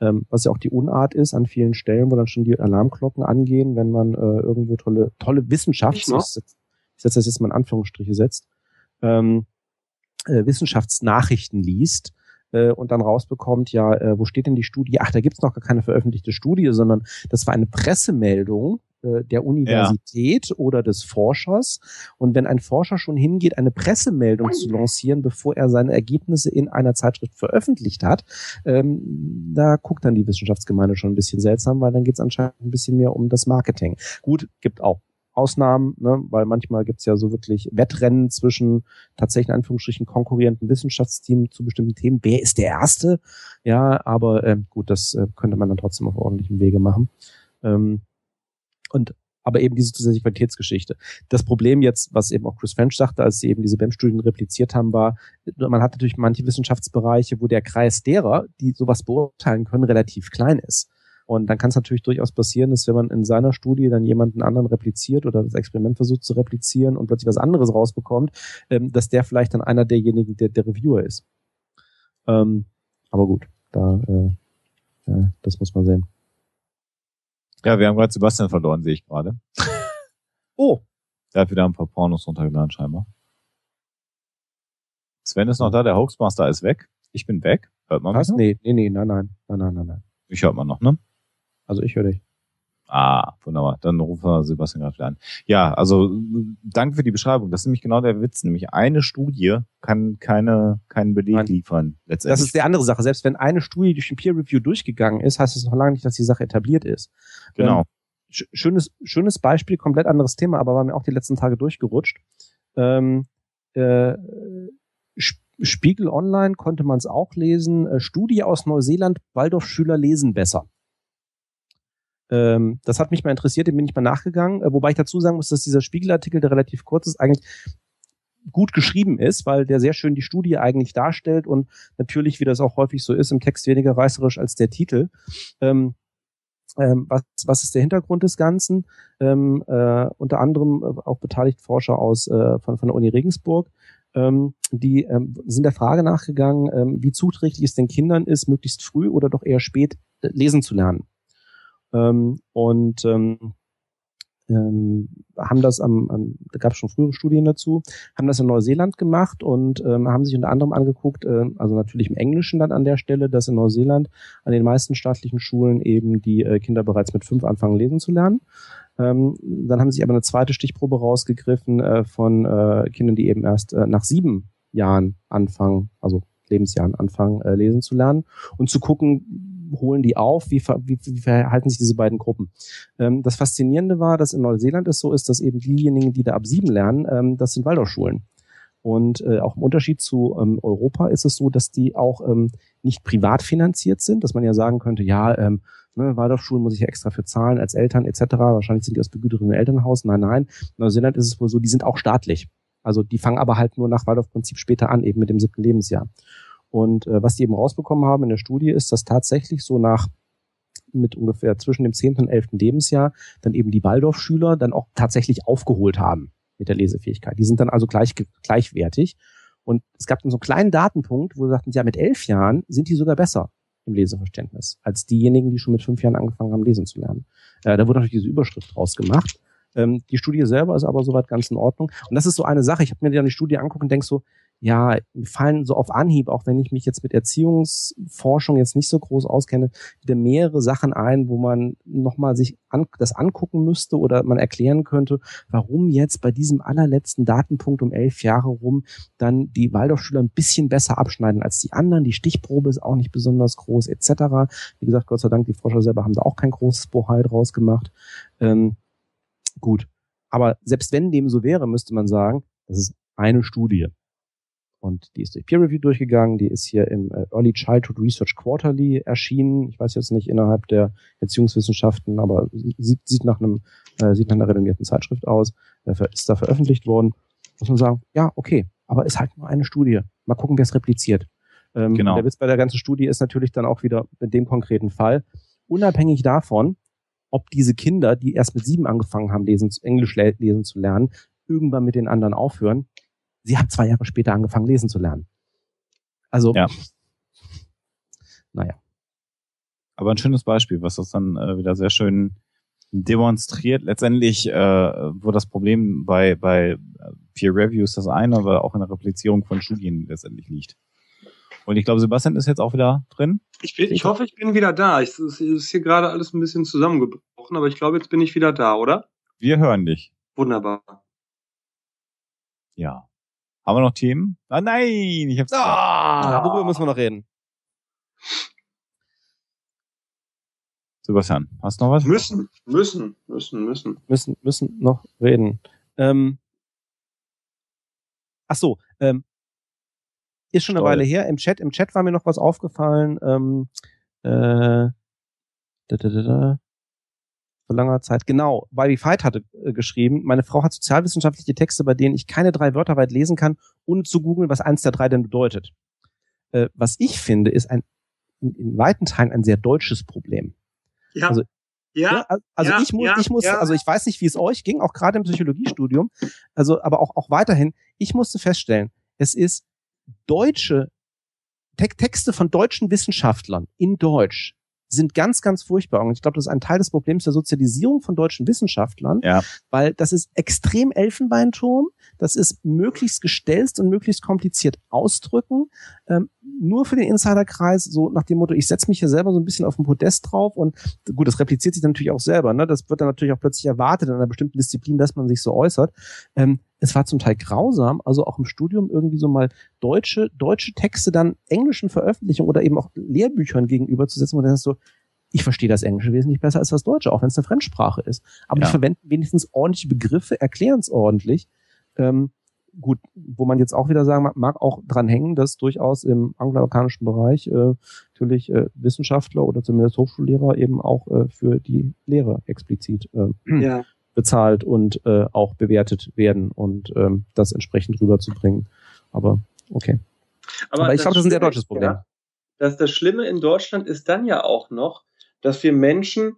Ähm, was ja auch die Unart ist an vielen Stellen, wo dann schon die Alarmglocken angehen, wenn man äh, irgendwo tolle, tolle Wissenschaft, ich setze setz das jetzt mal in Anführungsstriche setzt, ähm, äh, Wissenschaftsnachrichten liest äh, und dann rausbekommt, ja, äh, wo steht denn die Studie? Ach, da gibt's noch gar keine veröffentlichte Studie, sondern das war eine Pressemeldung äh, der Universität ja. oder des Forschers. Und wenn ein Forscher schon hingeht, eine Pressemeldung zu lancieren, bevor er seine Ergebnisse in einer Zeitschrift veröffentlicht hat, ähm, da guckt dann die Wissenschaftsgemeinde schon ein bisschen seltsam, weil dann geht's anscheinend ein bisschen mehr um das Marketing. Gut, gibt auch Ausnahmen, ne? weil manchmal gibt's ja so wirklich Wettrennen zwischen tatsächlich in Anführungsstrichen konkurrierenden Wissenschaftsteams zu bestimmten Themen. Wer ist der Erste? Ja, aber äh, gut, das äh, könnte man dann trotzdem auf ordentlichem Wege machen. Ähm, und aber eben diese zusätzliche Qualitätsgeschichte. Das Problem jetzt, was eben auch Chris French sagte, als sie eben diese BEM-Studien repliziert haben, war, man hat natürlich manche Wissenschaftsbereiche, wo der Kreis derer, die sowas beurteilen können, relativ klein ist. Und dann kann es natürlich durchaus passieren, dass wenn man in seiner Studie dann jemanden anderen repliziert oder das Experiment versucht zu replizieren und plötzlich was anderes rausbekommt, ähm, dass der vielleicht dann einer derjenigen, der der Reviewer ist. Ähm, aber gut, da äh, äh, das muss man sehen. Ja, wir haben gerade Sebastian verloren, sehe ich gerade. oh. Der hat wieder ein paar Pornos runtergeladen scheinbar. Sven ist noch da, der Hoaxmaster ist weg. Ich bin weg. Hört man Was? mich? Nee, nee, nee, nein, nein, nein, nein, nein, nein. Ich hört man noch, ne? Also ich höre dich. Ah, wunderbar. Dann rufen wir Sebastian gerade an. Ja, also danke für die Beschreibung. Das ist nämlich genau der Witz. Nämlich eine Studie kann keine, keinen Beleg Nein. liefern. Letztendlich. Das ist die andere Sache. Selbst wenn eine Studie durch ein Peer Review durchgegangen ist, heißt es noch lange nicht, dass die Sache etabliert ist. Genau. Ähm, schönes, schönes Beispiel, komplett anderes Thema, aber war mir auch die letzten Tage durchgerutscht. Ähm, äh, Spiegel Online konnte man es auch lesen. Äh, Studie aus Neuseeland, Waldorfschüler lesen besser. Ähm, das hat mich mal interessiert, dem bin ich mal nachgegangen. Äh, wobei ich dazu sagen muss, dass dieser Spiegelartikel, der relativ kurz ist, eigentlich gut geschrieben ist, weil der sehr schön die Studie eigentlich darstellt und natürlich, wie das auch häufig so ist, im Text weniger reißerisch als der Titel. Ähm, ähm, was, was ist der Hintergrund des Ganzen? Ähm, äh, unter anderem äh, auch beteiligt Forscher aus äh, von, von der Uni Regensburg. Ähm, die ähm, sind der Frage nachgegangen, ähm, wie zuträglich es den Kindern ist, möglichst früh oder doch eher spät äh, lesen zu lernen. Ähm, und ähm, ähm, haben das am, am da gab es schon frühere Studien dazu, haben das in Neuseeland gemacht und ähm, haben sich unter anderem angeguckt, äh, also natürlich im Englischen dann an der Stelle, dass in Neuseeland an den meisten staatlichen Schulen eben die äh, Kinder bereits mit fünf anfangen lesen zu lernen. Ähm, dann haben sie aber eine zweite Stichprobe rausgegriffen äh, von äh, Kindern, die eben erst äh, nach sieben Jahren anfangen, also Lebensjahren anfangen, äh, lesen zu lernen und zu gucken, holen die auf? Wie, wie, wie verhalten sich diese beiden Gruppen? Ähm, das Faszinierende war, dass in Neuseeland es so ist, dass eben diejenigen, die da ab sieben lernen, ähm, das sind Waldorfschulen. Und äh, auch im Unterschied zu ähm, Europa ist es so, dass die auch ähm, nicht privat finanziert sind, dass man ja sagen könnte, ja, ähm, ne, Waldorfschulen muss ich ja extra für zahlen als Eltern etc. Wahrscheinlich sind die aus begütertem Elternhaus. Nein, nein. In Neuseeland ist es wohl so, die sind auch staatlich. Also die fangen aber halt nur nach Waldorfprinzip später an, eben mit dem siebten Lebensjahr. Und äh, was die eben rausbekommen haben in der Studie ist, dass tatsächlich so nach mit ungefähr zwischen dem 10. und 11. Lebensjahr dann eben die Waldorfschüler dann auch tatsächlich aufgeholt haben mit der Lesefähigkeit. Die sind dann also gleich, gleichwertig. Und es gab dann so einen kleinen Datenpunkt, wo sie sagten, ja, mit elf Jahren sind die sogar besser im Leseverständnis als diejenigen, die schon mit fünf Jahren angefangen haben, lesen zu lernen. Äh, da wurde natürlich diese Überschrift draus gemacht. Ähm, die Studie selber ist aber soweit ganz in Ordnung. Und das ist so eine Sache. Ich habe mir dann die Studie angucken und denk so, ja, fallen so auf Anhieb, auch wenn ich mich jetzt mit Erziehungsforschung jetzt nicht so groß auskenne, wieder mehrere Sachen ein, wo man nochmal sich an, das angucken müsste oder man erklären könnte, warum jetzt bei diesem allerletzten Datenpunkt um elf Jahre rum dann die Waldorfschüler ein bisschen besser abschneiden als die anderen. Die Stichprobe ist auch nicht besonders groß, etc. Wie gesagt, Gott sei Dank, die Forscher selber haben da auch kein großes Bohai draus gemacht. Ähm, gut. Aber selbst wenn dem so wäre, müsste man sagen, das ist eine Studie. Und die ist durch Peer Review durchgegangen, die ist hier im äh, Early Childhood Research Quarterly erschienen. Ich weiß jetzt nicht innerhalb der Erziehungswissenschaften, aber sieht, sieht nach einem, äh, sieht nach einer renommierten Zeitschrift aus, äh, ist da veröffentlicht worden. Muss man sagen, ja, okay, aber ist halt nur eine Studie. Mal gucken, wer es repliziert. Ähm, genau. Der Witz bei der ganzen Studie ist natürlich dann auch wieder in dem konkreten Fall, unabhängig davon, ob diese Kinder, die erst mit sieben angefangen haben, lesen, Englisch lesen zu lernen, irgendwann mit den anderen aufhören, sie haben zwei Jahre später angefangen, lesen zu lernen. Also, ja. naja. Aber ein schönes Beispiel, was das dann äh, wieder sehr schön demonstriert. Letztendlich, äh, wo das Problem bei, bei Peer Reviews das eine, aber auch in der Replizierung von Studien letztendlich liegt. Und ich glaube, Sebastian ist jetzt auch wieder drin. Ich, bin, ich hoffe, ich bin wieder da. Es ist hier gerade alles ein bisschen zusammengebrochen, aber ich glaube, jetzt bin ich wieder da, oder? Wir hören dich. Wunderbar. Ja. Haben wir noch Themen? Ah, nein, ich hab's. Ah, worüber müssen wir noch reden? Sebastian, hast du noch was? Müssen, müssen, müssen, müssen. Müssen, müssen noch reden. Ähm, ach so, ähm, ist schon eine Weile her. Im Chat, im Chat war mir noch was aufgefallen. Ähm, äh, da, da, da, da vor langer Zeit. Genau, Bobby Fight hatte äh, geschrieben, meine Frau hat sozialwissenschaftliche Texte, bei denen ich keine drei Wörter weit lesen kann, ohne zu googeln, was eins der drei denn bedeutet. Äh, was ich finde, ist ein in, in weiten Teilen ein sehr deutsches Problem. Ja. Also, ja, ja, also ja, ich muss, ja, ich muss, also ich weiß nicht, wie es euch ging, auch gerade im Psychologiestudium, also aber auch auch weiterhin. Ich musste feststellen, es ist deutsche Te Texte von deutschen Wissenschaftlern in Deutsch sind ganz, ganz furchtbar. Und ich glaube, das ist ein Teil des Problems der Sozialisierung von deutschen Wissenschaftlern, ja. weil das ist extrem Elfenbeinturm, das ist möglichst gestelzt und möglichst kompliziert ausdrücken, ähm, nur für den Insiderkreis, so nach dem Motto, ich setze mich hier selber so ein bisschen auf den Podest drauf und gut, das repliziert sich natürlich auch selber, ne? das wird dann natürlich auch plötzlich erwartet in einer bestimmten Disziplin, dass man sich so äußert. Ähm, es war zum Teil grausam, also auch im Studium irgendwie so mal deutsche, deutsche Texte dann englischen Veröffentlichungen oder eben auch Lehrbüchern gegenüberzusetzen, wo du denkst so, ich verstehe das Englische wesentlich besser als das Deutsche, auch wenn es eine Fremdsprache ist. Aber ja. die verwenden wenigstens ordentliche Begriffe, erklären es ordentlich. Ähm, gut, wo man jetzt auch wieder sagen mag, mag auch dran hängen, dass durchaus im angloamerikanischen Bereich äh, natürlich äh, Wissenschaftler oder zumindest Hochschullehrer eben auch äh, für die Lehre explizit äh, ja bezahlt und äh, auch bewertet werden und ähm, das entsprechend rüberzubringen. Aber okay. Aber, Aber ich glaube, das ist ein sehr deutsches Problem. Ja, das, das Schlimme in Deutschland ist dann ja auch noch, dass wir Menschen,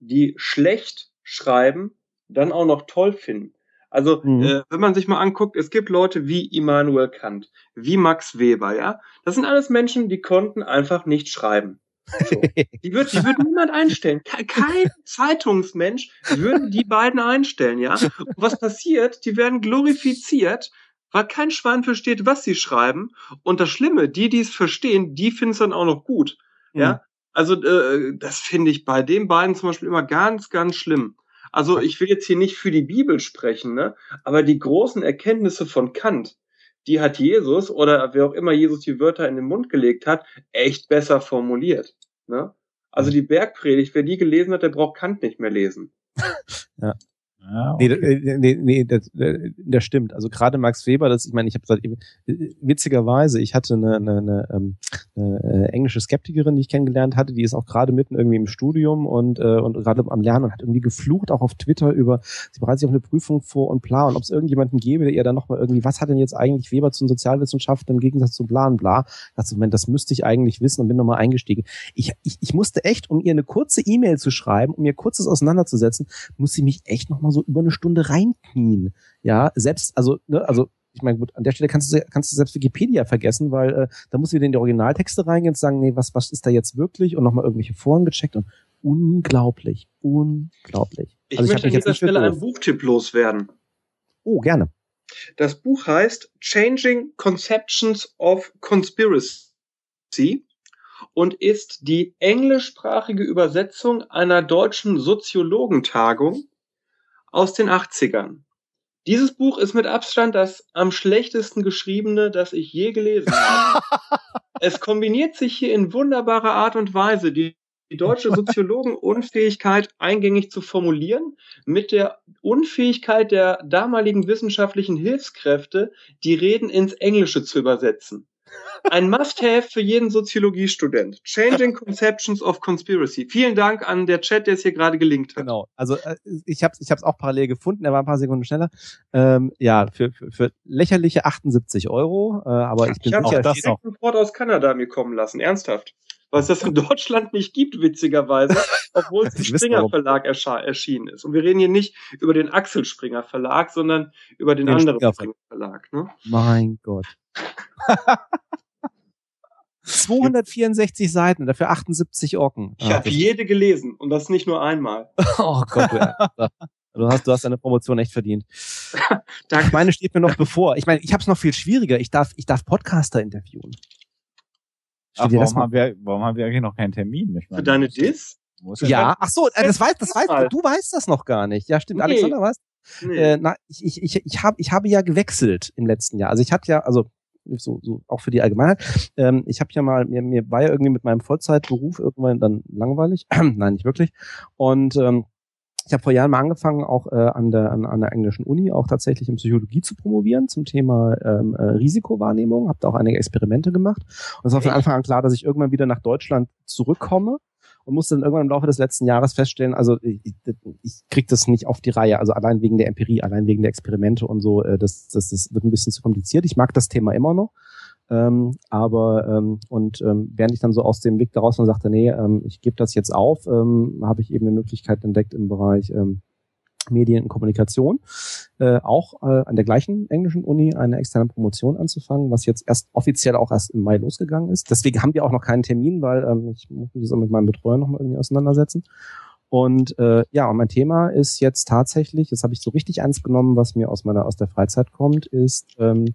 die schlecht schreiben, dann auch noch toll finden. Also, mhm. äh, wenn man sich mal anguckt, es gibt Leute wie Immanuel Kant, wie Max Weber, ja. Das sind alles Menschen, die konnten einfach nicht schreiben. So. Die wird, die wird niemand einstellen. Kein Zeitungsmensch würde die beiden einstellen, ja. Und was passiert? Die werden glorifiziert, weil kein Schwein versteht, was sie schreiben. Und das Schlimme, die, die es verstehen, die finden es dann auch noch gut, ja. Mhm. Also äh, das finde ich bei den beiden zum Beispiel immer ganz, ganz schlimm. Also ich will jetzt hier nicht für die Bibel sprechen, ne? Aber die großen Erkenntnisse von Kant, die hat Jesus oder wer auch immer Jesus die Wörter in den Mund gelegt hat, echt besser formuliert. Ne? Also die Bergpredigt, wer die gelesen hat, der braucht Kant nicht mehr lesen. ja. Ja, okay. nee, nee, nee, das, äh, das stimmt. Also gerade Max Weber, das, ich meine, ich habe gesagt, witzigerweise, ich hatte eine, eine, eine, ähm, eine, englische Skeptikerin, die ich kennengelernt hatte, die ist auch gerade mitten irgendwie im Studium und, äh, und gerade am Lernen und hat irgendwie geflucht, auch auf Twitter über, sie bereitet sich auf eine Prüfung vor und bla, und ob es irgendjemanden gäbe, der ihr dann nochmal irgendwie, was hat denn jetzt eigentlich Weber zu Sozialwissenschaften im Gegensatz zu bla und bla? Ich dachte, Moment, das müsste ich eigentlich wissen und bin nochmal eingestiegen. Ich, ich, ich musste echt, um ihr eine kurze E-Mail zu schreiben, um ihr kurzes auseinanderzusetzen, musste ich mich echt nochmal so über eine Stunde reinknien. Ja, selbst, also, ne, also ich meine, gut, an der Stelle kannst du, kannst du selbst Wikipedia vergessen, weil äh, da musst du wieder in die Originaltexte reingehen und sagen, nee, was, was ist da jetzt wirklich? Und nochmal irgendwelche Foren gecheckt und unglaublich, unglaublich. Ich also möchte ich an dieser Stelle einen. Buchtipp loswerden. Oh, gerne. Das Buch heißt Changing Conceptions of Conspiracy und ist die englischsprachige Übersetzung einer deutschen Soziologentagung aus den 80ern. Dieses Buch ist mit Abstand das am schlechtesten geschriebene, das ich je gelesen habe. es kombiniert sich hier in wunderbarer Art und Weise die, die deutsche Soziologenunfähigkeit eingängig zu formulieren mit der Unfähigkeit der damaligen wissenschaftlichen Hilfskräfte, die Reden ins Englische zu übersetzen. Ein Must-Have für jeden Soziologiestudent. Changing Conceptions of Conspiracy. Vielen Dank an der Chat, der es hier gerade gelingt hat. Genau. Also äh, ich habe ich hab's auch parallel gefunden, er war ein paar Sekunden schneller. Ähm, ja, für, für, für lächerliche 78 Euro, äh, aber ich bin Ich auch das direkt sofort aus Kanada mir kommen lassen. Ernsthaft. Weil es das in Deutschland nicht gibt, witzigerweise, obwohl es im Ich Springer. Verlag erschienen ist. Und wir reden hier nicht über den Axel Springer Verlag, sondern über den, Den anderen Springer Springer Verlag. Ne? mein Gott. 264 Seiten, dafür 78 Orken. Ich Ah, habe jede gelesen und das nicht nur einmal. Oh Gott, du, du hast, du hast deine Promotion echt verdient. Danke. Meine steht mir noch bevor. Ich meine, ich habe es noch viel schwieriger. Ich darf, ich darf Podcaster interviewen. Ach, warum, haben wir, warum haben wir eigentlich noch keinen Termin? Ich meine, Für deine Diss? muss Ja, ach so, äh, das weiß, das weiß, du weißt das noch gar nicht. Ja, stimmt. Nee. Alexander, was? Nee. Äh, na, ich, ich, ich, ich, hab, ich habe ja gewechselt im letzten Jahr. Also ich hatte ja, also so, so auch für die Allgemeinheit. Ähm, ich habe ja mal, mir, mir war ja irgendwie mit meinem Vollzeitberuf irgendwann dann langweilig. Nein, nicht wirklich. Und ähm, ich habe vor Jahren mal angefangen, auch äh, an, der, an, an der englischen Uni auch tatsächlich in Psychologie zu promovieren zum Thema ähm, äh, Risikowahrnehmung. Habe da auch einige Experimente gemacht. Und es war von? Anfang an klar, dass ich irgendwann wieder nach Deutschland zurückkomme und musste dann irgendwann im Laufe des letzten Jahres feststellen, also ich, ich krieg das nicht auf die Reihe, also allein wegen der Empirie, allein wegen der Experimente und so, äh, das, das, das wird ein bisschen zu kompliziert. Ich mag das Thema immer noch. Ähm, aber ähm, und ähm, während ich dann so aus dem Weg daraus dann sagte, nee, ähm, ich gebe das jetzt auf, ähm, habe ich eben eine Möglichkeit entdeckt im Bereich ähm, Medien und Kommunikation, äh, auch äh, an der gleichen englischen Uni eine externe Promotion anzufangen, was jetzt erst offiziell auch erst im Mai losgegangen ist. Deswegen haben wir auch noch keinen Termin, weil ähm, ich muss mich so mit meinem Betreuer noch mal irgendwie auseinandersetzen. Und äh, ja, und mein Thema ist jetzt tatsächlich, jetzt habe ich so richtig eins genommen, was mir aus meiner aus der Freizeit kommt, ist ähm,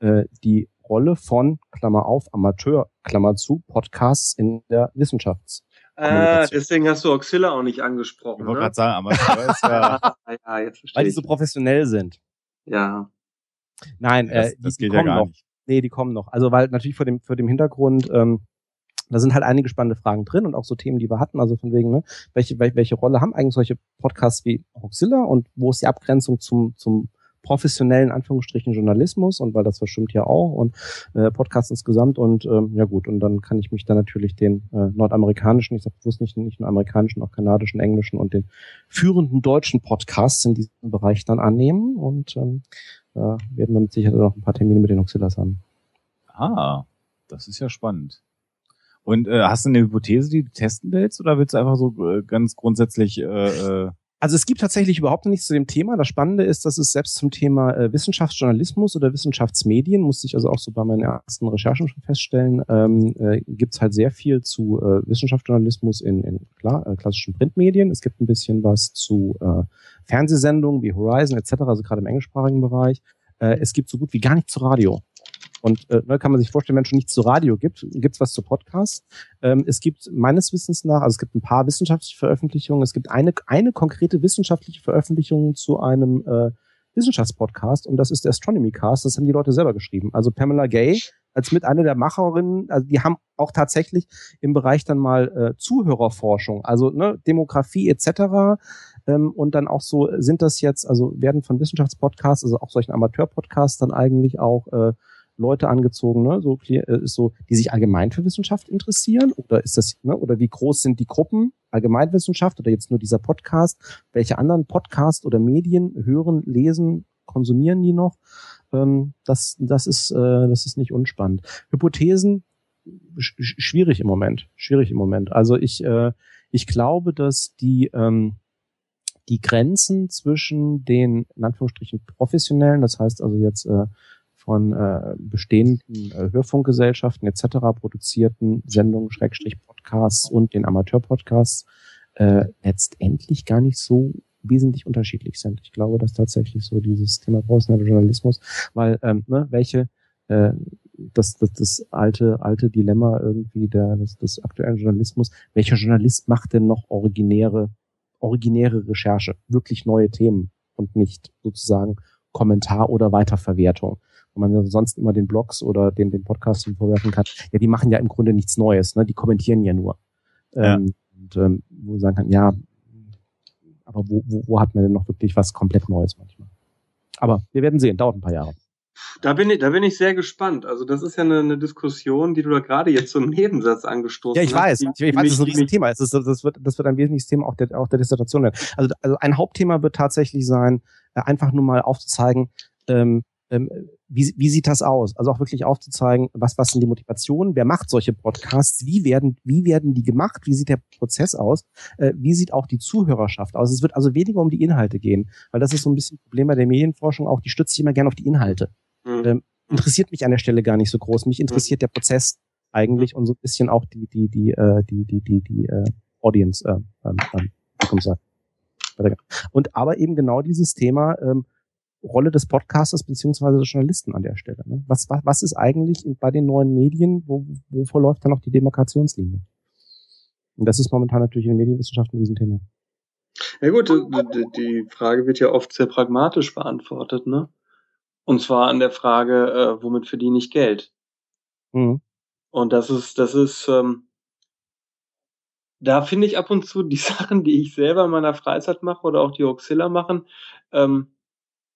äh, die Rolle von Klammer auf Amateur Klammer zu Podcasts in der Wissenschafts. Ah, deswegen hast du Oxilla auch nicht angesprochen. Ich wollte Ne? gerade sagen, aber ist ja, ja, jetzt Weil verstehe die ich. so professionell sind. ja. Nein, das, äh, die, das die geht ja kommen gar noch. nicht. Nee, die kommen noch. Also weil natürlich vor dem, vor dem Hintergrund, ähm, da sind halt einige spannende Fragen drin und auch so Themen, die wir hatten, also von wegen, ne, welche, wel- welche Rolle haben eigentlich solche Podcasts wie Hoxilla und wo ist die Abgrenzung zum, zum professionellen Anführungsstrichen Journalismus und weil das verschwimmt ja auch und äh, Podcasts insgesamt und ähm, ja gut und dann kann ich mich dann natürlich den äh, nordamerikanischen, ich sage bewusst nicht nicht nur amerikanischen, auch kanadischen, englischen und den führenden deutschen Podcasts in diesem Bereich dann annehmen und ähm, da werden wir mit Sicherheit noch ein paar Termine mit den Hoxillas haben. Ah, das ist ja spannend. Und äh, hast du eine Hypothese, die du testen willst, oder willst du einfach so äh, ganz grundsätzlich äh, äh, Also es gibt tatsächlich überhaupt nichts zu dem Thema. Das Spannende ist, dass es selbst zum Thema äh, Wissenschaftsjournalismus oder Wissenschaftsmedien, musste ich also auch so bei meinen ersten Recherchen schon feststellen, ähm, äh, gibt es halt sehr viel zu äh, Wissenschaftsjournalismus in, in klar, äh, klassischen Printmedien. Es gibt ein bisschen was zu äh, Fernsehsendungen wie Horizon etc., also gerade im englischsprachigen Bereich. Äh, es gibt so gut wie gar nichts zu Radio. Und äh, ne, kann man sich vorstellen, wenn schon nichts zu Radio gibt, gibt's was zu Podcasts. Ähm, es gibt meines Wissens nach, also es gibt ein paar wissenschaftliche Veröffentlichungen, es gibt eine, eine konkrete wissenschaftliche Veröffentlichung zu einem äh, Wissenschaftspodcast und das ist der Astronomy Cast, das haben die Leute selber geschrieben. Also Pamela Gay als mit einer der Macherinnen, also die haben auch tatsächlich im Bereich dann mal äh, Zuhörerforschung, also ne, Demografie etc. Ähm, und dann auch so sind das jetzt, also werden von Wissenschaftspodcasts, also auch solchen Amateurpodcasts dann eigentlich auch äh, Leute angezogen, ne, so, äh, so, die sich allgemein für Wissenschaft interessieren? Oder ist das, ne, oder wie groß sind die Gruppen Allgemeinwissenschaft oder jetzt nur dieser Podcast? Welche anderen Podcasts oder Medien hören, lesen, konsumieren die noch? Ähm, das, das ist, äh, das ist nicht unspannend. Hypothesen sch- schwierig im Moment, schwierig im Moment. Also ich, äh, ich glaube, dass die ähm, die Grenzen zwischen den in Anführungsstrichen professionellen, das heißt also jetzt äh, von äh, bestehenden äh, Hörfunkgesellschaften etc. produzierten Sendungen, Schrägstrich Podcasts und den Amateurpodcasts äh, letztendlich gar nicht so wesentlich unterschiedlich sind. Ich glaube, dass tatsächlich so dieses Thema professioneller Journalismus, weil ähm, ne, welche äh, das, das, das alte, alte Dilemma irgendwie der, des, des aktuellen Journalismus. Welcher Journalist macht denn noch originäre, originäre Recherche? Wirklich neue Themen und nicht sozusagen Kommentar oder Weiterverwertung. Wo man ja sonst immer den Blogs oder den, den Podcasts vorwerfen kann. Ja, die machen ja im Grunde nichts Neues, ne? Die kommentieren ja nur. Ja. Ähm, und ähm, wo man sagen kann, ja, aber wo, wo, wo hat man denn noch wirklich was komplett Neues manchmal? Aber wir werden sehen, dauert ein paar Jahre. Da bin ich, da bin ich sehr gespannt. Also das ist ja eine, eine Diskussion, die du da gerade jetzt so im Nebensatz angestoßen hast. Ja, ich weiß. Die, ich, ich weiß, das ist ein Riesenthema. Es ist, das, wird, das wird ein wesentliches Thema auch der, auch der Dissertation werden. Also, also ein Hauptthema wird tatsächlich sein, äh, einfach nur mal aufzuzeigen, ähm, wie, wie sieht das aus? Also auch wirklich aufzuzeigen, was, was sind die Motivationen? Wer macht solche Podcasts? Wie werden, wie werden die gemacht? Wie sieht der Prozess aus? Äh, wie sieht auch die Zuhörerschaft aus? Es wird also weniger um die Inhalte gehen, weil das ist so ein bisschen ein Problem bei der Medienforschung auch. Die stützt sich immer gerne auf die Inhalte. Mhm. Ähm, interessiert mich an der Stelle gar nicht so groß. Mich interessiert mhm. der Prozess eigentlich und so ein bisschen auch die, die, die, äh, die, die, die, die äh, Audience, äh, ähm, ähm, und aber eben genau dieses Thema ähm, Rolle des Podcasters beziehungsweise des Journalisten an der Stelle. Ne? Was, was, was ist eigentlich bei den neuen Medien, wo, wo verläuft da noch die Demarkationslinie? Und das ist momentan natürlich in den Medienwissenschaften ein Riesenthema. Ja gut, die Frage wird ja oft sehr pragmatisch beantwortet, ne? Und zwar an der Frage, äh, womit verdiene ich Geld? Mhm. Und das ist, das ist, ähm, da finde ich ab und zu die Sachen, die ich selber in meiner Freizeit mache oder auch die Auxilla machen, ähm,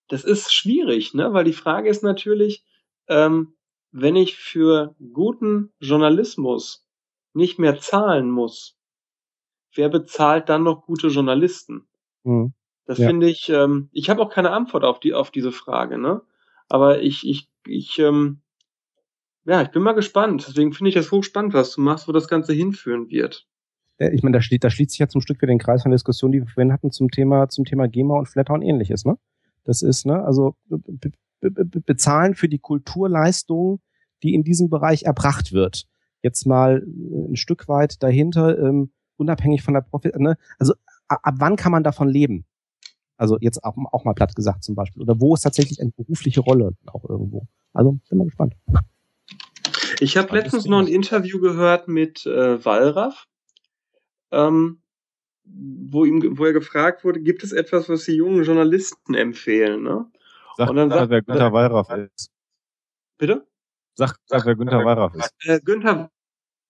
das ist schwierig, ne? Weil die Frage ist natürlich, ähm, wenn ich für guten Journalismus nicht mehr zahlen muss, wer bezahlt dann noch gute Journalisten? Mhm. Das ja. finde ich, ähm, ich habe auch keine Antwort auf die auf diese Frage, ne? Aber ich, ich, ich, ähm, ja, ich bin mal gespannt. Deswegen finde ich das hochspannend, was du machst, wo das Ganze hinführen wird. Ich meine, da, schließt, da schließt sich ja zum Stück für den Kreis von Diskussion, die wir vorhin hatten zum Thema, zum Thema GEMA und Flatter und ähnliches, ne? Das ist, ne, also be be bezahlen für die Kulturleistung, die in diesem Bereich erbracht wird. Jetzt mal ein Stück weit dahinter, ähm, unabhängig von der Profit, ne? Also ab wann kann man davon leben? Also jetzt auch, auch mal platt gesagt zum Beispiel. Oder wo ist tatsächlich eine berufliche Rolle auch irgendwo? Also bin mal gespannt. Ich habe letztens noch ein Interview gehört mit äh, Wallraff, ähm, wo, ihm, wo er gefragt wurde, gibt es etwas, was die jungen Journalisten empfehlen? Ne? Sag, Und dann sagt, wer Günther Wallraff ist. Bitte? Sag, sag wer Günther Wallraff ist. Äh, Günther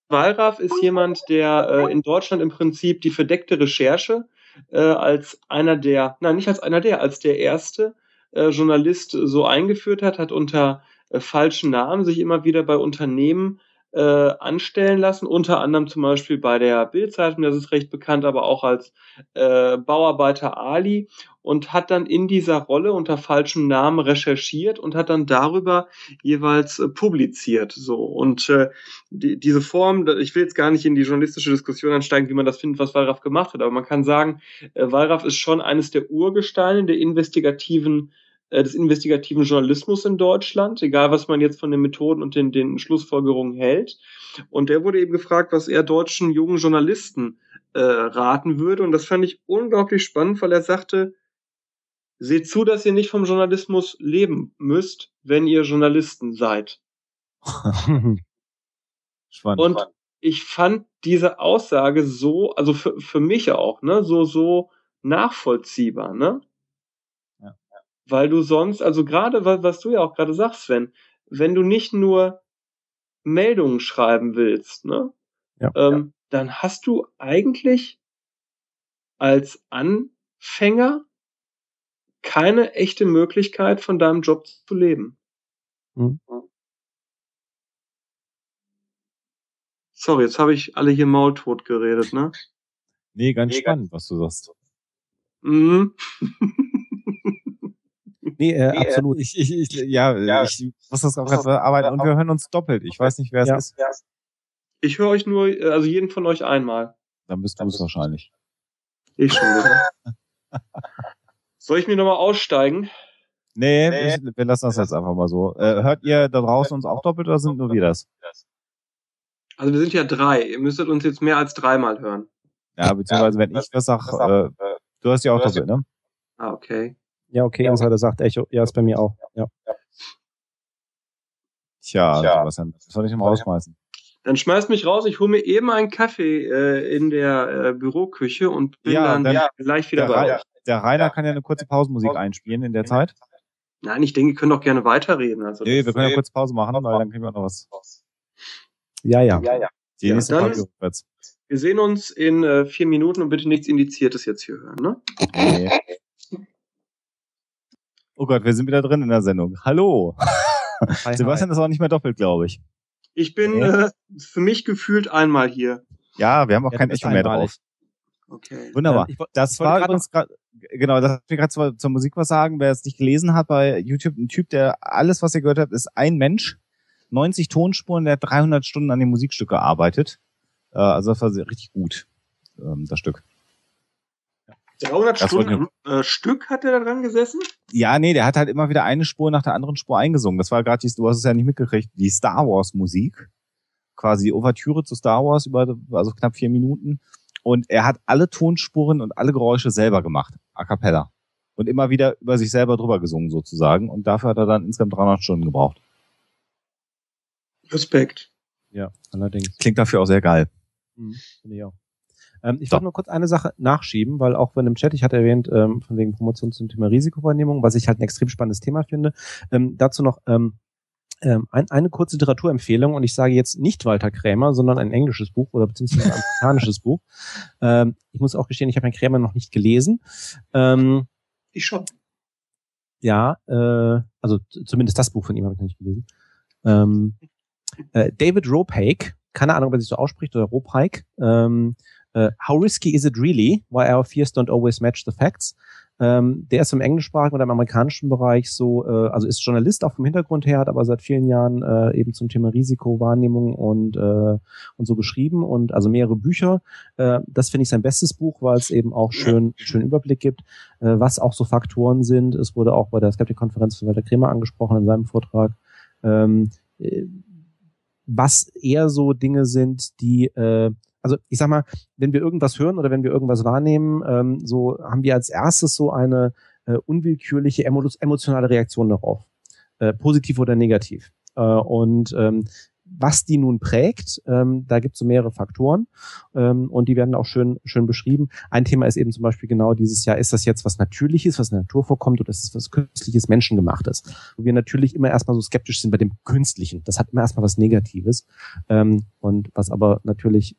Wallraff ist jemand, der äh, in Deutschland im Prinzip die verdeckte Recherche äh, als einer der, nein, nicht als einer der, als der erste äh, Journalist so eingeführt hat, hat unter äh, falschen Namen sich immer wieder bei Unternehmen äh, anstellen lassen, unter anderem zum Beispiel bei der Bildzeitung, das ist recht bekannt, aber auch als äh, Bauarbeiter Ali und hat dann in dieser Rolle unter falschem Namen recherchiert und hat dann darüber jeweils äh, publiziert. So und äh, die, diese Form, ich will jetzt gar nicht in die journalistische Diskussion ansteigen, wie man das findet, was Wallraff gemacht hat, aber man kann sagen, äh, Wallraff ist schon eines der Urgesteine der investigativen des investigativen Journalismus in Deutschland, egal was man jetzt von den Methoden und den, den Schlussfolgerungen hält. Und der wurde eben gefragt, was er deutschen jungen Journalisten äh, raten würde. Und das fand ich unglaublich spannend, weil er sagte, seht zu, dass ihr nicht vom Journalismus leben müsst, wenn ihr Journalisten seid. Spannend. Und ich fand diese Aussage so, also für, für mich auch, ne, so, so nachvollziehbar, ne? Weil du sonst, also gerade, was du ja auch gerade sagst, Sven, wenn du nicht nur Meldungen schreiben willst, ne? Ja, ähm, ja. Dann hast du eigentlich als Anfänger keine echte Möglichkeit, von deinem Job zu leben. Mhm. Sorry, jetzt habe ich alle hier maultot geredet, ne? Nee, ganz nee, spannend, was du sagst. Mhm. Nee, äh, nee, absolut. Ich, ich, ich, ja, ja, ich muss das auch gerade verarbeiten und wir hören uns doppelt. Ich weiß nicht, wer es ja. ist. Ich höre euch nur, also jeden von euch einmal. Dann bist du es wahrscheinlich. Ich schon wieder. Soll ich mir nochmal aussteigen? Nee, nee. wir lassen das jetzt einfach mal so. Äh, hört ihr da draußen uns auch doppelt oder sind nur wir das? Also wir sind ja drei. Ihr müsstet uns jetzt mehr als dreimal hören. Ja, beziehungsweise wenn ich was sag, äh, du hast ja auch doppelt, ne? Ah, okay. Ja, okay, ja, Insider sagt Echo. Ja, ist bei mir auch. Ja. Tja, Tja. Sebastian, das soll ich mal rausschmeißen. Dann schmeiß mich raus, ich hole mir eben einen Kaffee äh, in der äh, Büroküche und bin ja, dann, dann ja, gleich wieder bei euch. Der Rainer kann ja eine kurze Pausenmusik einspielen in der Zeit. Nein, ich denke, wir können doch gerne weiterreden. Also nee, wir können ja kurz Pause machen, weil dann kriegen wir noch was. Ja, ja. ja, ja. Die nächste dann, Wir sehen uns in äh, vier Minuten und bitte nichts Indiziertes jetzt hier hören, ne? Nee. Oh Gott, wir sind wieder drin in der Sendung. Hallo. Hi, Sebastian hi. ist auch nicht mehr doppelt, glaube ich. Ich bin okay. äh, für mich gefühlt einmal hier. Ja, wir haben auch ja, kein Echo mehr drauf. Okay. Wunderbar. Ähm, ich, das ich war übrigens gerade, genau, das ich gerade zur, zur Musik was sagen. Wer es nicht gelesen hat bei YouTube, ein Typ, der alles, was ihr gehört habt, ist ein Mensch, 90 Tonspuren, der hat 300 Stunden an dem Musikstück gearbeitet. Äh, also das war richtig gut, ähm, das Stück. 300 das Stunden äh, Stück hat er da dran gesessen? Ja, nee, der hat halt immer wieder eine Spur nach der anderen Spur eingesungen. Das war gerade, du hast es ja nicht mitgekriegt, die Star Wars Musik. Quasi die Ouvertüre zu Star Wars über, also knapp vier Minuten. Und er hat alle Tonspuren und alle Geräusche selber gemacht. A cappella. Und immer wieder über sich selber drüber gesungen sozusagen. Und dafür hat er dann insgesamt 300 Stunden gebraucht. Respekt. Ja, allerdings. Klingt dafür auch sehr geil. Mhm, finde ich auch. Ähm, ich wollte nur kurz eine Sache nachschieben, weil auch wenn im Chat, ich hatte erwähnt, ähm, von wegen Promotion zum Thema Risikowahrnehmung, was ich halt ein extrem spannendes Thema finde. Ähm, dazu noch ähm, ähm, ein, eine kurze Literaturempfehlung und ich sage jetzt nicht Walter Krämer, sondern ein englisches Buch oder beziehungsweise ein amerikanisches Buch. Ähm, ich muss auch gestehen, ich habe Herrn Krämer noch nicht gelesen. Ähm, ich schon. Ja, äh, also zumindest das Buch von ihm habe ich noch nicht gelesen. Ähm, äh, David Ropake, keine Ahnung, ob er sich so ausspricht, oder Ropike, ähm, Uh, How risky is it really? Why our fears don't always match the facts. Ähm, der ist im englischsprachigen oder im amerikanischen Bereich so, äh, also ist Journalist auch vom Hintergrund her, hat aber seit vielen Jahren äh, eben zum Thema Risikowahrnehmung und äh, und so geschrieben und also mehrere Bücher. Äh, das finde ich sein bestes Buch, weil es eben auch schön schön Überblick gibt, äh, was auch so Faktoren sind. Es wurde auch bei der Skeptik-Konferenz von Walter Kremer angesprochen in seinem Vortrag. Ähm, äh, was eher so Dinge sind, die äh, also ich sag mal, wenn wir irgendwas hören oder wenn wir irgendwas wahrnehmen, ähm, so haben wir als erstes so eine äh, unwillkürliche emotionale Reaktion darauf, äh, positiv oder negativ. Äh, und ähm, was die nun prägt, ähm, da gibt es so mehrere Faktoren ähm, und die werden auch schön schön beschrieben. Ein Thema ist eben zum Beispiel genau dieses Jahr, ist das jetzt was Natürliches, was in der Natur vorkommt oder ist es was Künstliches, Menschengemachtes? Wo wir natürlich immer erstmal so skeptisch sind bei dem Künstlichen. Das hat immer erstmal was Negatives ähm, und was aber natürlich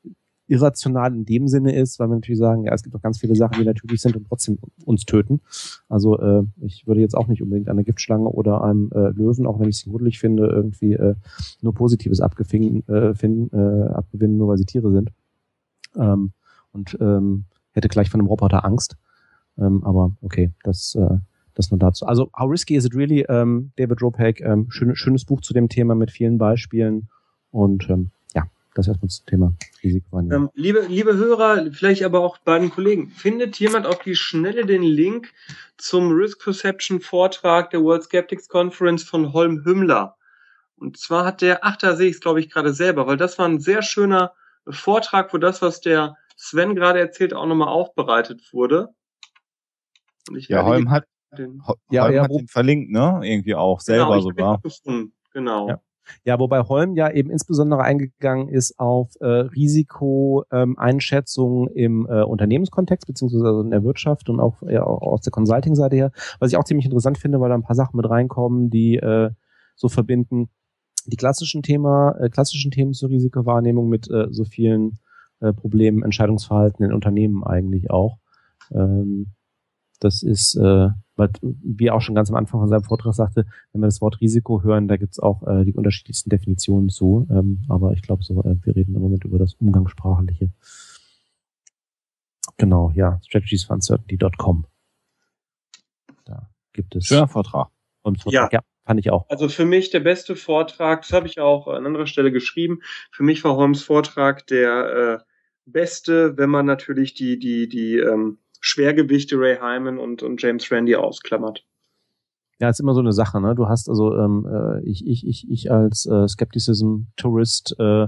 irrational in dem Sinne ist, weil wir natürlich sagen, ja, es gibt auch ganz viele Sachen, die natürlich sind und trotzdem uns töten. Also äh, ich würde jetzt auch nicht unbedingt einer Giftschlange oder einem äh, Löwen, auch wenn ich es gruselig finde, irgendwie äh, nur Positives abgefinden, äh, finden, äh, abgewinnen, nur weil sie Tiere sind. Ähm, und ähm, hätte gleich von einem Roboter Angst. Ähm, aber okay, das äh, das nur dazu. Also How Risky Is It Really? Ähm, David Ropak, ähm, schön, schönes Buch zu dem Thema mit vielen Beispielen und ähm, das erstmal zum Thema Risikowahrnehmung. Ähm, liebe, liebe Hörer, vielleicht aber auch bei den Kollegen, findet jemand auf die Schnelle den Link zum Risk Perception Vortrag der World Skeptics Conference von Holm Hümmler? Und zwar hat der, ach, da sehe ich es, glaube ich, gerade selber, weil das war ein sehr schöner Vortrag, wo das, was der Sven gerade erzählt, auch nochmal aufbereitet wurde. ja, Holm hat, den, Holm ja, ja, hat den verlinkt, ne? Irgendwie auch selber genau, sogar. Genau. Ja. Ja, wobei Holm ja eben insbesondere eingegangen ist auf äh, Risikoeinschätzung ähm, im äh, Unternehmenskontext, beziehungsweise also in der Wirtschaft und auch, ja, auch aus der Consulting-Seite her, was ich auch ziemlich interessant finde, weil da ein paar Sachen mit reinkommen, die äh, so verbinden die klassischen Thema, äh, klassischen Themen zur Risikowahrnehmung mit äh, so vielen äh, Problemen, Entscheidungsverhalten in Unternehmen eigentlich auch. Ähm, das ist, äh, weil, wie auch schon ganz am Anfang von seinem Vortrag sagte, wenn wir das Wort Risiko hören, da gibt's auch äh, die unterschiedlichsten Definitionen zu. Ähm, aber ich glaube, so, äh, wir reden im Moment über das Umgangssprachliche. Genau, ja, strategiesforuncertainty.com. Da gibt es. Schöner Vortrag. Und Vortrag. Ja. ja. Fand ich auch. Also für mich der beste Vortrag, das habe ich auch an anderer Stelle geschrieben. Für mich war Holmes Vortrag der äh, beste, wenn man natürlich die, die, die ähm, Schwergewichte Ray Hyman und, und James Randy ausklammert. Ja, ist immer so eine Sache, ne? Du hast also ähm, äh, ich, ich, ich, ich als äh, Skepticism-Tourist äh,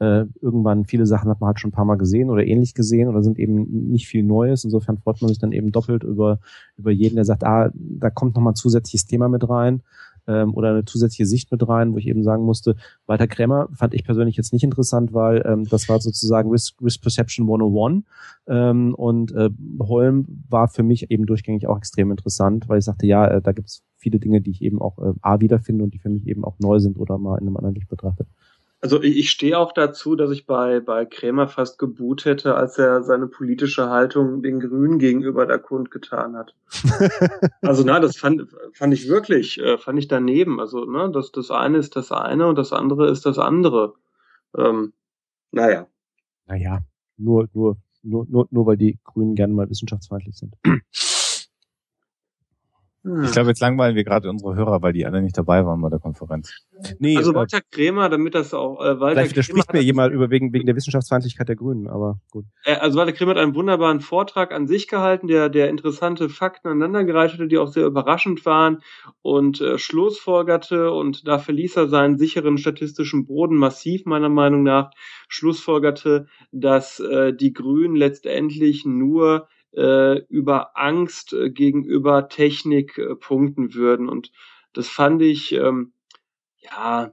äh, irgendwann viele Sachen hat man halt schon ein paar Mal gesehen oder ähnlich gesehen oder sind eben nicht viel Neues. Insofern freut man sich dann eben doppelt über, über jeden, der sagt, ah, da kommt nochmal ein zusätzliches Thema mit rein ähm, oder eine zusätzliche Sicht mit rein, wo ich eben sagen musste, Walter Krämer fand ich persönlich jetzt nicht interessant, weil ähm, das war sozusagen Risk, Risk Perception 101 ähm, und äh, Holm war für mich eben durchgängig auch extrem interessant, weil ich sagte, ja, äh, da gibt's viele Dinge, die ich eben auch äh, A wiederfinde und die für mich eben auch neu sind oder mal in einem anderen Licht betrachtet. Also ich, stehe auch dazu, dass ich bei, bei Krämer fast geboot hätte, als er seine politische Haltung den Grünen gegenüber da kundgetan hat. also na, das fand, fand ich wirklich, äh, fand ich daneben. Also ne, das, das eine ist das eine und das andere ist das andere. Ähm, naja. Naja, nur, nur, nur, nur, nur weil die Grünen gerne mal wissenschaftsfeindlich sind. Ich glaube, jetzt langweilen wir gerade unsere Hörer, weil die alle nicht dabei waren bei der Konferenz. Nee, also äh, Walter Krämer, damit das auch äh, Walter Vielleicht widerspricht mir jemand über wegen, wegen der Wissenschaftsfeindlichkeit der Grünen, aber gut. Äh, also Walter Krämer hat einen wunderbaren Vortrag an sich gehalten, der, der interessante Fakten aneinandergereicht hatte, die auch sehr überraschend waren und äh, schlussfolgerte, und da verließ er seinen sicheren statistischen Boden massiv, meiner Meinung nach, schlussfolgerte, dass äh, die Grünen letztendlich nur äh, über Angst äh, gegenüber Technik äh, punkten würden. Und das fand ich, ähm, ja,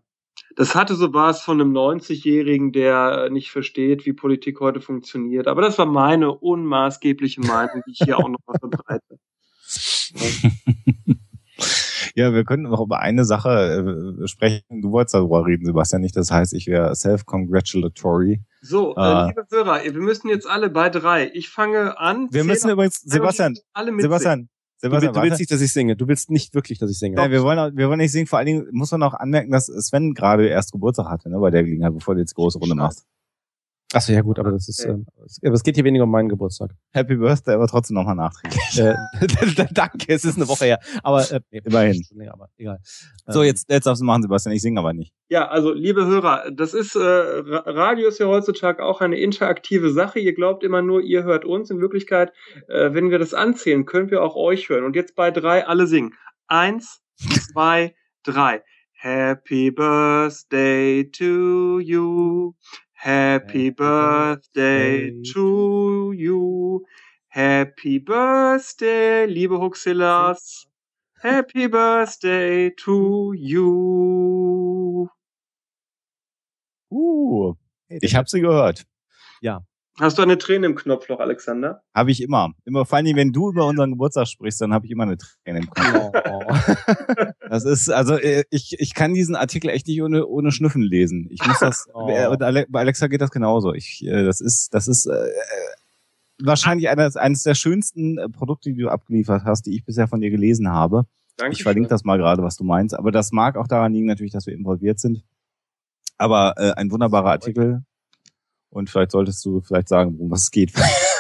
das hatte so was von einem 90-Jährigen, der nicht versteht, wie Politik heute funktioniert. Aber das war meine unmaßgebliche Meinung, die ich hier auch noch mal verbreite. Ja, wir könnten noch über eine Sache äh, sprechen. Du wolltest darüber reden, Sebastian, nicht. Das heißt, ich wäre self-congratulatory. So, äh, äh, liebe Hörer, wir müssen jetzt alle bei drei. Ich fange an. Wir müssen übrigens, Sebastian, Sebastian, Sebastian, du, du willst nicht, dass ich singe. Du willst nicht wirklich, dass ich singe. Nein, wir wollen, wir wollen nicht singen. Vor allen Dingen muss man auch anmerken, dass Sven gerade erst Geburtstag hatte, ne, bei der Gelegenheit, bevor du jetzt große Runde machst. Achso, ja gut, aber das ist, okay. äh, aber es geht hier weniger um meinen Geburtstag. Happy Birthday, aber trotzdem nochmal nachträglich. äh, danke, es ist eine Woche her. Aber äh, nee, immerhin. Länger, aber egal. So, ähm, jetzt, jetzt darfst du machen, Sebastian, ich singe aber nicht. Ja, also liebe Hörer, das ist, äh, Radio ist ja heutzutage auch eine interaktive Sache. Ihr glaubt immer nur, ihr hört uns. In Wirklichkeit, äh, wenn wir das anzählen, können wir auch euch hören. Und jetzt bei drei alle singen. Eins, zwei, drei. Happy Birthday to you. Happy birthday to you. Happy birthday, liebe Huxillas. Happy birthday to you. Uh, ich habe sie gehört. Ja, Hast du eine Träne im Knopfloch, Alexander? Habe ich immer. Immer vor allem, wenn du über unseren Geburtstag sprichst, dann habe ich immer eine Träne im Knopfloch. Oh. das ist, also äh, ich, ich kann diesen Artikel echt nicht ohne, ohne Schnüffen lesen. Ich muss das, oh. und bei Alexa geht das genauso. Ich, äh, das ist, das ist äh, wahrscheinlich eines, eines der schönsten Produkte, die du abgeliefert hast, die ich bisher von dir gelesen habe. Danke ich verlinke das mal gerade, was du meinst. Aber das mag auch daran liegen, natürlich, dass wir involviert sind. Aber äh, ein wunderbarer Artikel und vielleicht solltest du vielleicht sagen, worum es geht.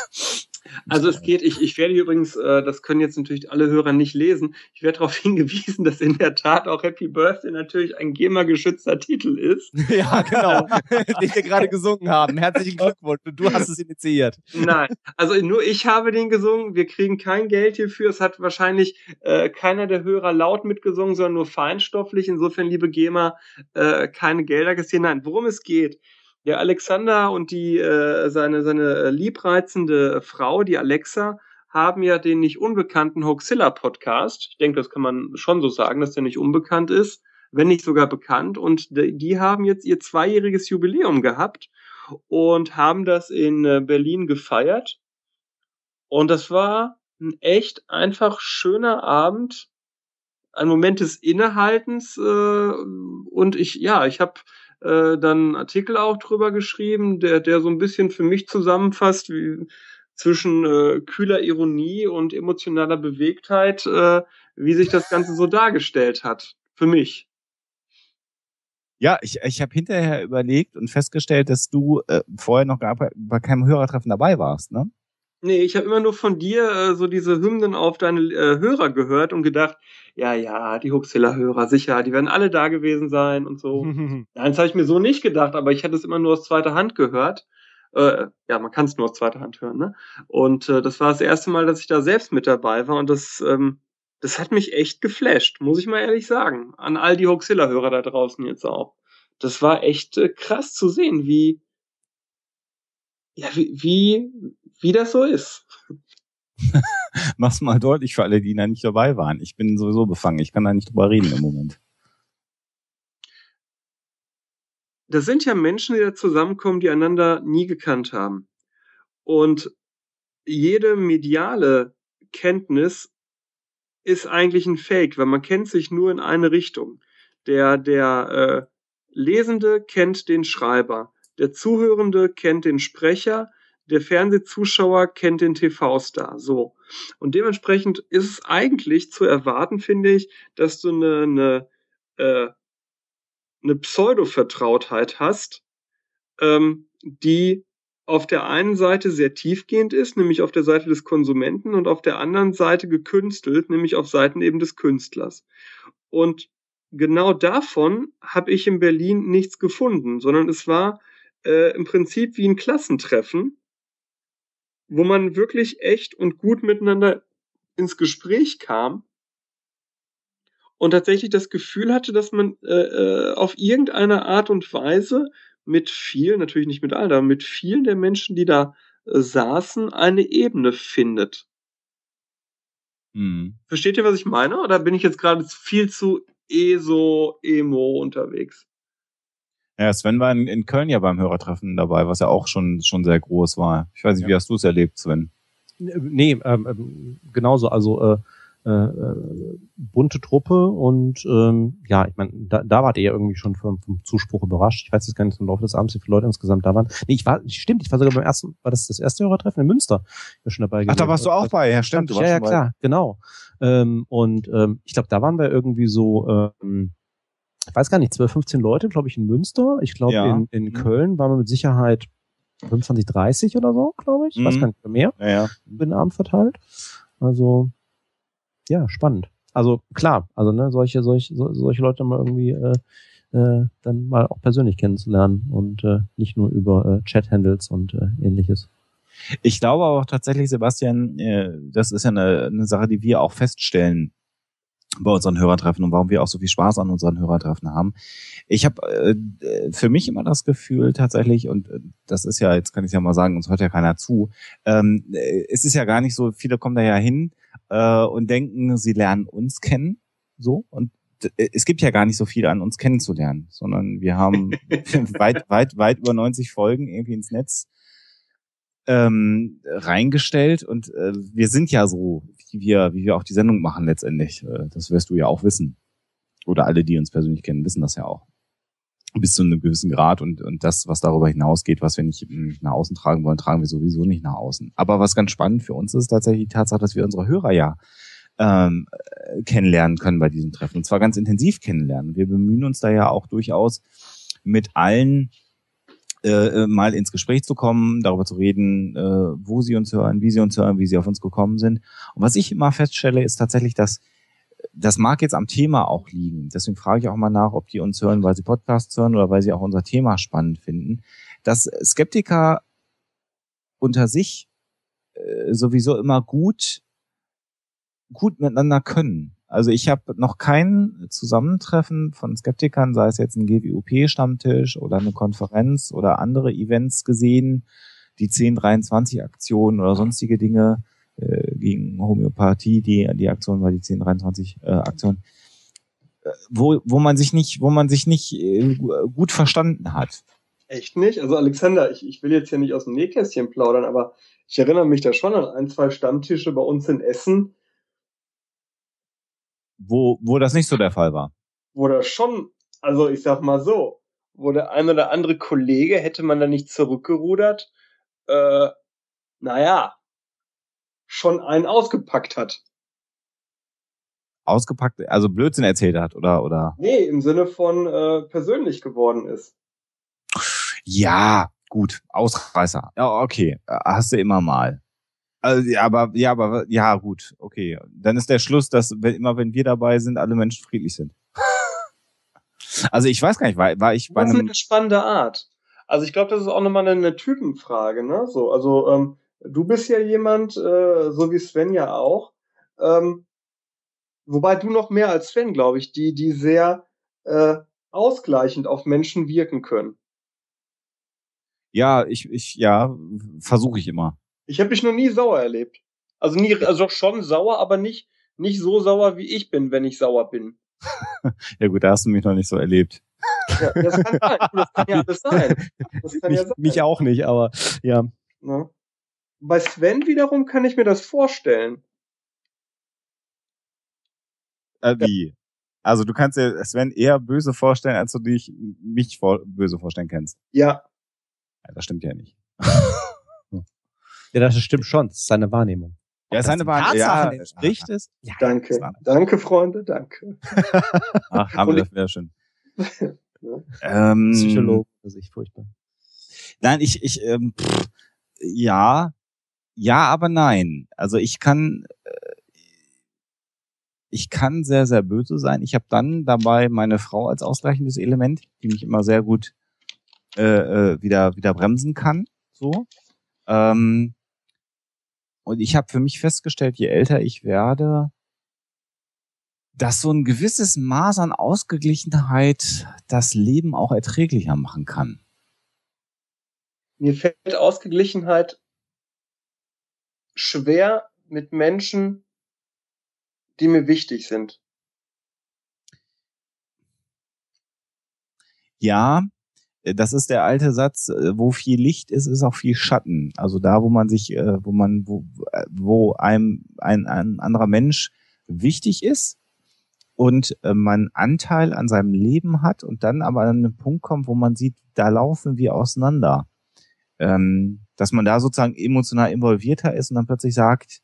Also es geht, ich, ich werde übrigens, äh, das können jetzt natürlich alle Hörer nicht lesen, ich werde darauf hingewiesen, dass in der Tat auch Happy Birthday natürlich ein GEMA-geschützter Titel ist. ja, genau, den wir gerade gesungen haben. Herzlichen Glückwunsch, du hast es initiiert. Nein, also nur ich habe den gesungen, wir kriegen kein Geld hierfür, es hat wahrscheinlich äh, keiner der Hörer laut mitgesungen, sondern nur feinstofflich, insofern, liebe GEMA, äh, keine Gelder gesehen. Nein, worum es geht, der Alexander und die äh, seine seine liebreizende Frau, die Alexa, haben ja den nicht unbekannten Hoaxilla Podcast. Ich denke, das kann man schon so sagen, dass der nicht unbekannt ist, wenn nicht sogar bekannt. Und die haben jetzt ihr zweijähriges Jubiläum gehabt und haben das in äh, Berlin gefeiert. Und das war ein echt einfach schöner Abend, ein Moment des Innehaltens. Äh, und ich, ja, ich habe äh, dann einen Artikel auch drüber geschrieben, der, der so ein bisschen für mich zusammenfasst, wie zwischen äh, kühler Ironie und emotionaler Bewegtheit, äh, wie sich das Ganze so dargestellt hat. Für mich. Ja, ich, ich habe hinterher überlegt und festgestellt, dass du äh, vorher noch gar bei, bei keinem Hörertreffen dabei warst, ne? Nee, ich habe immer nur von dir äh, so diese Hymnen auf deine äh, Hörer gehört und gedacht, ja, ja, die Huxilla-Hörer, sicher, die werden alle da gewesen sein und so. Nein, das habe ich mir so nicht gedacht, aber ich hatte es immer nur aus zweiter Hand gehört. Äh, ja, man kann es nur aus zweiter Hand hören, ne? Und äh, das war das erste Mal, dass ich da selbst mit dabei war und das, ähm, das hat mich echt geflasht, muss ich mal ehrlich sagen. An all die Hoaxilla-Hörer da draußen jetzt auch. Das war echt äh, krass zu sehen, wie, ja, wie, wie, wie das so ist. Mach's mal deutlich für alle, die da nicht dabei waren. Ich bin sowieso befangen. Ich kann da nicht drüber reden im Moment. Das sind ja Menschen, die da zusammenkommen, die einander nie gekannt haben. Und jede mediale Kenntnis ist eigentlich ein Fake, weil man kennt sich nur in eine Richtung. Der, der äh, Lesende kennt den Schreiber, der Zuhörende kennt den Sprecher, der Fernsehzuschauer kennt den TV-Star. So. Und dementsprechend ist es eigentlich zu erwarten, finde ich, dass du eine, eine, äh, eine Pseudo-Vertrautheit hast, ähm, die auf der einen Seite sehr tiefgehend ist, nämlich auf der Seite des Konsumenten und auf der anderen Seite gekünstelt, nämlich auf Seiten eben des Künstlers. Und genau davon habe ich in Berlin nichts gefunden, sondern es war äh, im Prinzip wie ein Klassentreffen, wo man wirklich echt und gut miteinander ins Gespräch kam und tatsächlich das Gefühl hatte, dass man äh, äh auf irgendeine Art und Weise mit vielen, natürlich nicht mit allen, aber mit vielen der Menschen, die da äh, saßen, eine Ebene findet. Hm. Versteht ihr, was ich meine? Oder bin ich jetzt gerade viel zu ESO, Emo unterwegs? Ja, Sven war in, in, Köln ja beim Hörertreffen dabei, was ja auch schon, schon sehr groß war. Ich weiß nicht, ja. wie hast du es erlebt, Sven? Nee, ähm, ähm genauso. Also äh, äh, bunte Truppe und ähm, ja, ich meine, da, da wart ihr ja irgendwie schon vom, vom Zuspruch überrascht. Ich weiß jetzt gar nicht im Laufe des Abends, wie viele Leute insgesamt da waren. Nee, ich war, stimmt, ich war sogar beim ersten, war das das erste Hörertreffen in Münster? Ich war schon dabei. Ach, da warst du auch bei, ja, stimmt. Du warst ja, ja, klar, genau. Ähm, und ähm, ich glaube, da waren wir irgendwie so, ähm, ich weiß gar nicht, 12, 15 Leute, glaube ich, in Münster. Ich glaube, ja. in, in mhm. Köln waren wir mit Sicherheit 25, 30 oder so, glaube ich. Ich mhm. weiß gar nicht mehr. Ja, ja. Den Abend verteilt. Also ja, spannend. Also klar, also ne, solche, solche, solche Leute mal irgendwie äh, äh, dann mal auch persönlich kennenzulernen und äh, nicht nur über äh, Chat-Handles und äh, ähnliches. Ich glaube auch tatsächlich, Sebastian, äh, das ist ja eine, eine Sache, die wir auch feststellen bei unseren Hörertreffen und warum wir auch so viel Spaß an unseren Hörertreffen haben. Ich habe äh, für mich immer das Gefühl tatsächlich, und äh, das ist ja, jetzt kann ich ja mal sagen, uns hört ja keiner zu, ähm, äh, es ist ja gar nicht so, viele kommen da ja hin äh, und denken, sie lernen uns kennen, so, und äh, es gibt ja gar nicht so viel an uns kennenzulernen, sondern wir haben weit, weit, weit über 90 Folgen irgendwie ins Netz ähm, reingestellt und äh, wir sind ja so, wie wir, wie wir auch die Sendung machen letztendlich. Äh, das wirst du ja auch wissen. Oder alle, die uns persönlich kennen, wissen das ja auch. Bis zu einem gewissen Grad und, und das, was darüber hinausgeht, was wir nicht nach außen tragen wollen, tragen wir sowieso nicht nach außen. Aber was ganz spannend für uns ist tatsächlich die Tatsache, dass wir unsere Hörer ja ähm, kennenlernen können bei diesem Treffen. Und zwar ganz intensiv kennenlernen. Wir bemühen uns da ja auch durchaus mit allen äh, äh, mal ins Gespräch zu kommen, darüber zu reden, äh, wo sie uns hören, wie sie uns hören, wie sie auf uns gekommen sind. Und was ich immer feststelle, ist tatsächlich, dass das mag jetzt am Thema auch liegen. Deswegen frage ich auch mal nach, ob die uns hören, weil sie Podcasts hören oder weil sie auch unser Thema spannend finden. Dass Skeptiker unter sich äh, sowieso immer gut gut miteinander können. Also ich habe noch kein Zusammentreffen von Skeptikern, sei es jetzt ein GWUP-Stammtisch oder eine Konferenz oder andere Events gesehen, die 1023-Aktion oder sonstige Dinge äh, gegen Homöopathie, die, die Aktion war die 1023-Aktion, äh, wo, wo man sich nicht, wo man sich nicht äh, gut verstanden hat. Echt nicht? Also Alexander, ich, ich will jetzt hier nicht aus dem Nähkästchen plaudern, aber ich erinnere mich da schon an ein, zwei Stammtische bei uns in Essen, wo, wo das nicht so der Fall war. Wo das schon, also ich sag mal so, wo der ein oder andere Kollege hätte man da nicht zurückgerudert, äh, naja, schon einen ausgepackt hat. Ausgepackt, also Blödsinn erzählt hat, oder, oder? Nee, im Sinne von äh, persönlich geworden ist. Ja, gut, Ausreißer. Ja, okay, hast du immer mal. Also, ja, aber ja, aber ja, gut, okay. Dann ist der Schluss, dass wenn, immer wenn wir dabei sind, alle Menschen friedlich sind. also ich weiß gar nicht, war, war ich bei das einem. Das ist eine spannende Art. Also ich glaube, das ist auch nochmal eine, eine Typenfrage, ne? So, also ähm, du bist ja jemand, äh, so wie Sven ja auch, ähm, wobei du noch mehr als Sven, glaube ich, die, die sehr äh, ausgleichend auf Menschen wirken können. Ja, ich, ich, ja, versuche ich immer. Ich habe mich noch nie sauer erlebt. Also nie, also schon sauer, aber nicht, nicht so sauer, wie ich bin, wenn ich sauer bin. ja gut, da hast du mich noch nicht so erlebt. Ja, das kann sein. Das kann ja alles sein. Das kann mich, ja sein. mich auch nicht, aber ja. ja. Ne? Bei Sven wiederum kann ich mir das vorstellen. Äh, wie? Also du kannst dir Sven eher böse vorstellen, als du dich mich vor, böse vorstellen kannst. Ja. ja. Das stimmt ja nicht. ja, das stimmt schon. Das ist seine Wahrnehmung. Ja, seine Wahrnehmung. Ja, entspricht es. Ja, danke. Danke, Freunde. Danke. Ach, haben wir das wäre schön. ja. ähm, Psychologe, das ist furchtbar. Nein, ich, ich, ähm, pff, ja, ja, aber nein. Also ich kann, äh, ich kann sehr, sehr böse sein. Ich habe dann dabei meine Frau als ausgleichendes Element, die mich immer sehr gut äh, äh, wieder, wieder bremsen kann. So. Ähm, und ich habe für mich festgestellt, je älter ich werde, dass so ein gewisses Maß an Ausgeglichenheit das Leben auch erträglicher machen kann. Mir fällt Ausgeglichenheit schwer mit Menschen, die mir wichtig sind. Ja, das ist der alte Satz, äh, wo viel Licht ist, ist auch viel Schatten. Also da, wo man sich, äh, wo man, wo, wo einem ein, ein anderer Mensch wichtig ist und man Anteil an seinem Leben hat und dann aber an einen Punkt kommt, wo man sieht, da laufen wir auseinander. Ähm, dass man da sozusagen emotional involvierter ist und dann plötzlich sagt,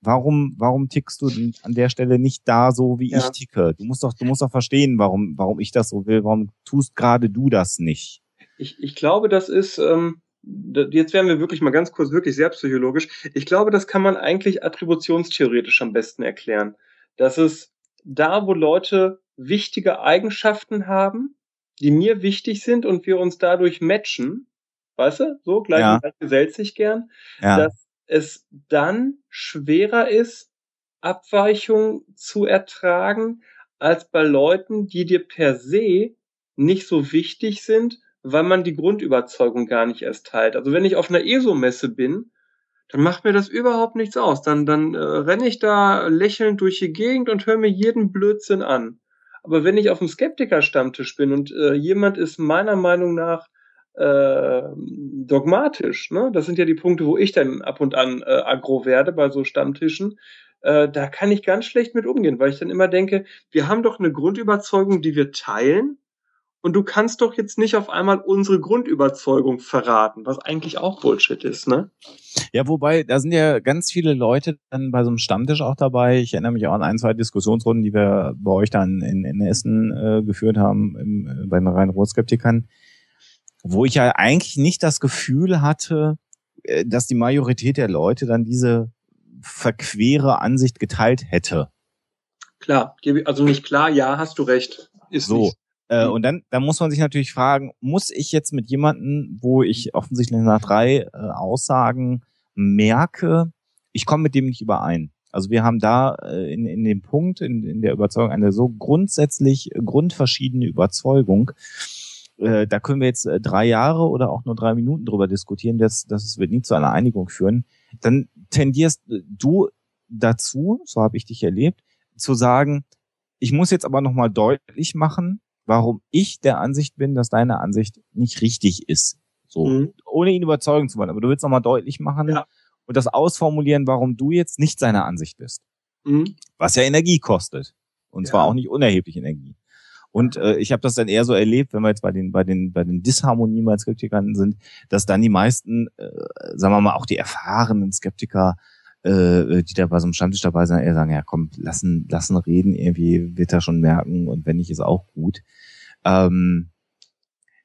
warum, warum tickst du an der Stelle nicht da so, wie ja. ich ticke? Du musst doch, du musst doch verstehen, warum, warum ich das so will. Warum tust gerade du das nicht? Ich, ich glaube, das ist, ähm, jetzt werden wir wirklich mal ganz kurz wirklich sehr psychologisch. Ich glaube, das kann man eigentlich attributionstheoretisch am besten erklären. Dass es da, wo Leute wichtige Eigenschaften haben, die mir wichtig sind und wir uns dadurch matchen, weißt du, so, gleich, ja. gesellt sich gern, ja. dass es dann schwerer ist, Abweichungen zu ertragen, als bei Leuten, die dir per se nicht so wichtig sind, weil man die Grundüberzeugung gar nicht erst teilt. Also wenn ich auf einer ESO-Messe bin, dann macht mir das überhaupt nichts aus. Dann, dann äh, renne ich da lächelnd durch die Gegend und höre mir jeden Blödsinn an. Aber wenn ich auf dem Skeptiker-Stammtisch bin und äh, jemand ist meiner Meinung nach äh, dogmatisch. Ne? Das sind ja die Punkte, wo ich dann ab und an äh, aggro werde bei so Stammtischen. Äh, da kann ich ganz schlecht mit umgehen, weil ich dann immer denke, wir haben doch eine Grundüberzeugung, die wir teilen. Und du kannst doch jetzt nicht auf einmal unsere Grundüberzeugung verraten, was eigentlich auch Bullshit ist, ne? Ja, wobei, da sind ja ganz viele Leute dann bei so einem Stammtisch auch dabei. Ich erinnere mich auch an ein, zwei Diskussionsrunden, die wir bei euch dann in, in Essen äh, geführt haben, im, bei den reinen Rotskeptikern wo ich ja eigentlich nicht das Gefühl hatte, äh, dass die Majorität der Leute dann diese verquere Ansicht geteilt hätte. Klar, also nicht klar, ja, hast du recht. Ist so. Nicht. Äh, und dann, dann muss man sich natürlich fragen, muss ich jetzt mit jemandem, wo ich offensichtlich nach drei äh, Aussagen merke, ich komme mit dem nicht überein. Also wir haben da äh, in, in dem Punkt, in, in der Überzeugung, eine so grundsätzlich grundverschiedene Überzeugung, äh, da können wir jetzt äh, drei Jahre oder auch nur drei Minuten drüber diskutieren, das, das wird nie zu einer Einigung führen, dann tendierst du dazu, so habe ich dich erlebt, zu sagen, ich muss jetzt aber nochmal deutlich machen, warum ich der Ansicht bin, dass deine Ansicht nicht richtig ist. So, mhm. ohne ihn überzeugen zu wollen. Aber du willst nochmal deutlich machen ja. und das ausformulieren, warum du jetzt nicht seiner Ansicht bist. Mhm. Was ja Energie kostet. Und ja. zwar auch nicht unerheblich Energie. Und äh, ich habe das dann eher so erlebt, wenn wir jetzt bei den bei den bei den Disharmonien bei Skeptikern sind, dass dann die meisten, äh, sagen wir mal, auch die erfahrenen Skeptiker, äh, die da bei so einem Stammtisch dabei sind, eher sagen, ja komm, lassen lassen reden, irgendwie wird er schon merken und wenn nicht, ist auch gut. Ähm,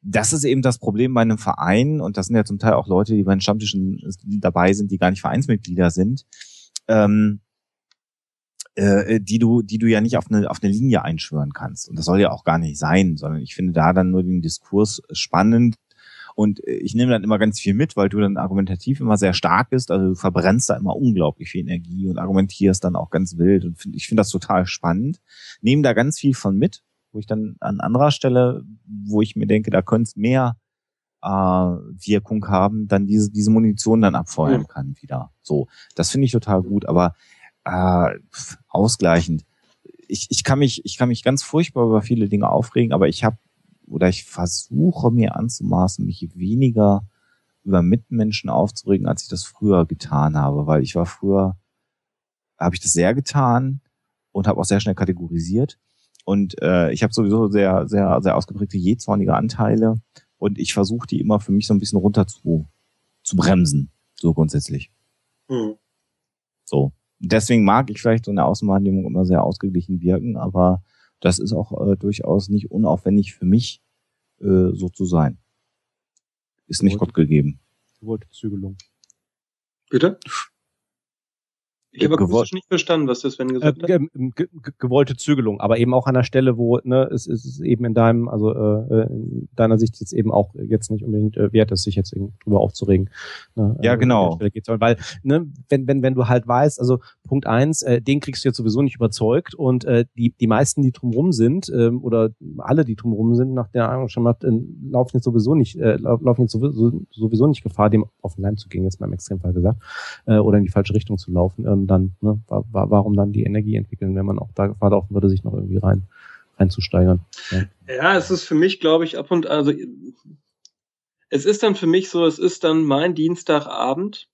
das ist eben das Problem bei einem Verein und das sind ja zum Teil auch Leute, die bei den Stammtischen dabei sind, die gar nicht Vereinsmitglieder sind. Ähm, äh, die du, die du ja nicht auf eine, auf eine Linie einschwören kannst. Und das soll ja auch gar nicht sein, sondern ich finde da dann nur den Diskurs spannend Und äh, ich nehme dann immer ganz viel mit, weil du dann argumentativ immer sehr stark bist. Also du verbrennst da immer unglaublich viel Energie und argumentierst dann auch ganz wild. Und find, ich finde das total spannend. Nehme da ganz viel von mit, wo ich dann an anderer Stelle, wo ich mir denke, da könnte es mehr äh, Wirkung haben, dann diese, diese Munition dann abfeuern mhm. kann wieder. So, das finde ich total gut. Aber äh, ausgleichend. Ich, ich kann mich, ich kann mich ganz furchtbar über viele Dinge aufregen, aber ich habe oder ich versuche mir anzumaßen, mich weniger über Mitmenschen aufzuregen, als ich das früher getan habe, weil ich war früher, habe ich das sehr getan und habe auch sehr schnell kategorisiert und äh, ich habe sowieso sehr, sehr, sehr ausgeprägte jähzornige Anteile und ich versuche die immer für mich so ein bisschen runter zu, zu bremsen, so grundsätzlich. Mhm. So. Deswegen mag ich vielleicht so eine Außenwahrnehmung immer sehr ausgeglichen wirken, aber das ist auch äh, durchaus nicht unaufwendig für mich, äh, so zu sein. Ist nicht Gott gegeben. Gewollte Zügelung. Bitte? Ich habe akustisch nicht verstanden, was das Sven gesagt äh, hat. Ge gewollte Zügelung, aber eben auch an der Stelle, wo ne, es, es ist eben in deinem, also äh, äh, in deiner Sicht jetzt eben auch jetzt nicht unbedingt äh, wert ist, sich jetzt drüber aufzuregen. Ne, ja, äh, genau. Geht's, weil, ne, wenn, wenn, wenn du halt weißt, also Punkt eins, äh, den kriegst du jetzt sowieso nicht überzeugt und äh, die, die meisten, die drumrum sind, äh, oder alle, die drumrum sind, nach der Ahnung schon mal, äh, laufen jetzt sowieso nicht, äh, laufen jetzt sowieso, sowieso nicht Gefahr, dem auf den Leim zu gehen, jetzt mal im Extremfall gesagt, äh, oder in die falsche Richtung zu laufen. Ähm, dann, ne, warum dann die Energie entwickeln, wenn man auch da Gefahr laufen würde, sich noch irgendwie rein reinzusteigern. Ja. ja, es ist für mich, glaube ich, ab und also es ist dann für mich so, es ist dann mein Dienstagabend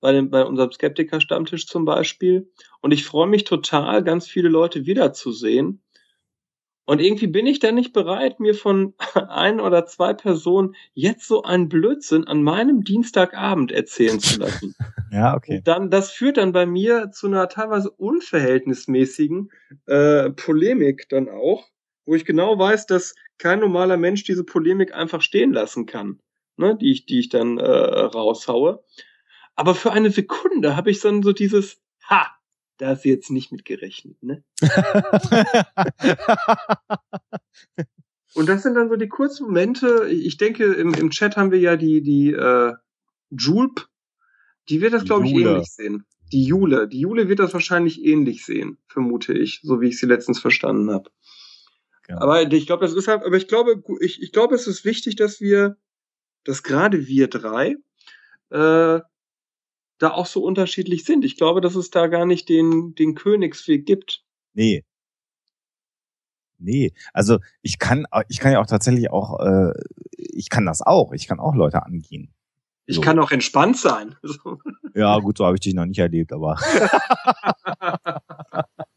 bei, dem, bei unserem Skeptiker-Stammtisch zum Beispiel. Und ich freue mich total, ganz viele Leute wiederzusehen. Und irgendwie bin ich da nicht bereit, mir von ein oder zwei Personen jetzt so einen Blödsinn an meinem Dienstagabend erzählen zu lassen. ja, okay. Und dann, das führt dann bei mir zu einer teilweise unverhältnismäßigen äh, Polemik dann auch, wo ich genau weiß, dass kein normaler Mensch diese Polemik einfach stehen lassen kann, ne, die ich, die ich dann äh, raushaue. Aber für eine Sekunde habe ich dann so dieses Ha, da ist jetzt nicht mit gerechnet, ne? Und das sind dann so die kurzen Momente. Ich denke, im, im Chat haben wir ja die, die äh, Julep, die wird das, glaube ich, ähnlich sehen. Die Jule. Die Jule wird das wahrscheinlich ähnlich sehen, vermute ich, so wie ich sie letztens verstanden habe. Ja. Aber ich glaube, das ist halt, aber ich glaube, ich, ich glaube, es ist wichtig, dass wir, dass gerade wir drei äh, da auch so unterschiedlich sind. Ich glaube, dass es da gar nicht den, den Königsweg gibt. Nee. Nee, also ich kann, ich kann ja auch tatsächlich auch, äh, ich kann das auch. Ich kann auch Leute angehen. Ich so. kann auch entspannt sein. ja, gut, so habe ich dich noch nicht erlebt, aber.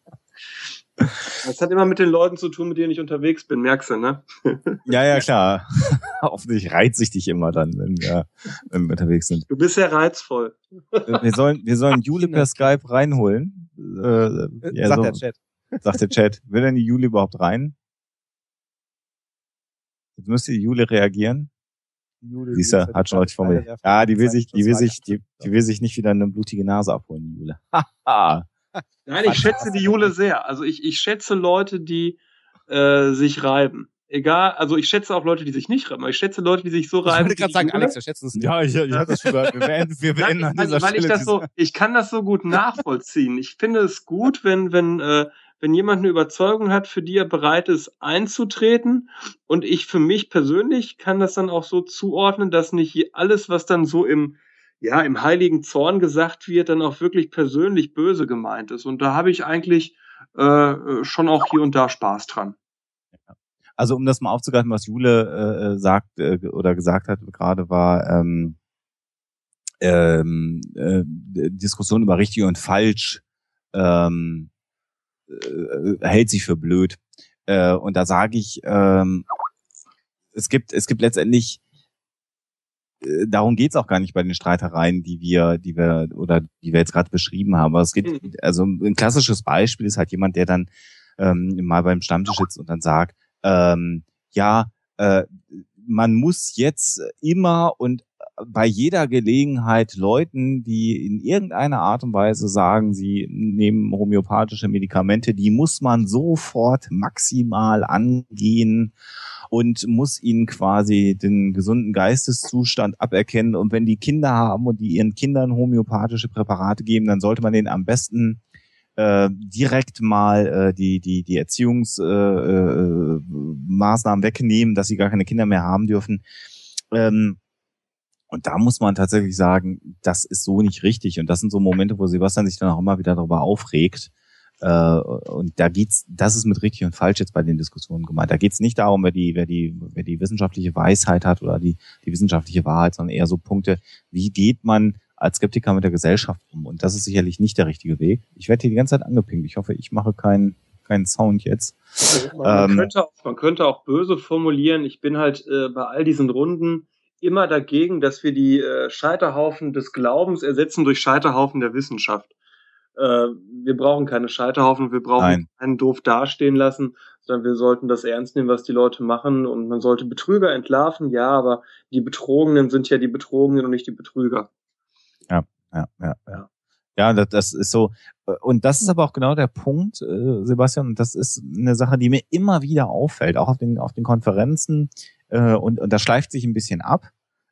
Das hat immer mit den Leuten zu tun, mit denen ich unterwegs bin, merkst du, ne? Ja, ja, klar. Hoffentlich reizt ich dich immer dann, wenn wir, wenn wir unterwegs sind. Du bist sehr reizvoll. Wir sollen, wir sollen Jule per Skype reinholen. Äh, ja, sagt so, der Chat. Sagt der Chat. Will denn die Jule überhaupt rein? Jetzt müsste die Jule reagieren. Jule, Siehst du, hat schon richtig formuliert. Ja, die will sich, die will sich, die, die will sich nicht wieder eine blutige Nase abholen, die Jule. Haha. Nein, ich schätze die Jule sehr. Also ich, ich schätze Leute, die äh, sich reiben. Egal, also ich schätze auch Leute, die sich nicht reiben, aber ich schätze Leute, die sich so reiben. Ich wollte gerade sagen, Alex, wir schätzen es nicht. Ja, ich, ich hatte es schon gehört. Wir beenden, wir beenden Nein, an dieser weil, Stelle. Weil ich das so, ich kann das so gut nachvollziehen. Ich finde es gut, wenn, wenn, äh, wenn jemand eine Überzeugung hat, für die er bereit ist einzutreten. Und ich für mich persönlich kann das dann auch so zuordnen, dass nicht alles, was dann so im ja, im heiligen Zorn gesagt wird, dann auch wirklich persönlich böse gemeint ist. Und da habe ich eigentlich äh, schon auch hier und da Spaß dran. Also um das mal aufzugreifen, was Jule äh, sagt äh, oder gesagt hat gerade war ähm, ähm, äh, Diskussion über richtig und falsch ähm, äh, hält sich für blöd. Äh, und da sage ich, ähm, es gibt es gibt letztendlich äh, darum geht's auch gar nicht bei den Streitereien, die wir, die wir oder die wir jetzt gerade beschrieben haben. Aber es geht, mhm. also ein klassisches Beispiel ist halt jemand, der dann ähm, mal beim Stammtisch sitzt und dann sagt, ähm, ja, äh, man muss jetzt immer und bei jeder Gelegenheit Leuten, die in irgendeiner Art und Weise sagen, sie nehmen homöopathische Medikamente, die muss man sofort maximal angehen und muss ihnen quasi den gesunden Geisteszustand aberkennen. Und wenn die Kinder haben und die ihren Kindern homöopathische Präparate geben, dann sollte man denen am besten äh, direkt mal äh, die die die Erziehungsmaßnahmen äh, äh, wegnehmen, dass sie gar keine Kinder mehr haben dürfen. Ähm, und da muss man tatsächlich sagen, das ist so nicht richtig. Und das sind so Momente, wo Sebastian sich dann auch immer wieder darüber aufregt. Äh, und da geht's, das ist mit richtig und falsch jetzt bei den Diskussionen gemeint. Da geht's nicht darum, wer die, wer die, wer die wissenschaftliche Weisheit hat oder die, die wissenschaftliche Wahrheit, sondern eher so Punkte, wie geht man als Skeptiker mit der Gesellschaft um? Und das ist sicherlich nicht der richtige Weg. Ich werde hier die ganze Zeit angepinkt. Ich hoffe, ich mache keinen keinen Sound jetzt. Also man, ähm, könnte auch, man könnte auch böse formulieren. Ich bin halt äh, bei all diesen Runden immer dagegen, dass wir die äh, Scheiterhaufen des Glaubens ersetzen durch Scheiterhaufen der Wissenschaft. Äh, wir brauchen keine Scheiterhaufen, wir brauchen Nein. keinen doof dastehen lassen, sondern wir sollten das ernst nehmen, was die Leute machen und man sollte Betrüger entlarven, ja, aber die Betrogenen sind ja die Betrogenen und nicht die Betrüger. Ja, ja, ja, ja. Ja, das, das ist so. Und das ist aber auch genau der Punkt, äh, Sebastian. Und das ist eine Sache, die mir immer wieder auffällt, auch auf den, auf den Konferenzen, äh, und, und das schleift sich ein bisschen ab.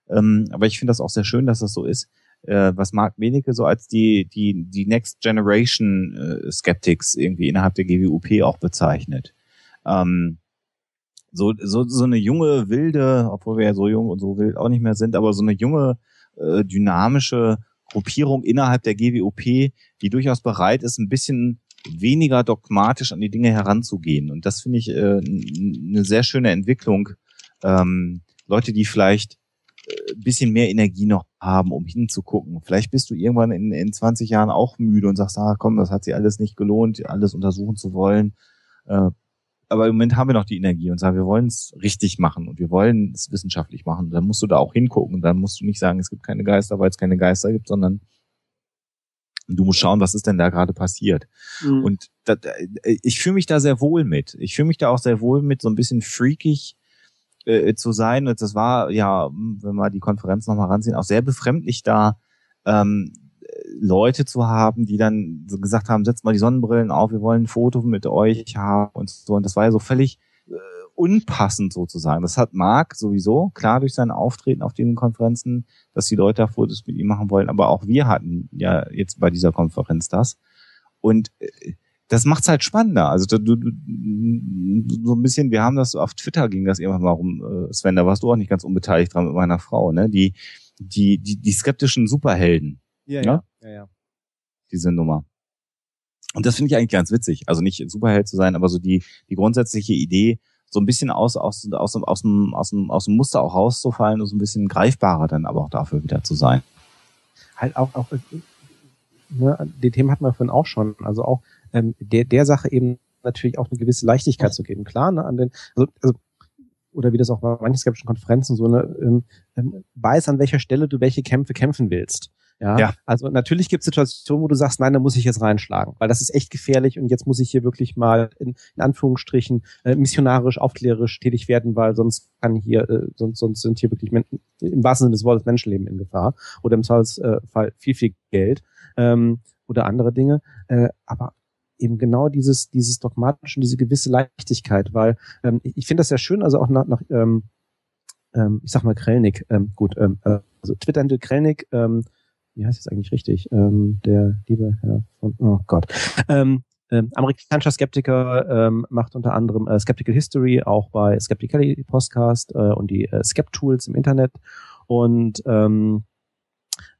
Ähm, aber ich finde das auch sehr schön, dass das so ist. Äh, was Mark Wenecke so als die, die, die Next Generation äh, Skeptics irgendwie innerhalb der GWUP auch bezeichnet. Ähm, so, so, so eine junge, wilde, obwohl wir ja so jung und so wild auch nicht mehr sind, aber so eine junge, äh, dynamische Gruppierung innerhalb der GWOP, die durchaus bereit ist, ein bisschen weniger dogmatisch an die Dinge heranzugehen. Und das finde ich äh, eine sehr schöne Entwicklung, ähm, Leute, die vielleicht äh, ein bisschen mehr Energie noch haben, um hinzugucken. Vielleicht bist du irgendwann in, in 20 Jahren auch müde und sagst, ah komm, das hat sich alles nicht gelohnt, alles untersuchen zu wollen. Äh, aber im Moment haben wir noch die Energie und sagen, wir wollen es richtig machen und wir wollen es wissenschaftlich machen. Dann musst du da auch hingucken. Dann musst du nicht sagen, es gibt keine Geister, weil es keine Geister gibt, sondern du musst schauen, was ist denn da gerade passiert. Mhm. Und da, ich fühle mich da sehr wohl mit. Ich fühle mich da auch sehr wohl mit, so ein bisschen freakig äh, zu sein. Und das war ja, wenn wir die Konferenz nochmal ranziehen, auch sehr befremdlich da, ähm, Leute zu haben, die dann so gesagt haben, setzt mal die Sonnenbrillen auf, wir wollen ein Foto mit euch haben und so. Und das war ja so völlig äh, unpassend sozusagen. Das hat Marc sowieso, klar durch sein Auftreten auf diesen Konferenzen, dass die Leute da Fotos mit ihm machen wollen. Aber auch wir hatten ja jetzt bei dieser Konferenz das. Und äh, das macht's halt spannender. Also du, du, so ein bisschen, wir haben das auf Twitter ging das irgendwann mal rum, äh, Sven, da warst du auch nicht ganz unbeteiligt dran mit meiner Frau, ne? Die, die, die, die skeptischen Superhelden. Ja, ja, ja, ja. Diese Nummer. Und das finde ich eigentlich ganz witzig. Also nicht Superheld zu sein, aber so die, die grundsätzliche Idee, so ein bisschen aus, aus, aus, aus, dem, aus, dem, aus dem Muster auch rauszufallen und so ein bisschen greifbarer dann aber auch dafür wieder zu sein. Halt auch, auch ne, die Themen hatten wir vorhin auch schon. Also auch ähm, der, der Sache eben natürlich auch eine gewisse Leichtigkeit zu geben. Klar, ne, an den, also, also oder wie das auch bei manchen skeptischen Konferenzen so, ne, ähm, ähm, weiß, an welcher Stelle du welche Kämpfe kämpfen willst. Ja, ja. also natürlich gibt es Situationen, wo du sagst, nein, da muss ich jetzt reinschlagen, weil das ist echt gefährlich und jetzt muss ich hier wirklich mal in, in Anführungsstrichen äh, missionarisch, aufklärerisch tätig werden, weil sonst kann hier, äh, sonst, sonst sind hier wirklich Men im wahrsten Sinne des Wortes Menschenleben in Gefahr oder im Zweifelsfall viel, viel Geld ähm, oder andere Dinge. Äh, aber eben genau dieses, dieses dogmatische diese gewisse Leichtigkeit, weil ähm, ich, finde das ja schön, also auch nach, nach ähm, ähm, ich sag mal Krellnick, ähm, gut, ähm, äh, also Twitter-Handle Krellnick, ähm, wie heißt es eigentlich richtig? Ähm, der liebe Herr von, oh Gott, ähm, ähm, amerikanischer Skeptiker ähm, macht unter anderem äh, Skeptical History auch bei Skeptically Podcast äh, und die äh, Skept-Tools im Internet und ähm,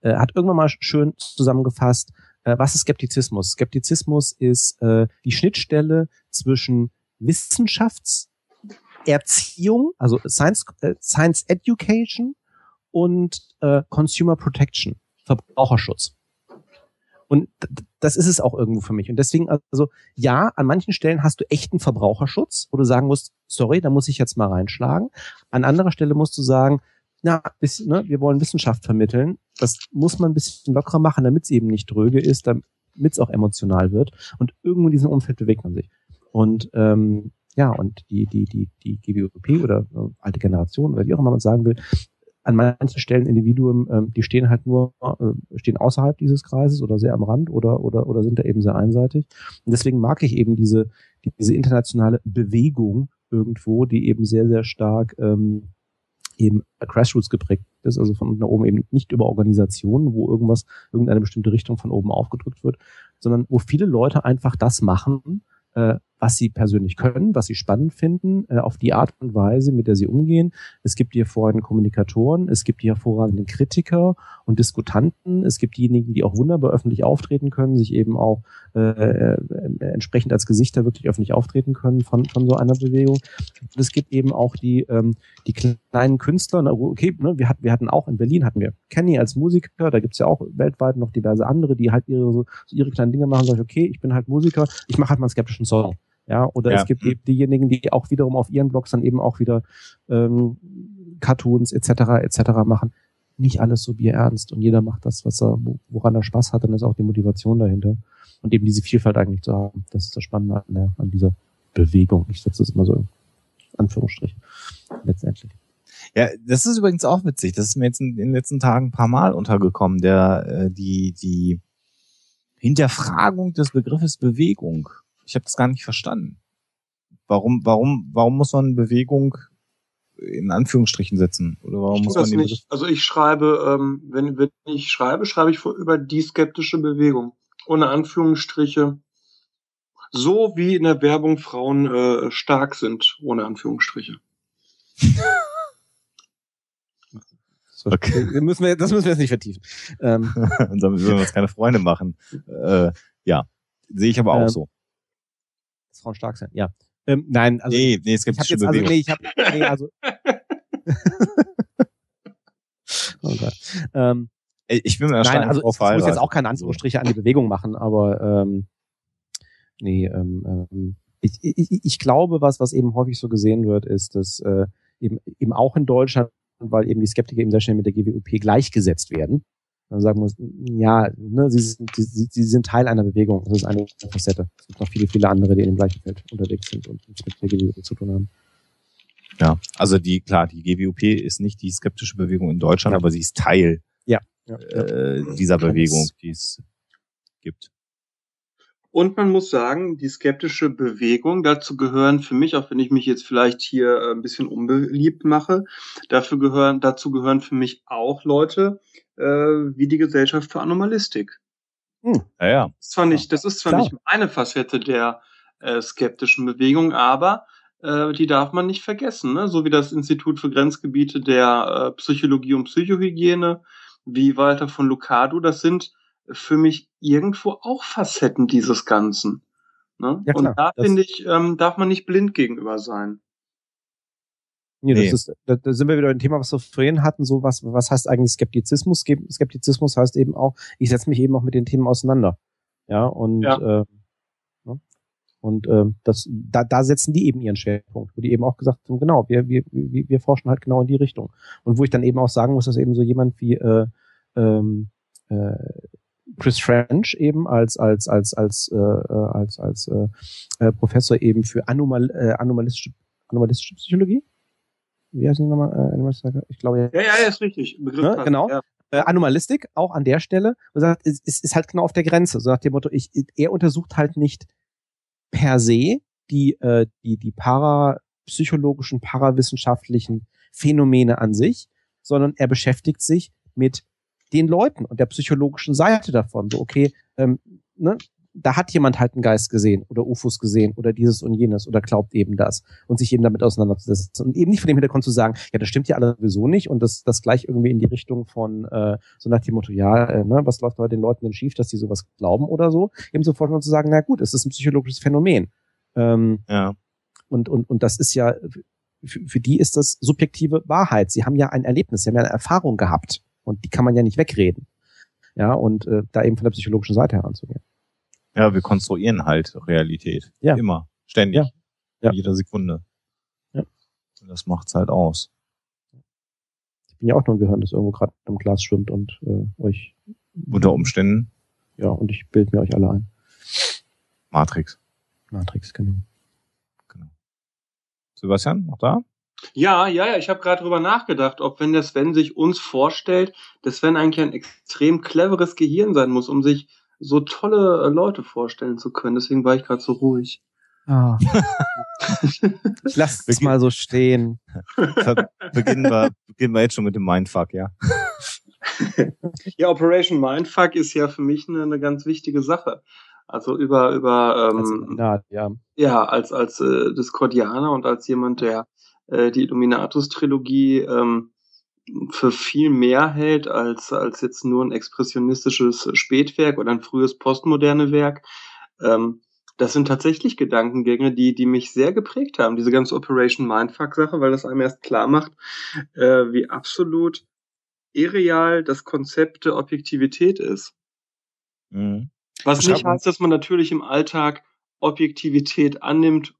äh, hat irgendwann mal schön zusammengefasst, äh, was ist Skeptizismus? Skeptizismus ist äh, die Schnittstelle zwischen Wissenschaftserziehung, also Science, äh, Science Education und äh, Consumer Protection, Verbraucherschutz. Und das ist es auch irgendwo für mich. Und deswegen, also ja, an manchen Stellen hast du echten Verbraucherschutz, wo du sagen musst, sorry, da muss ich jetzt mal reinschlagen. An anderer Stelle musst du sagen, na, bis, ne, wir wollen Wissenschaft vermitteln. Das muss man ein bisschen lockerer machen, damit es eben nicht dröge ist, damit es auch emotional wird. Und irgendwo in diesem Umfeld bewegt man sich. Und ähm, ja, und die, die, die, die GWOP oder äh, alte Generation oder wie auch immer man sagen will, an manchen Stellen Individuen, ähm, die stehen halt nur, äh, stehen außerhalb dieses Kreises oder sehr am Rand oder, oder, oder sind da eben sehr einseitig. Und deswegen mag ich eben diese, diese internationale Bewegung irgendwo, die eben sehr, sehr stark ähm, eben Grassroots geprägt ist, also von da oben eben nicht über Organisationen, wo irgendwas, irgendeine bestimmte Richtung von oben aufgedrückt wird, sondern wo viele Leute einfach das machen, äh, was sie persönlich können, was sie spannend finden, äh, auf die Art und Weise, mit der sie umgehen. Es gibt die hervorragenden Kommunikatoren, es gibt die hervorragenden Kritiker und Diskutanten, es gibt diejenigen, die auch wunderbar öffentlich auftreten können, sich eben auch äh, äh, entsprechend als Gesichter wirklich öffentlich auftreten können von, von so einer Bewegung. Und es gibt eben auch die, ähm, die kleinen Künstler, okay, ne, wir, hatten, wir hatten auch in Berlin, hatten wir Kenny als Musiker, da gibt's ja auch weltweit noch diverse andere, die halt ihre, so, ihre kleinen Dinge machen, sag ich, okay, ich bin halt Musiker, ich mache halt mal einen skeptischen Song. Ja, oder ja. es gibt eben diejenigen, die auch wiederum auf ihren Blogs dann eben auch wieder ähm, Cartoons etc. etc. machen. Nicht alles so bierernst und jeder macht das, was er, woran er Spaß hat, dann ist auch die Motivation dahinter. Und eben diese Vielfalt eigentlich zu haben. Das ist das Spannende an, der, an dieser Bewegung. Ich setze das immer so in Anführungsstrich. Letztendlich. Ja, das ist übrigens auch witzig. Das ist mir jetzt in den letzten Tagen ein paar Mal untergekommen, der, äh, die, die Hinterfragung des Begriffes Bewegung. Ich habe das gar nicht verstanden. Warum, warum, warum muss man Bewegung in Anführungsstrichen setzen? Oder warum ich muss man das nicht. Also ich schreibe, ähm, wenn, wenn ich schreibe, schreibe ich über die skeptische Bewegung. Ohne Anführungsstriche. So wie in der Werbung Frauen äh, stark sind, ohne Anführungsstriche. Okay. müssen wir, das müssen wir jetzt nicht vertiefen. Ähm, Und damit würden wir uns keine Freunde machen. Äh, ja, sehe ich aber auch ähm, so Frauen stark sind. Ja. Ähm, nein, also nee, nee, es gibt ich jetzt, also, nee, ich hab, nee, also oh Gott. Ähm, ich bin mir Nein, also ich muss jetzt auch keine Anführungsstriche an die Bewegung machen, aber ähm, nee, ähm, ähm, ich, ich, ich glaube, was was eben häufig so gesehen wird, ist, dass äh, eben eben auch in Deutschland, weil eben die Skeptiker eben sehr schnell mit der GWUP gleichgesetzt werden, man sagen muss, ja, ne, sie, sind, sie, sie sind Teil einer Bewegung. Das ist eine Facette. Es gibt noch viele, viele andere, die in dem gleichen Feld unterwegs sind und nichts mit der GWUP zu tun haben. Ja, also die, klar, die GWUP ist nicht die skeptische Bewegung in Deutschland, ja. aber sie ist Teil ja, ja, äh, dieser Bewegung, die es gibt. Und man muss sagen, die skeptische Bewegung, dazu gehören für mich, auch wenn ich mich jetzt vielleicht hier äh, ein bisschen unbeliebt mache, dafür gehören, dazu gehören für mich auch Leute, äh, wie die Gesellschaft für Anomalistik. Hm. Ja, ja. Das ist zwar nicht, das ist zwar Klar. nicht eine Facette der äh, skeptischen Bewegung, aber äh, die darf man nicht vergessen, ne? so wie das Institut für Grenzgebiete der äh, Psychologie und Psychohygiene, wie Walter von Lucado, das sind für mich irgendwo auch Facetten dieses Ganzen. Ne? Ja, klar, und da finde ich, ähm, darf man nicht blind gegenüber sein. Nee, nee. Das ist, da, da sind wir wieder ein Thema, was wir vorhin hatten, so was, was heißt eigentlich Skeptizismus? Skeptizismus heißt eben auch, ich setze mich eben auch mit den Themen auseinander. Ja, und ja. Äh, ne? und äh, das, da, da setzen die eben ihren Schwerpunkt, wo die eben auch gesagt haben, genau, wir, wir, wir, wir forschen halt genau in die Richtung. Und wo ich dann eben auch sagen muss, dass eben so jemand wie äh, ähm, äh, Chris French eben als als als als äh, äh als als äh, äh, Professor eben für Anomal, äh, anomalistische anomalistische Psychologie wie heißt die nochmal? Äh, ich glaube ja. Ja, ja, ist richtig. Begriff ne? Genau. Ja. Äh, Anomalistik, auch an der Stelle. Und sagt, es, es ist halt genau auf der Grenze. So nach dem Motto, ich, er untersucht halt nicht per se die, äh, die, die parapsychologischen, parawissenschaftlichen Phänomene an sich, sondern er beschäftigt sich mit den Leuten und der psychologischen Seite davon. So, okay, ähm, ne, da hat jemand halt einen Geist gesehen oder UFOs gesehen oder dieses und jenes oder glaubt eben das und sich eben damit auseinanderzusetzen und eben nicht von dem Hintergrund zu sagen, ja, das stimmt ja alles sowieso nicht und das, das gleich irgendwie in die Richtung von äh, so nach dem Motto, ja, äh, ne, was läuft bei den Leuten denn schief, dass die sowas glauben oder so, eben sofort mal zu sagen, na gut, es ist ein psychologisches Phänomen. Ähm, ja. Und, und, und das ist ja, für, für die ist das subjektive Wahrheit. Sie haben ja ein Erlebnis, sie haben ja eine Erfahrung gehabt und die kann man ja nicht wegreden. Ja, und äh, da eben von der psychologischen Seite heranzugehen. Ja, wir konstruieren halt Realität. Ja. Immer. Ständig. Ja. ja. Jeder Sekunde. Ja. Und das macht's halt aus. Ich bin ja auch nur ein Gehirn, das irgendwo gerade im Glas schwimmt und äh, euch. Unter Umständen. Ja, und ich bild mir euch alle ein. Matrix. Matrix, genau. Genau. Sebastian, noch da? Ja, ja, ja, ich habe gerade drüber nachgedacht, ob wenn der Sven sich uns vorstellt, der Sven eigentlich ein extrem cleveres Gehirn sein muss, um sich so tolle äh, Leute vorstellen zu können. Deswegen war ich gerade so ruhig. Ah. ich lasse es mal so stehen. beginnen, wir, beginnen wir jetzt schon mit dem Mindfuck, ja. ja, Operation Mindfuck ist ja für mich eine, eine ganz wichtige Sache. Also über über ähm, als, ja. ja als als äh, Discordianer und als jemand, der äh, die Illuminatus-Trilogie ähm, für viel mehr hält als, als jetzt nur ein expressionistisches Spätwerk oder ein frühes postmoderne Werk. Ähm, das sind tatsächlich Gedankengänge, die, die mich sehr geprägt haben, diese ganze Operation Mindfuck-Sache, weil das einem erst klar macht, äh, wie absolut irreal das Konzept der Objektivität ist. Mhm. Was nicht heißt, dass man natürlich im Alltag Objektivität annimmt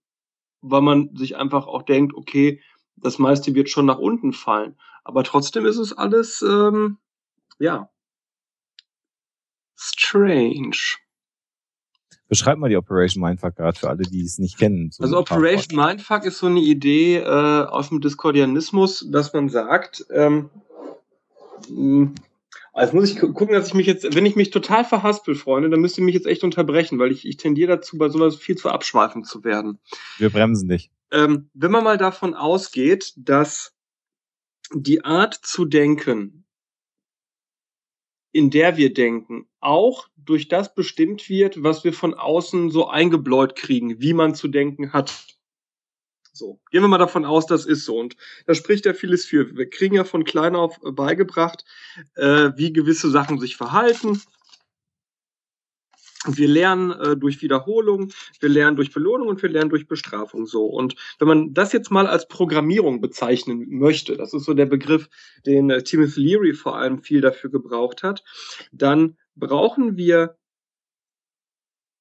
weil man sich einfach auch denkt, okay, das meiste wird schon nach unten fallen. Aber trotzdem ist es alles, ähm, ja, strange. Beschreib mal die Operation Mindfuck gerade für alle, die es nicht kennen. So also Operation Mindfuck ist so eine Idee äh, aus dem Discordianismus, dass man sagt, ähm, also muss ich gucken, dass ich mich jetzt, wenn ich mich total verhaspel, Freunde, dann müsst ihr mich jetzt echt unterbrechen, weil ich, ich tendiere dazu, bei sowas viel zu abschweifend zu werden. Wir bremsen dich. Ähm, wenn man mal davon ausgeht, dass die Art zu denken, in der wir denken, auch durch das bestimmt wird, was wir von außen so eingebläut kriegen, wie man zu denken hat. So, gehen wir mal davon aus, das ist so. Und da spricht ja vieles für. Wir kriegen ja von klein auf beigebracht, äh, wie gewisse Sachen sich verhalten. Wir lernen äh, durch Wiederholung, wir lernen durch Belohnung und wir lernen durch Bestrafung so. Und wenn man das jetzt mal als Programmierung bezeichnen möchte, das ist so der Begriff, den äh, Timothy Leary vor allem viel dafür gebraucht hat, dann brauchen wir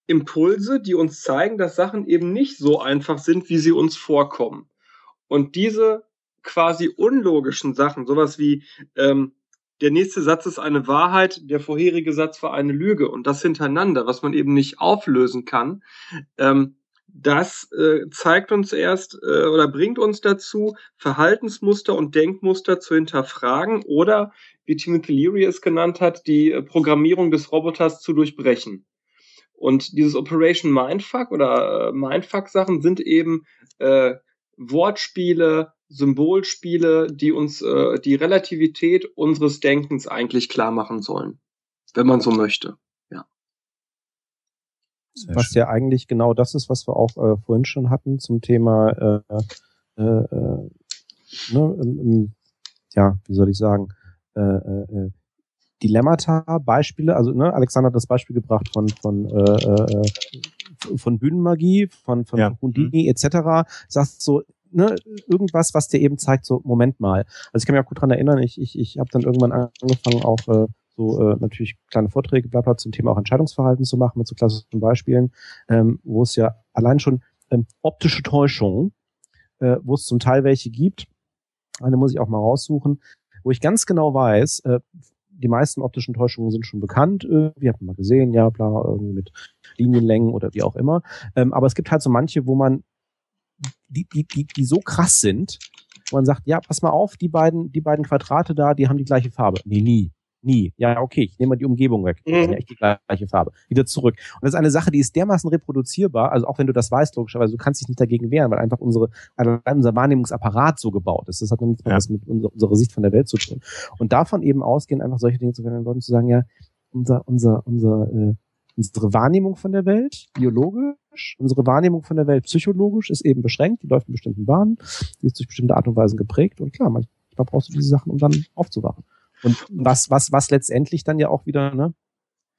Impulse, die uns zeigen, dass Sachen eben nicht so einfach sind, wie sie uns vorkommen. Und diese quasi unlogischen Sachen, sowas wie ähm, der nächste Satz ist eine Wahrheit, der vorherige Satz war eine Lüge und das hintereinander, was man eben nicht auflösen kann, ähm, das äh, zeigt uns erst äh, oder bringt uns dazu, Verhaltensmuster und Denkmuster zu hinterfragen oder, wie Timothy Leary es genannt hat, die äh, Programmierung des Roboters zu durchbrechen. Und dieses Operation Mindfuck oder äh, Mindfuck-Sachen sind eben äh, Wortspiele, Symbolspiele, die uns äh, die Relativität unseres Denkens eigentlich klar machen sollen, wenn man so möchte. Ja. Sehr was schön. ja eigentlich genau das ist, was wir auch äh, vorhin schon hatten zum Thema, äh, äh, äh, ne, ähm, ja, wie soll ich sagen, äh, äh, Dilemmata, Beispiele, also ne, Alexander hat das Beispiel gebracht von von äh, äh, von Bühnenmagie, von von ja. Houdini mhm. etc. Sagst so ne, irgendwas, was dir eben zeigt, so Moment mal. Also ich kann mich auch gut dran erinnern, ich ich ich habe dann irgendwann angefangen auch äh, so äh, natürlich kleine Vorträge bla, bla, zum Thema auch Entscheidungsverhalten zu machen mit so klassischen Beispielen, ähm, wo es ja allein schon ähm, optische Täuschungen, äh, wo es zum Teil welche gibt. Eine muss ich auch mal raussuchen, wo ich ganz genau weiß, äh, die meisten optischen Täuschungen sind schon bekannt. Wir haben mal gesehen, ja, bla, irgendwie mit Linienlängen oder wie auch immer. Ähm, aber es gibt halt so manche, wo man die, die, die, die so krass sind, wo man sagt, ja, pass mal auf, die beiden, die beiden Quadrate da, die haben die gleiche Farbe. Nee, nie. Nie. Ja, okay, ich nehme mal die Umgebung weg. Ist ja mhm. echt die gleiche Farbe. Wieder zurück. Und das ist eine Sache, die ist dermaßen reproduzierbar, also auch wenn du das weißt, logischerweise, du kannst dich nicht dagegen wehren, weil einfach unsere, unser Wahrnehmungsapparat so gebaut ist. Das hat nichts ja. mit unserer, unserer Sicht von der Welt zu tun. Und davon eben ausgehen, einfach solche Dinge zu verändern, Leuten zu sagen, ja, unser, unser, unser, äh, unsere Wahrnehmung von der Welt, biologisch, unsere Wahrnehmung von der Welt psychologisch ist eben beschränkt, die läuft in bestimmten Bahnen, die ist durch bestimmte Art und Weise geprägt und klar, manchmal brauchst du diese Sachen, um dann aufzuwachen. Und was, was, was letztendlich dann ja auch wieder, ne,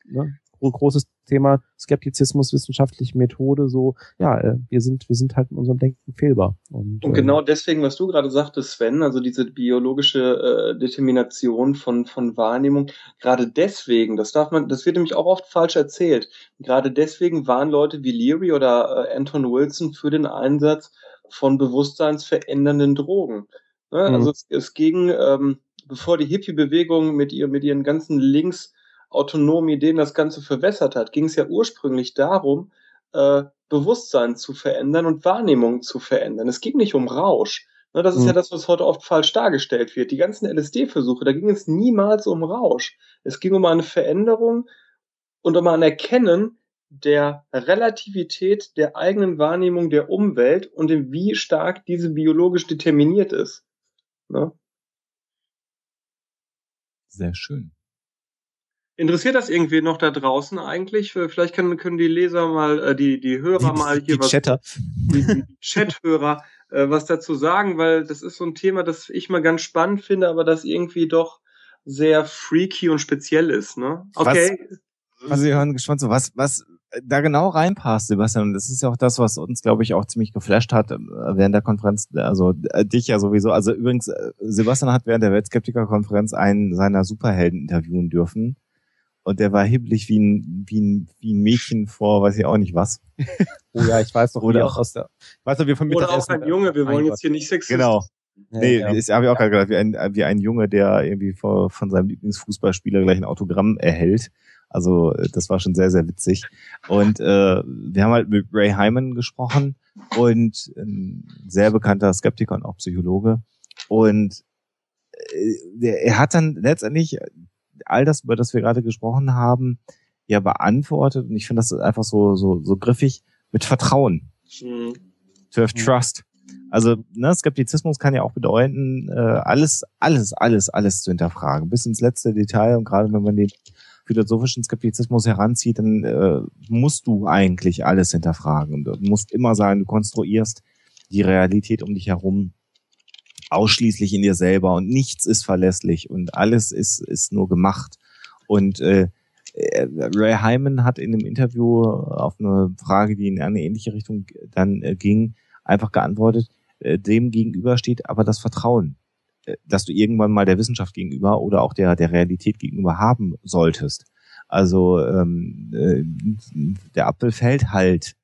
ne großes Thema Skeptizismus, wissenschaftliche Methode, so, ja, äh, wir sind, wir sind halt in unserem Denken fehlbar. Und, und genau äh, deswegen, was du gerade sagtest, Sven, also diese biologische äh, Determination von, von Wahrnehmung, gerade deswegen, das darf man, das wird nämlich auch oft falsch erzählt, gerade deswegen waren Leute wie Leary oder äh, Anton Wilson für den Einsatz von bewusstseinsverändernden Drogen. Ne? Mhm. Also es, es ging, ähm, bevor die Hippie-Bewegung mit, ihr, mit ihren ganzen links autonomen Ideen das Ganze verwässert hat, ging es ja ursprünglich darum, äh, Bewusstsein zu verändern und Wahrnehmung zu verändern. Es ging nicht um Rausch. Ne, das ist mhm. ja das, was heute oft falsch dargestellt wird. Die ganzen LSD-Versuche, da ging es niemals um Rausch. Es ging um eine Veränderung und um ein Erkennen der Relativität der eigenen Wahrnehmung der Umwelt und wie stark diese biologisch determiniert ist. Ne? Sehr schön. Interessiert das irgendwie noch da draußen eigentlich? Vielleicht können, können die Leser mal, äh, die, die Hörer die, mal hier die was. Chatter. Die, die Chat-Hörer äh, was dazu sagen, weil das ist so ein Thema, das ich mal ganz spannend finde, aber das irgendwie doch sehr freaky und speziell ist, ne? Okay. Was, also wir hören gespannt so, was, was da genau reinpasst, Sebastian. Und das ist ja auch das, was uns, glaube ich, auch ziemlich geflasht hat äh, während der Konferenz. Also äh, dich ja sowieso. Also übrigens, äh, Sebastian hat während der Weltskeptiker-Konferenz einen seiner Superhelden interviewen dürfen. Und der war hibbelig wie ein, wie ein, wie ein Mädchen vor, weiß ich auch nicht was. oh ja, ich weiß doch, Oder auch aus der, weiß doch, wir vom Oder auch ein Junge, wir wollen jetzt hier nicht sexistisch. Genau. Nee, ja, ja. habe ich auch gerade gedacht, wie ein, wie ein Junge, der irgendwie vor, von seinem Lieblingsfußballspieler gleich ein Autogramm erhält. Also äh, das war schon sehr, sehr witzig. Und äh, wir haben halt mit Ray Hyman gesprochen und ein sehr bekannter Skeptiker und auch Psychologe. Und äh, er hat dann letztendlich all das, über das wir gerade gesprochen haben, ja beantwortet. Und ich finde das einfach so, so, so griffig mit Vertrauen. Mhm. To have trust. Also ne, Skeptizismus kann ja auch bedeuten, äh, alles, alles, alles, alles zu hinterfragen, bis ins letzte Detail. Und gerade wenn man den philosophischen Skeptizismus heranzieht, dann äh, musst du eigentlich alles hinterfragen. Du musst immer sagen, du konstruierst die Realität um dich herum ausschließlich in dir selber und nichts ist verlässlich und alles ist, ist nur gemacht. Und äh, äh, Ray Hyman hat in einem Interview auf eine Frage, die in eine ähnliche Richtung dann äh, ging, einfach geantwortet, äh, dem gegenüber steht aber das Vertrauen, dass du irgendwann mal der Wissenschaft gegenüber oder auch der, der Realität gegenüber haben solltest. Also ähm, äh, der Apfel fällt halt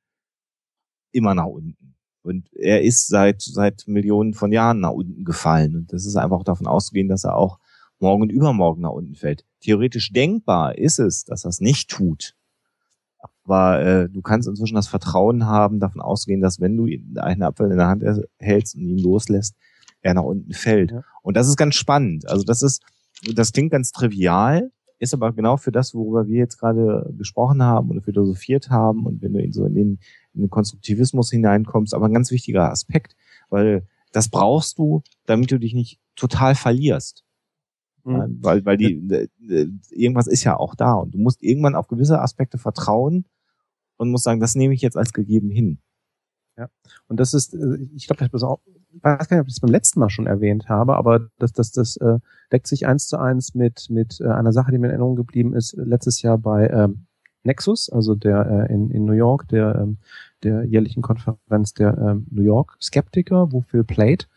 immer nach unten. Und er ist seit, seit Millionen von Jahren nach unten gefallen. Und das ist einfach davon auszugehen, dass er auch morgen und übermorgen nach unten fällt. Theoretisch denkbar ist es, dass er es nicht tut. Aber äh, du kannst inzwischen das Vertrauen haben, davon ausgehen, dass wenn du einen Apfel in der Hand hältst und ihn loslässt, er nach unten fällt. Ja. Und das ist ganz spannend. Also das ist, das klingt ganz trivial, ist aber genau für das, worüber wir jetzt gerade gesprochen haben oder philosophiert haben. Und wenn du ihn so in den in den Konstruktivismus hineinkommst, aber ein ganz wichtiger Aspekt, weil das brauchst du, damit du dich nicht total verlierst. Mhm. Weil, weil die, irgendwas ist ja auch da und du musst irgendwann auf gewisse Aspekte vertrauen und musst sagen, das nehme ich jetzt als gegeben hin. Ja. Und das ist, äh, ich glaube, ich weiß gar nicht, ob ich das beim letzten Mal schon erwähnt habe, aber das, das, das äh, deckt sich eins zu eins mit, mit äh, einer Sache, die mir in Erinnerung geblieben ist, letztes Jahr bei ähm, Nexus, also der äh, in, in New York, der, ähm, der jährlichen Konferenz der ähm, New York Skeptiker, wo Phil Plate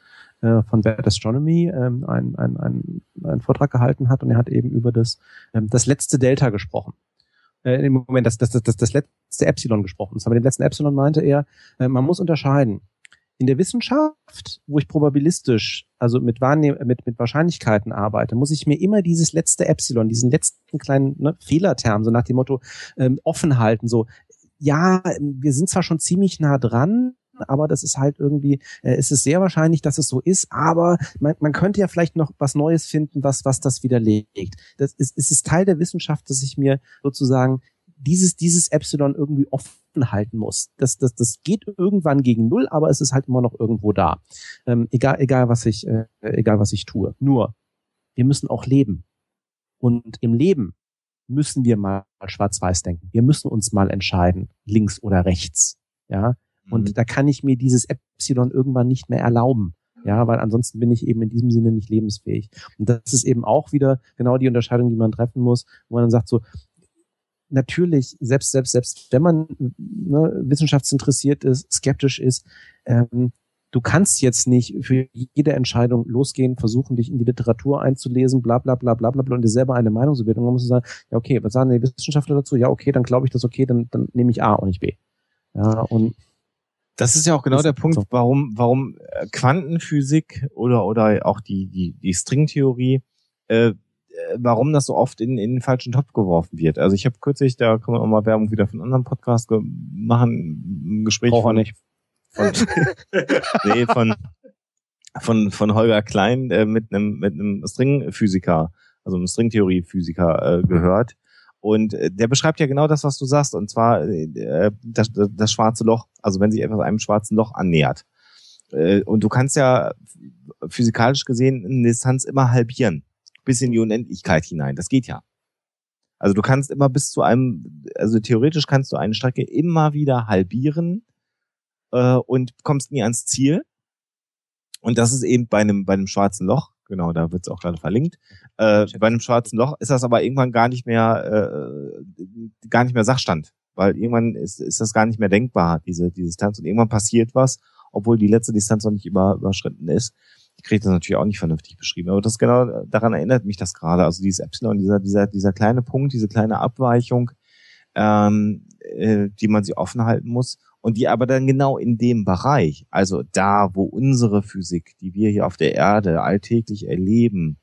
äh, von Bad Astronomy ähm, einen ein, ein, ein Vortrag gehalten hat und er hat eben über das, ähm, das letzte Delta gesprochen. Äh, Im Moment, das, das, das, das, letzte Epsilon gesprochen. Das wir dem letzten Epsilon meinte er, äh, man muss unterscheiden in der Wissenschaft, wo ich probabilistisch, also mit, Wahrnehm mit, mit Wahrscheinlichkeiten arbeite, muss ich mir immer dieses letzte Epsilon, diesen letzten kleinen ne, Fehlerterm, so nach dem Motto, ähm, offen halten, so, ja, wir sind zwar schon ziemlich nah dran, aber das ist halt irgendwie, äh, es ist sehr wahrscheinlich, dass es so ist, aber man, man könnte ja vielleicht noch was Neues finden, was, was das widerlegt. Das ist, es ist Teil der Wissenschaft, dass ich mir sozusagen dieses, dieses Epsilon irgendwie offen halten muss. Das, das, das geht irgendwann gegen Null, aber es ist halt immer noch irgendwo da. Ähm, egal, egal was ich, äh, egal was ich tue. Nur, wir müssen auch leben. Und im Leben müssen wir mal schwarz-weiß denken. Wir müssen uns mal entscheiden, links oder rechts. Ja. Und mhm. da kann ich mir dieses Epsilon irgendwann nicht mehr erlauben. Ja, weil ansonsten bin ich eben in diesem Sinne nicht lebensfähig. Und das ist eben auch wieder genau die Unterscheidung, die man treffen muss, wo man dann sagt so, natürlich, selbst, selbst, selbst wenn man ne, wissenschaftsinteressiert ist, skeptisch ist, ähm, du kannst jetzt nicht für jede Entscheidung losgehen, versuchen, dich in die Literatur einzulesen, bla bla bla bla bla, bla und dir selber eine Meinung zu bilden. Und dann musst du sagen, ja, okay, was sagen die Wissenschaftler dazu? Ja, okay, dann glaube ich das okay, dann, dann nehme ich A und nicht B. Ja, und das ist ja auch genau der Punkt, so. warum, warum äh, Quantenphysik oder, oder auch die, die, die Stringtheorie äh, warum das so oft in, in den falschen Topf geworfen wird. Also ich habe kürzlich, da kann man auch mal Werbung wieder von einem anderen Podcast machen, ein Gespräch Brauch von, nicht. von nee, von von, von Holger Klein äh, mit einem mit einem Stringphysiker, also einem Stringtheoriephysiker äh, gehört. Und äh, der beschreibt ja genau das, was du sagst, und zwar äh, das, das schwarze Loch, also wenn sich etwas einem schwarzen Loch annähert. Äh, und du kannst ja physikalisch gesehen eine Distanz immer halbieren, bis in die Unendlichkeit hinein. Das geht ja. Also du kannst immer bis zu einem, also theoretisch kannst du eine Strecke immer wieder halbieren äh, und kommst nie ans Ziel. Und das ist eben bei einem, bei einem schwarzen Loch, genau, da wird es auch gerade verlinkt. Äh, bei einem schwarzen Loch ist das aber irgendwann gar nicht mehr, äh, gar nicht mehr Sachstand, weil irgendwann ist, ist das gar nicht mehr denkbar, diese, diese Distanz. Und irgendwann passiert was, obwohl die letzte Distanz noch nicht über, überschritten ist. Kriege das natürlich auch nicht vernünftig beschrieben, aber das genau daran erinnert mich das gerade. Also dieses Epsilon, dieser, dieser, dieser kleine Punkt, diese kleine Abweichung, ähm, äh, die man sich offen halten muss und die aber dann genau in dem Bereich, also da, wo unsere Physik, die wir hier auf der Erde alltäglich erleben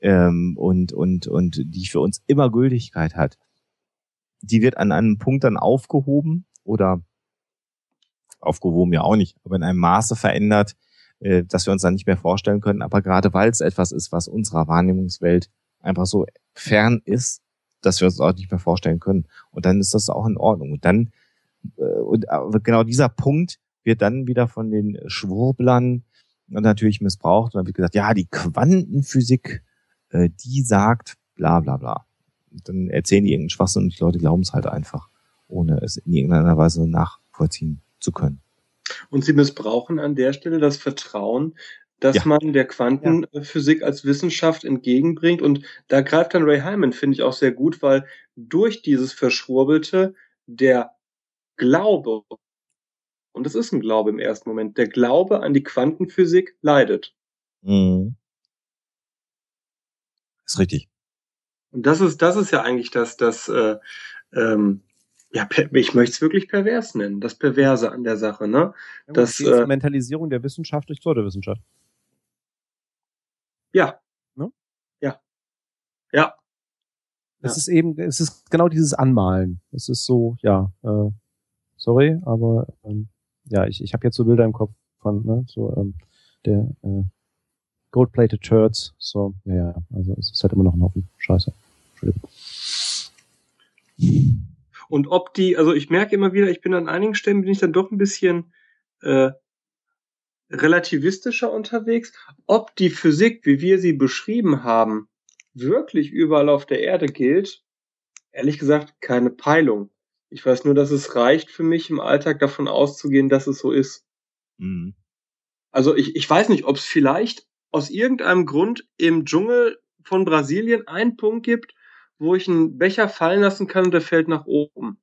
ähm, und, und, und die für uns immer Gültigkeit hat, die wird an einem Punkt dann aufgehoben oder aufgehoben ja auch nicht, aber in einem Maße verändert, äh, dass wir uns dann nicht mehr vorstellen können. Aber gerade weil es etwas ist, was unserer Wahrnehmungswelt einfach so fern ist, dass wir uns auch nicht mehr vorstellen können. Und dann ist das auch in Ordnung. Und dann äh, und genau dieser Punkt wird dann wieder von den Schwurblern natürlich missbraucht. Und dann wird gesagt, ja, die Quantenphysik, äh, die sagt bla bla bla. Und dann erzählen die irgendeinen Schwachsinn und die Leute glauben es halt einfach, ohne es in irgendeiner Weise nachvollziehen zu können. Und sie missbrauchen an der Stelle das Vertrauen, dass ja. man der Quantenphysik ja. als Wissenschaft entgegenbringt. Und da greift dann Ray Hyman, finde ich auch sehr gut, weil durch dieses Verschwurbelte der Glaube, und das ist ein Glaube im ersten Moment, der Glaube an die Quantenphysik leidet. Mhm. Ist richtig. Und das ist, das ist ja eigentlich das, das, äh, ähm, ja, ich möchte es wirklich pervers nennen, das Perverse an der Sache, ne? Ja, das, die Instrumentalisierung äh, der Wissenschaft durch Pseudowissenschaft. Ja. Ne? Ja. Ja. Es ja. ist eben, es ist genau dieses Anmalen. Es ist so, ja, äh, sorry, aber ähm, ja, ich, ich habe jetzt so Bilder im Kopf von, ne, so ähm, der äh, Gold-plated Shirts, so, ja, ja, also es ist halt immer noch ein Haufen Scheiße. Entschuldigung. Und ob die, also ich merke immer wieder, ich bin an einigen Stellen bin ich dann doch ein bisschen äh, relativistischer unterwegs, ob die Physik, wie wir sie beschrieben haben, wirklich überall auf der Erde gilt, ehrlich gesagt keine Peilung. Ich weiß nur, dass es reicht für mich im Alltag davon auszugehen, dass es so ist. Mhm. Also ich, ich weiß nicht, ob es vielleicht aus irgendeinem Grund im Dschungel von Brasilien einen Punkt gibt, wo ich einen Becher fallen lassen kann und der fällt nach oben.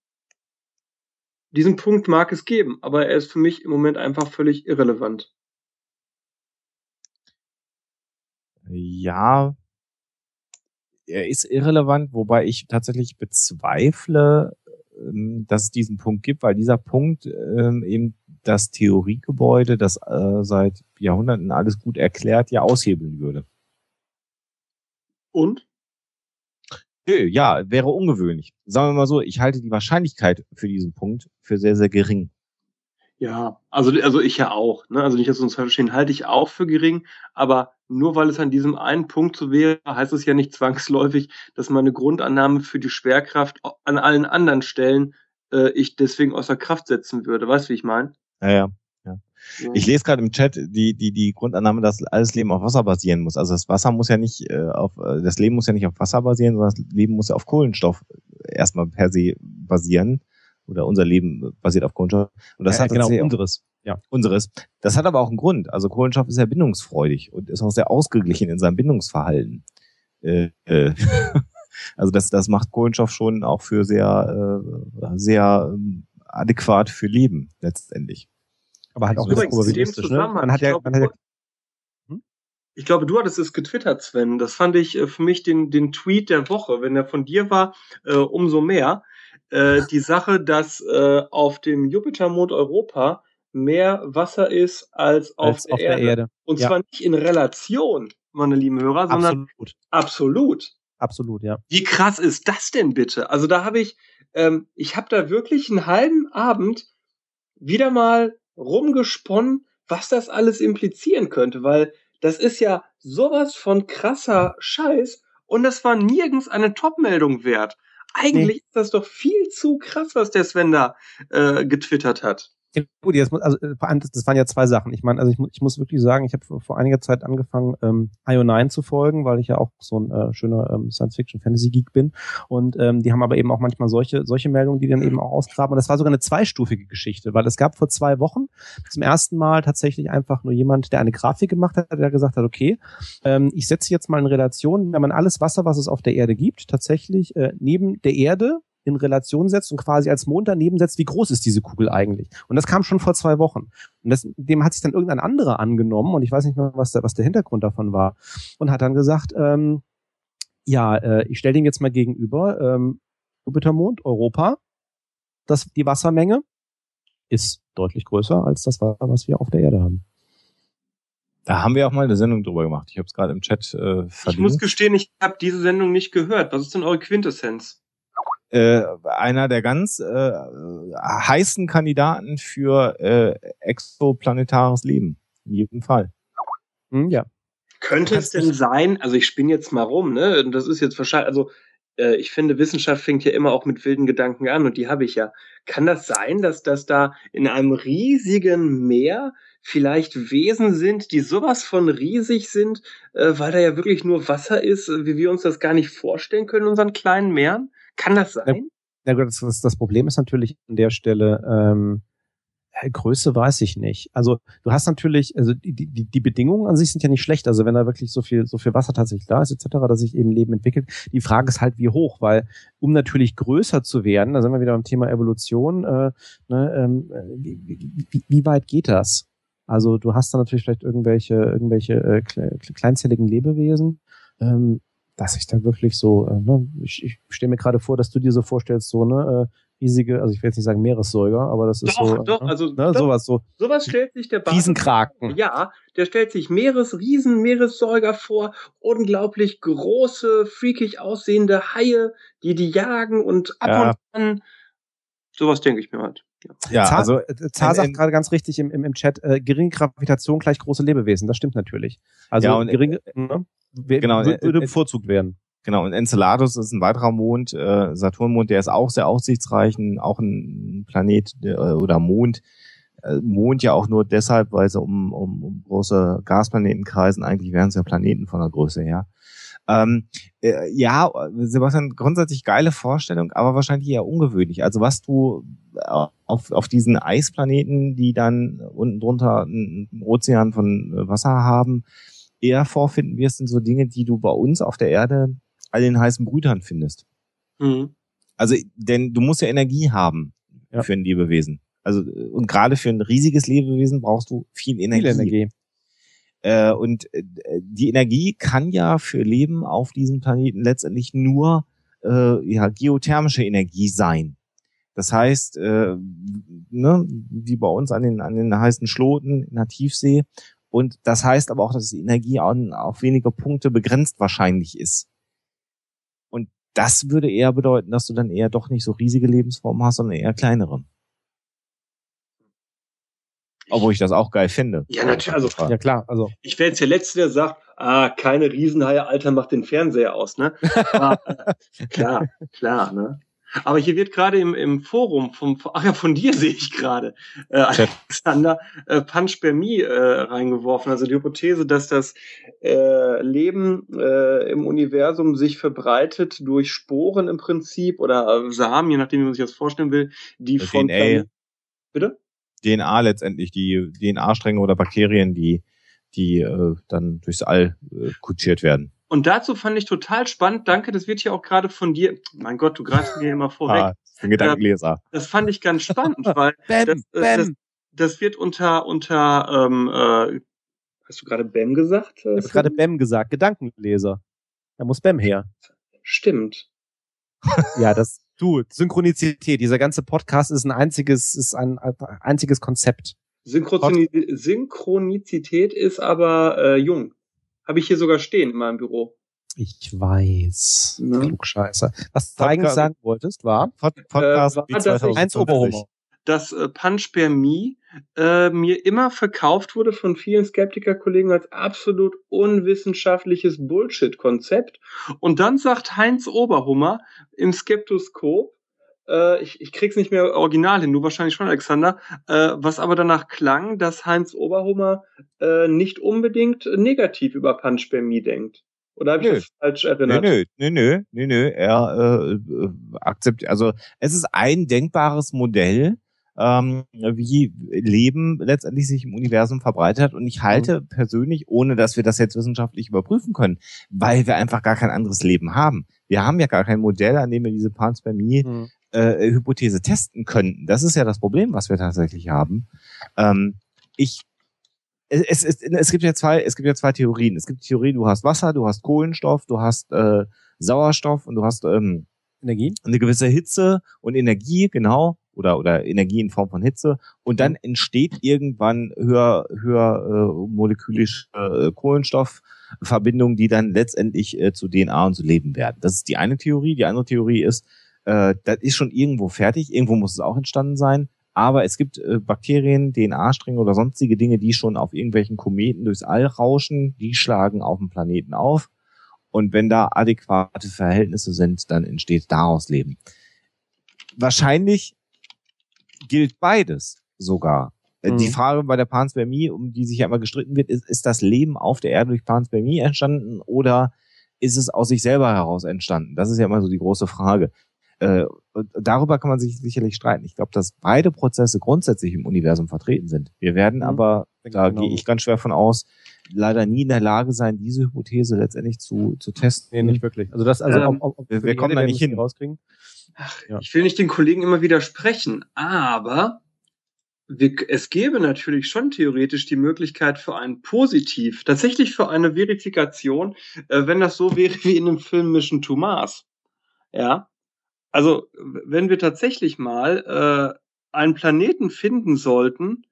Diesen Punkt mag es geben, aber er ist für mich im Moment einfach völlig irrelevant. Ja, er ist irrelevant, wobei ich tatsächlich bezweifle, ähm, dass es diesen Punkt gibt, weil dieser Punkt ähm, eben das Theoriegebäude, das äh, seit Jahrhunderten alles gut erklärt, ja aushebeln würde. Und? Ja, wäre ungewöhnlich. Sagen wir mal so, ich halte die Wahrscheinlichkeit für diesen Punkt für sehr, sehr gering. Ja, also, also ich ja auch. Ne? Also nicht, dass wir uns verstehen, halte ich auch für gering, aber nur weil es an diesem einen Punkt so wäre, heißt es ja nicht zwangsläufig, dass meine Grundannahme für die Schwerkraft an allen anderen Stellen äh, ich deswegen außer Kraft setzen würde. Weißt du, wie ich meine? Ja, ja. Ja. Ich lese gerade im Chat die, die, die Grundannahme, dass alles Leben auf Wasser basieren muss. Also das Wasser muss ja nicht äh, auf, äh, das Leben muss ja nicht auf Wasser basieren, sondern das Leben muss ja auf Kohlenstoff erstmal per se basieren oder unser Leben basiert auf Kohlenstoff. Und das ja, hat genau unseres. Ja. Unseres. Das hat aber auch einen Grund. Also Kohlenstoff ist sehr bindungsfreudig und ist auch sehr ausgeglichen in seinem Bindungsverhalten. Äh, äh. also das, das macht Kohlenstoff schon auch für sehr, äh, sehr ähm, adäquat für Leben letztendlich. Aber halt auch Übrigens, probabilistisch, ne? Man hat ja, man hat ja ich glaube, du hattest es getwittert, Sven. Das fand ich äh, für mich den, den Tweet der Woche. Wenn er von dir war, äh, umso mehr äh, die Sache, dass äh, auf dem Jupitermond Europa mehr Wasser ist als auf, als der, auf Erde. der, Erde. Und ja. zwar nicht in Relation, meine lieben Hörer, sondern absolut. absolut. Absolut, ja. Wie krass ist das denn bitte? Also da habe ich, ähm, ich habe da wirklich einen halben Abend wieder mal rumgesponnen, was das alles implizieren könnte, weil das ist ja sowas von krasser Scheiß und das war nirgends eine Top-Meldung wert. Eigentlich nee. ist das doch viel zu krass, was der Sven da äh, getwittert hat. Gut, jetzt muss, also das waren ja zwei Sachen. Ich meine, also ich, ich muss wirklich sagen, ich habe vor einiger Zeit angefangen, ähm, IO9 zu folgen, weil ich ja auch so ein äh, schöner ähm, Science-Fiction-Fantasy-Geek bin. Und ähm, die haben aber eben auch manchmal solche, solche Meldungen, die dann eben auch ausgraben. Und das war sogar eine zweistufige Geschichte, weil es gab vor zwei Wochen zum ersten Mal tatsächlich einfach nur jemand, der eine Grafik gemacht hat, der gesagt hat, okay, ähm, ich setze jetzt mal in Relation, wenn man alles Wasser, was es auf der Erde gibt, tatsächlich äh, neben der Erde in Relation setzt und quasi als Mond daneben setzt, wie groß ist diese Kugel eigentlich? Und das kam schon vor zwei Wochen. Und das, dem hat sich dann irgendein anderer angenommen und ich weiß nicht mehr, was der, was der Hintergrund davon war. Und hat dann gesagt, ähm, ja, äh, ich stelle dem jetzt mal gegenüber, ähm, Jupitermond, Europa, das, die Wassermenge ist deutlich größer als das Wasser, was wir auf der Erde haben. Da haben wir auch mal eine Sendung drüber gemacht. Ich habe es gerade im Chat äh, verlinkt. Ich muss gestehen, ich habe diese Sendung nicht gehört. Was ist denn eure Quintessenz? Äh, einer der ganz äh, heißen Kandidaten für äh, exoplanetares Leben. In jedem Fall. Hm, ja. Könnte es denn sein, also ich spinne jetzt mal rum, ne? Und das ist jetzt wahrscheinlich, also äh, ich finde, Wissenschaft fängt ja immer auch mit wilden Gedanken an und die habe ich ja. Kann das sein, dass das da in einem riesigen Meer vielleicht Wesen sind, die sowas von riesig sind, äh, weil da ja wirklich nur Wasser ist, wie wir uns das gar nicht vorstellen können in unseren kleinen Meeren? Kann das sein? Ja, das, das, das Problem ist natürlich an der Stelle, ähm, Größe weiß ich nicht. Also du hast natürlich, also die, die, die Bedingungen an sich sind ja nicht schlecht. Also wenn da wirklich so viel, so viel Wasser tatsächlich da ist, etc., dass sich eben Leben entwickelt. Die Frage ist halt, wie hoch, weil um natürlich größer zu werden, da sind wir wieder beim Thema Evolution, äh, ne, ähm, wie, wie, wie weit geht das? Also du hast da natürlich vielleicht irgendwelche, irgendwelche äh, kleinzelligen Lebewesen. Ähm, dass ich da wirklich so, äh, ne, ich, ich stelle mir gerade vor, dass du dir so vorstellst, so, ne, äh, riesige, also ich will jetzt nicht sagen Meeressäuger, aber das ist doch, so. Doch, ne, also ne, doch, sowas so. Sowas stellt sich der Riesenkraken. Ja, der stellt sich Meeres, Riesen, Meeressäuger vor, unglaublich große, freakig aussehende Haie, die die jagen und ab ja. und an. Sowas denke ich mir halt. Ja, Zar, also äh, Zar sagt gerade ganz richtig im, im, im Chat, äh, geringe Gravitation gleich große Lebewesen. Das stimmt natürlich. Also ja, und, geringe, ne, genau, würde bevorzugt werden. Genau, und Enceladus ist ein weiterer Mond, äh, Saturnmond, der ist auch sehr aussichtsreich, ein, auch ein Planet äh, oder Mond. Äh, Mond ja auch nur deshalb, weil sie um, um, um große Gasplaneten kreisen. Eigentlich wären es ja Planeten von der Größe her. Ähm, äh, ja, Sebastian, grundsätzlich geile Vorstellung, aber wahrscheinlich eher ungewöhnlich. Also was du auf, auf diesen Eisplaneten, die dann unten drunter einen Ozean von Wasser haben, eher vorfinden wirst, sind so Dinge, die du bei uns auf der Erde all den heißen Brütern findest. Mhm. Also, denn du musst ja Energie haben ja. für ein Lebewesen. Also, und gerade für ein riesiges Lebewesen brauchst du viel Energie. Viel Energie. Äh, und äh, die Energie kann ja für Leben auf diesem Planeten letztendlich nur äh, ja, geothermische Energie sein. Das heißt, äh, ne, wie bei uns an den, an den heißen Schloten in der Tiefsee. Und das heißt aber auch, dass die Energie an, auf wenige Punkte begrenzt wahrscheinlich ist. Und das würde eher bedeuten, dass du dann eher doch nicht so riesige Lebensformen hast, sondern eher kleinere. Obwohl ich das auch geil finde. Ja, natürlich. Also, ja, klar. Also. Ich wäre jetzt der Letzte, der sagt, ah, keine Riesenhaie, Alter, macht den Fernseher aus, ne? Aber, klar, klar, ne? Aber hier wird gerade im, im Forum vom, ach ja, von dir sehe ich gerade, äh, Alexander, äh, Panspermie äh, reingeworfen. Also die Hypothese, dass das äh, Leben äh, im Universum sich verbreitet durch Sporen im Prinzip oder äh, Samen, je nachdem, wie man sich das vorstellen will, die das von DNA. Bitte? DNA letztendlich, die DNA-Stränge oder Bakterien, die, die äh, dann durchs All äh, kutschiert werden. Und dazu fand ich total spannend, danke, das wird hier auch gerade von dir, mein Gott, du greifst mir immer vorweg. Ah, ein Gedankenleser. Das fand ich ganz spannend, weil Bam, das, äh, Bam. Das, das, wird unter, unter ähm, äh, hast du gerade Bam gesagt? Äh, ich habe gerade Bam gesagt, Gedankenleser. Da muss Bam her. Stimmt. ja, das, du, Synchronizität, dieser ganze Podcast ist ein einziges, ist ein, ein einziges Konzept. Synchronizität ist aber äh, jung. Habe ich hier sogar stehen in meinem Büro. Ich weiß. Ne? Klugscheißer. Was du eigentlich sagen wolltest, war Pod Podcast äh, war, 2050. Oberhomer. Dass äh, Panspermie äh, mir immer verkauft wurde von vielen Skeptiker-Kollegen als absolut unwissenschaftliches Bullshit-Konzept. Und dann sagt Heinz Oberhummer im Skeptoskop, äh, ich, ich krieg's nicht mehr original hin, du wahrscheinlich schon, Alexander, äh, was aber danach klang, dass Heinz Oberhummer äh, nicht unbedingt negativ über Panspermie denkt. Oder habe ich das falsch erinnert? Nö, nö, nö, nö, nö. Er äh, äh, akzeptiert, also es ist ein denkbares Modell, ähm, wie Leben letztendlich sich im Universum verbreitet hat. Und ich halte mhm. persönlich, ohne dass wir das jetzt wissenschaftlich überprüfen können, weil wir einfach gar kein anderes Leben haben. Wir haben ja gar kein Modell, an dem wir diese Panspermie-Hypothese mhm. äh, testen könnten. Das ist ja das Problem, was wir tatsächlich haben. Ähm, ich es, es, es gibt ja zwei, es gibt ja zwei Theorien. Es gibt die Theorie, du hast Wasser, du hast Kohlenstoff, du hast äh, Sauerstoff und du hast ähm, Energie, eine gewisse Hitze und Energie, genau, oder oder Energie in Form von Hitze und dann entsteht irgendwann höher höher äh, molekulische äh, Kohlenstoffverbindungen, die dann letztendlich äh, zu DNA und zu Leben werden. Das ist die eine Theorie. Die andere Theorie ist, äh, das ist schon irgendwo fertig, irgendwo muss es auch entstanden sein. Aber es gibt äh, Bakterien, DNA-Stränge oder sonstige Dinge, die schon auf irgendwelchen Kometen durchs All rauschen, die schlagen auf dem Planeten auf. Und wenn da adäquate Verhältnisse sind, dann entsteht daraus Leben. Wahrscheinlich gilt beides sogar. Äh, mhm. Die Frage bei der Panspermie, um die sich ja immer gestritten wird, ist, ist das Leben auf der Erde durch Panspermie entstanden oder ist es aus sich selber heraus entstanden? Das ist ja immer so die große Frage. Äh, darüber kann man sich sicherlich streiten. Ich glaube, dass beide Prozesse grundsätzlich im Universum vertreten sind. Wir werden mhm. aber, da genau. gehe ich ganz schwer von aus, leider nie in der Lage sein, diese Hypothese letztendlich zu, zu testen. Nee, nicht wirklich. Also das, also ähm, ob, ob wir, wir kommen da nicht hin. Rauskriegen. Ach, ja. Ich will nicht den Kollegen immer widersprechen, aber wir, es gäbe natürlich schon theoretisch die Möglichkeit für ein Positiv, tatsächlich für eine Verifikation, äh, wenn das so wäre wie in dem Film Mission to Mars. Ja, also wenn wir tatsächlich mal äh, einen Planeten finden sollten,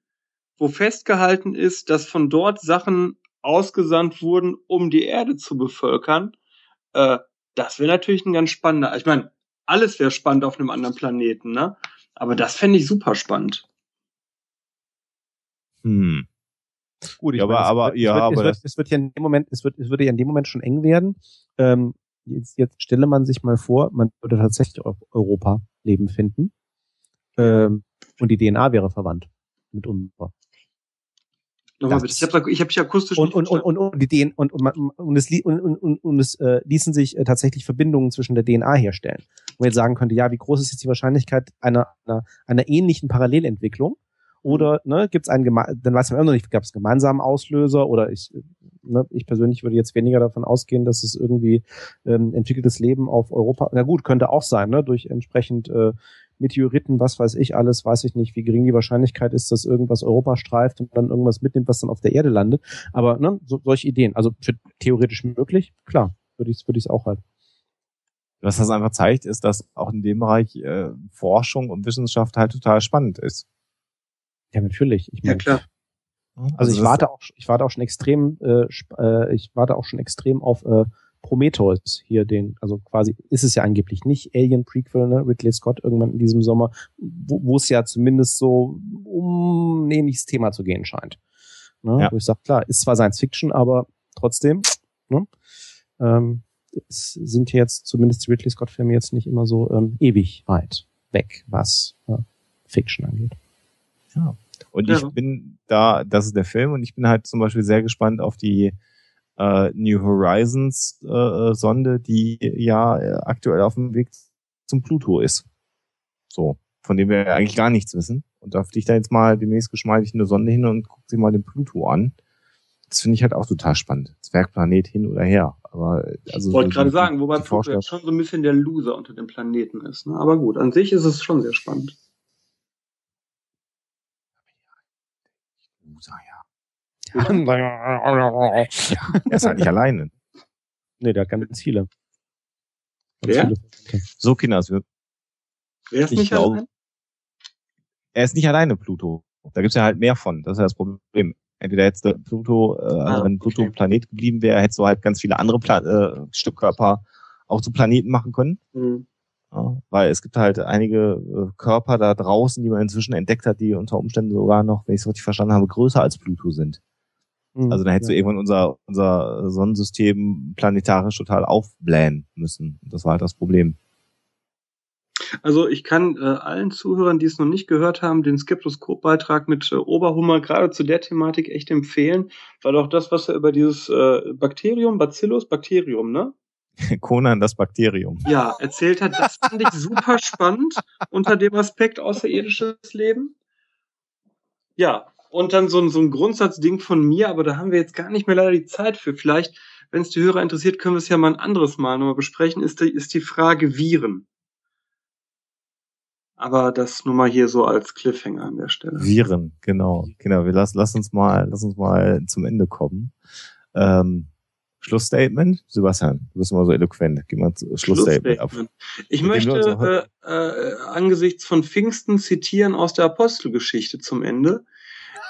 wo festgehalten ist, dass von dort Sachen ausgesandt wurden, um die Erde zu bevölkern, äh, das wäre natürlich ein ganz spannender. Ich meine, alles wäre spannend auf einem anderen Planeten, ne? Aber das fände ich super spannend. Hm. Gut, ich ja, meine, aber, es, ja, es wird, aber es wird, es wird ja in dem Moment, es wird, es würde ja in dem Moment schon eng werden. Ähm, jetzt, jetzt stelle man sich mal vor, man würde tatsächlich auf Europa Leben finden ähm, und die DNA wäre verwandt mit unserer. Nochmal bitte, ich habe ich hab dich akustisch und, und, und, und, und die DNA und, und, und es, und, und, und es äh, ließen sich äh, tatsächlich Verbindungen zwischen der DNA herstellen. Wo man jetzt sagen könnte, ja, wie groß ist jetzt die Wahrscheinlichkeit einer, einer, einer ähnlichen Parallelentwicklung? Oder ne, gibt es einen, dann weiß man immer noch nicht, gab es gemeinsamen Auslöser oder ich, ne, ich persönlich würde jetzt weniger davon ausgehen, dass es irgendwie ähm, entwickeltes Leben auf Europa, na gut, könnte auch sein, ne, durch entsprechend äh, Meteoriten, was weiß ich alles, weiß ich nicht, wie gering die Wahrscheinlichkeit ist, dass irgendwas Europa streift und dann irgendwas mitnimmt, was dann auf der Erde landet. Aber ne, so, solche Ideen, also für theoretisch möglich, klar, würde ich es würde ich auch halten. Was das einfach zeigt, ist, dass auch in dem Bereich äh, Forschung und Wissenschaft halt total spannend ist. Ja, natürlich. Ich mein, ja, klar. Also, also ich warte auch, ich warte auch schon extrem, äh, äh, ich warte auch schon extrem auf äh, Prometheus hier den, also quasi ist es ja angeblich nicht Alien Prequel, ne, Ridley Scott irgendwann in diesem Sommer, wo, wo es ja zumindest so um ein ähnliches Thema zu gehen scheint. Ne, ja. Wo ich sage, klar, ist zwar Science Fiction, aber trotzdem, ne, ähm, es sind jetzt zumindest die Ridley Scott Filme jetzt nicht immer so ähm, ewig weit weg, was äh, Fiction angeht. Ja. Und ja. ich bin da, das ist der Film und ich bin halt zum Beispiel sehr gespannt auf die äh, New Horizons äh, Sonde, die ja äh, aktuell auf dem Weg zum Pluto ist. So, von dem wir eigentlich gar nichts wissen. Und da fliegt da jetzt mal demnächst geschmeidig eine Sonde hin und guckt sich mal den Pluto an. Das finde ich halt auch total spannend. Zwergplanet hin oder her. Aber also ich wollte so gerade sagen, wobei Pluto jetzt schon so ein bisschen der Loser unter dem Planeten ist. Ne? Aber gut, an sich ist es schon sehr spannend. Ja. ja. Er ist halt nicht alleine. Nee, der hat ganz viele. Ganz Wer? Viele. So, Kinders. Wir, Wer ist nicht glaube, allein? Er ist nicht alleine, Pluto. Da gibt's ja halt mehr von. Das ist ja das Problem. Entweder hättest du Pluto, äh, also ah, wenn Pluto okay. Planet geblieben wäre, hättest du halt ganz viele andere Pla äh, Stückkörper auch zu Planeten machen können. Mhm. Weil es gibt halt einige äh, Körper da draußen, die man inzwischen entdeckt hat, die unter Umständen sogar noch, wenn ich es richtig verstanden habe, größer als Pluto sind. Mhm, also dann hättest ja. du irgendwann unser, unser Sonnensystem planetarisch total aufblähen müssen. Das war halt das Problem. Also ich kann äh, allen Zuhörern, die es noch nicht gehört haben, den Skeptoskop-Beitrag mit äh, Oberhummer gerade zu der Thematik echt empfehlen, weil auch das, was er über dieses äh, Bakterium, Bacillus, Bakterium, ne? Conan das Bakterium. Ja, erzählt hat, das fand ich super spannend unter dem Aspekt außerirdisches Leben. Ja, und dann so ein, so ein Grundsatzding von mir, aber da haben wir jetzt gar nicht mehr leider die Zeit für. Vielleicht, wenn es die Hörer interessiert, können wir es ja mal ein anderes Mal nochmal besprechen, ist die, ist die Frage Viren. Aber das nur mal hier so als Cliffhanger an der Stelle. Viren, genau, genau. Wir lass, lass uns mal, lass uns mal zum Ende kommen. Ähm, Schlussstatement? Sebastian, du bist mal so eloquent. Gib mal Schlussstatement ab. Ich Mit möchte äh, äh, angesichts von Pfingsten zitieren aus der Apostelgeschichte zum Ende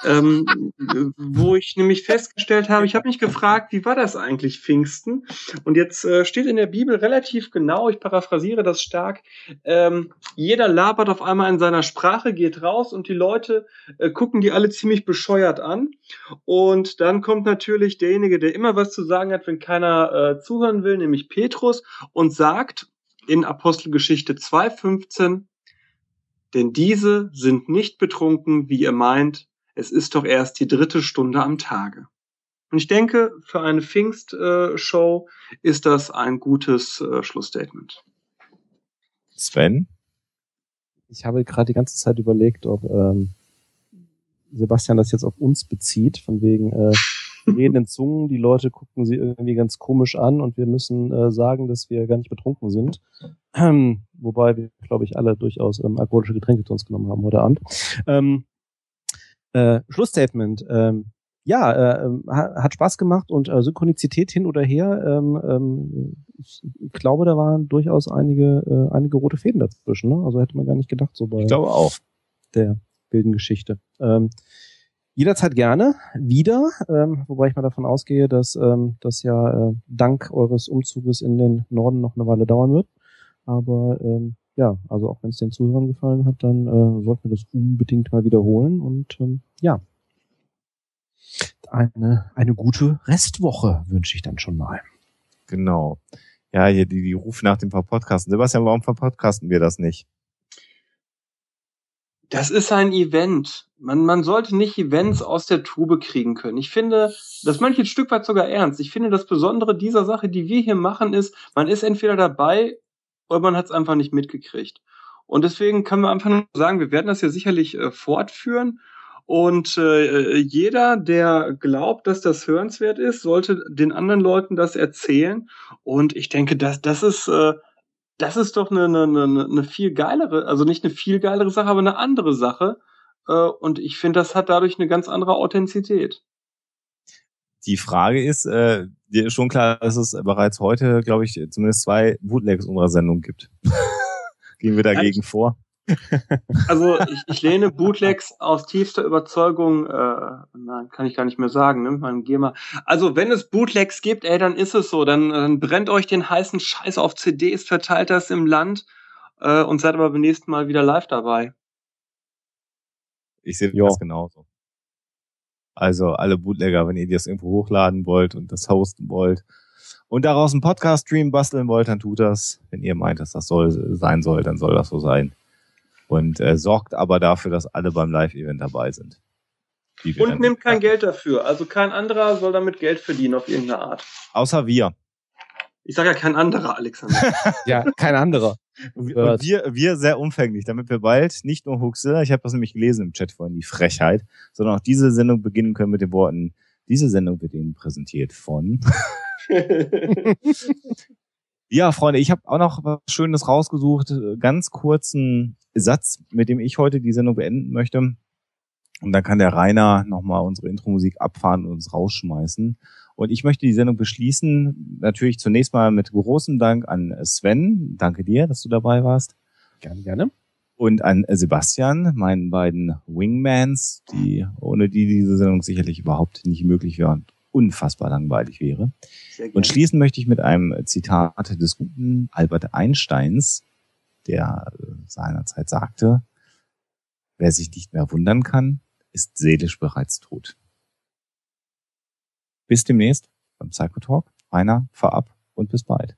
ähm, wo ich nämlich festgestellt habe, ich habe mich gefragt, wie war das eigentlich Pfingsten? Und jetzt äh, steht in der Bibel relativ genau, ich paraphrasiere das stark, ähm, jeder labert auf einmal in seiner Sprache, geht raus und die Leute äh, gucken die alle ziemlich bescheuert an. Und dann kommt natürlich derjenige, der immer was zu sagen hat, wenn keiner äh, zuhören will, nämlich Petrus, und sagt in Apostelgeschichte 2,15, denn diese sind nicht betrunken, wie ihr meint, es ist doch erst die dritte Stunde am Tage. Und ich denke, für eine Pfingstshow ist das ein gutes äh, Schlussstatement. Sven? Ich habe gerade die ganze Zeit überlegt, ob ähm, Sebastian das jetzt auf uns bezieht, von wegen äh, redenden Zungen, die Leute gucken sie irgendwie ganz komisch an und wir müssen äh, sagen, dass wir gar nicht betrunken sind. Ähm, wobei wir, glaube ich, alle durchaus ähm, alkoholische Getränke zu uns genommen haben heute Abend. Ähm, äh, Schlussstatement. Ähm, ja, äh, ähm, hat Spaß gemacht und äh, Synchronizität hin oder her. Ähm, ähm, ich glaube, da waren durchaus einige, äh, einige rote Fäden dazwischen. Ne? Also hätte man gar nicht gedacht so bei ich glaube auch. der wilden Geschichte. Ähm, jederzeit gerne wieder, ähm, wobei ich mal davon ausgehe, dass ähm, das ja äh, dank eures Umzuges in den Norden noch eine Weile dauern wird. Aber ähm, ja, also auch wenn es den Zuhörern gefallen hat, dann äh, sollten wir das unbedingt mal wiederholen und ähm, ja, eine, eine gute Restwoche wünsche ich dann schon mal. Genau. Ja, hier die, die rufen nach dem Verpodcasten. Sebastian, warum verpodcasten wir das nicht? Das ist ein Event. Man, man sollte nicht Events aus der Tube kriegen können. Ich finde, das meine ich ein Stück weit sogar ernst. Ich finde, das Besondere dieser Sache, die wir hier machen, ist, man ist entweder dabei oder man hat es einfach nicht mitgekriegt. Und deswegen können wir einfach nur sagen, wir werden das ja sicherlich äh, fortführen. Und äh, jeder, der glaubt, dass das hörenswert ist, sollte den anderen Leuten das erzählen. Und ich denke, das, das ist, äh, das ist doch eine, eine, eine viel geilere, also nicht eine viel geilere Sache, aber eine andere Sache. Äh, und ich finde, das hat dadurch eine ganz andere Authentizität. Die Frage ist, äh, dir ist schon klar, dass es bereits heute, glaube ich, zumindest zwei Bootlegs unserer Sendung gibt. Gehen wir dagegen ja, vor? Also ich, ich lehne Bootlegs aus tiefster Überzeugung, äh, nein, kann ich gar nicht mehr sagen, ne? Man geh mal. Also wenn es Bootlegs gibt, ey, dann ist es so. Dann, dann brennt euch den heißen Scheiß auf CDs, verteilt das im Land äh, und seid aber beim nächsten Mal wieder live dabei. Ich sehe das genauso. Also alle Bootlegger, wenn ihr das irgendwo hochladen wollt und das hosten wollt und daraus einen Podcast-Stream basteln wollt, dann tut das. Wenn ihr meint, dass das soll, sein soll, dann soll das so sein. Und äh, sorgt aber dafür, dass alle beim Live-Event dabei sind. Und nimmt kein Geld dafür. Also kein anderer soll damit Geld verdienen auf irgendeine Art. Außer wir. Ich sage ja kein anderer, Alexander. ja, kein anderer. Und wir, wir sehr umfänglich, damit wir bald nicht nur Huxilla, ich habe das nämlich gelesen im Chat vorhin, die Frechheit, sondern auch diese Sendung beginnen können mit den Worten, diese Sendung wird Ihnen präsentiert von. ja, Freunde, ich habe auch noch was Schönes rausgesucht. Ganz kurzen Satz, mit dem ich heute die Sendung beenden möchte. Und dann kann der Rainer nochmal unsere Intro-Musik abfahren und uns rausschmeißen. Und ich möchte die Sendung beschließen, natürlich zunächst mal mit großem Dank an Sven. Danke dir, dass du dabei warst. Gerne, gerne. Und an Sebastian, meinen beiden Wingmans, die ohne die diese Sendung sicherlich überhaupt nicht möglich wäre und unfassbar langweilig wäre. Und schließen möchte ich mit einem Zitat des guten Albert Einsteins, der äh, seinerzeit sagte, wer sich nicht mehr wundern kann, ist seelisch bereits tot. Bis demnächst beim Psychotalk. Rainer, fahr ab und bis bald.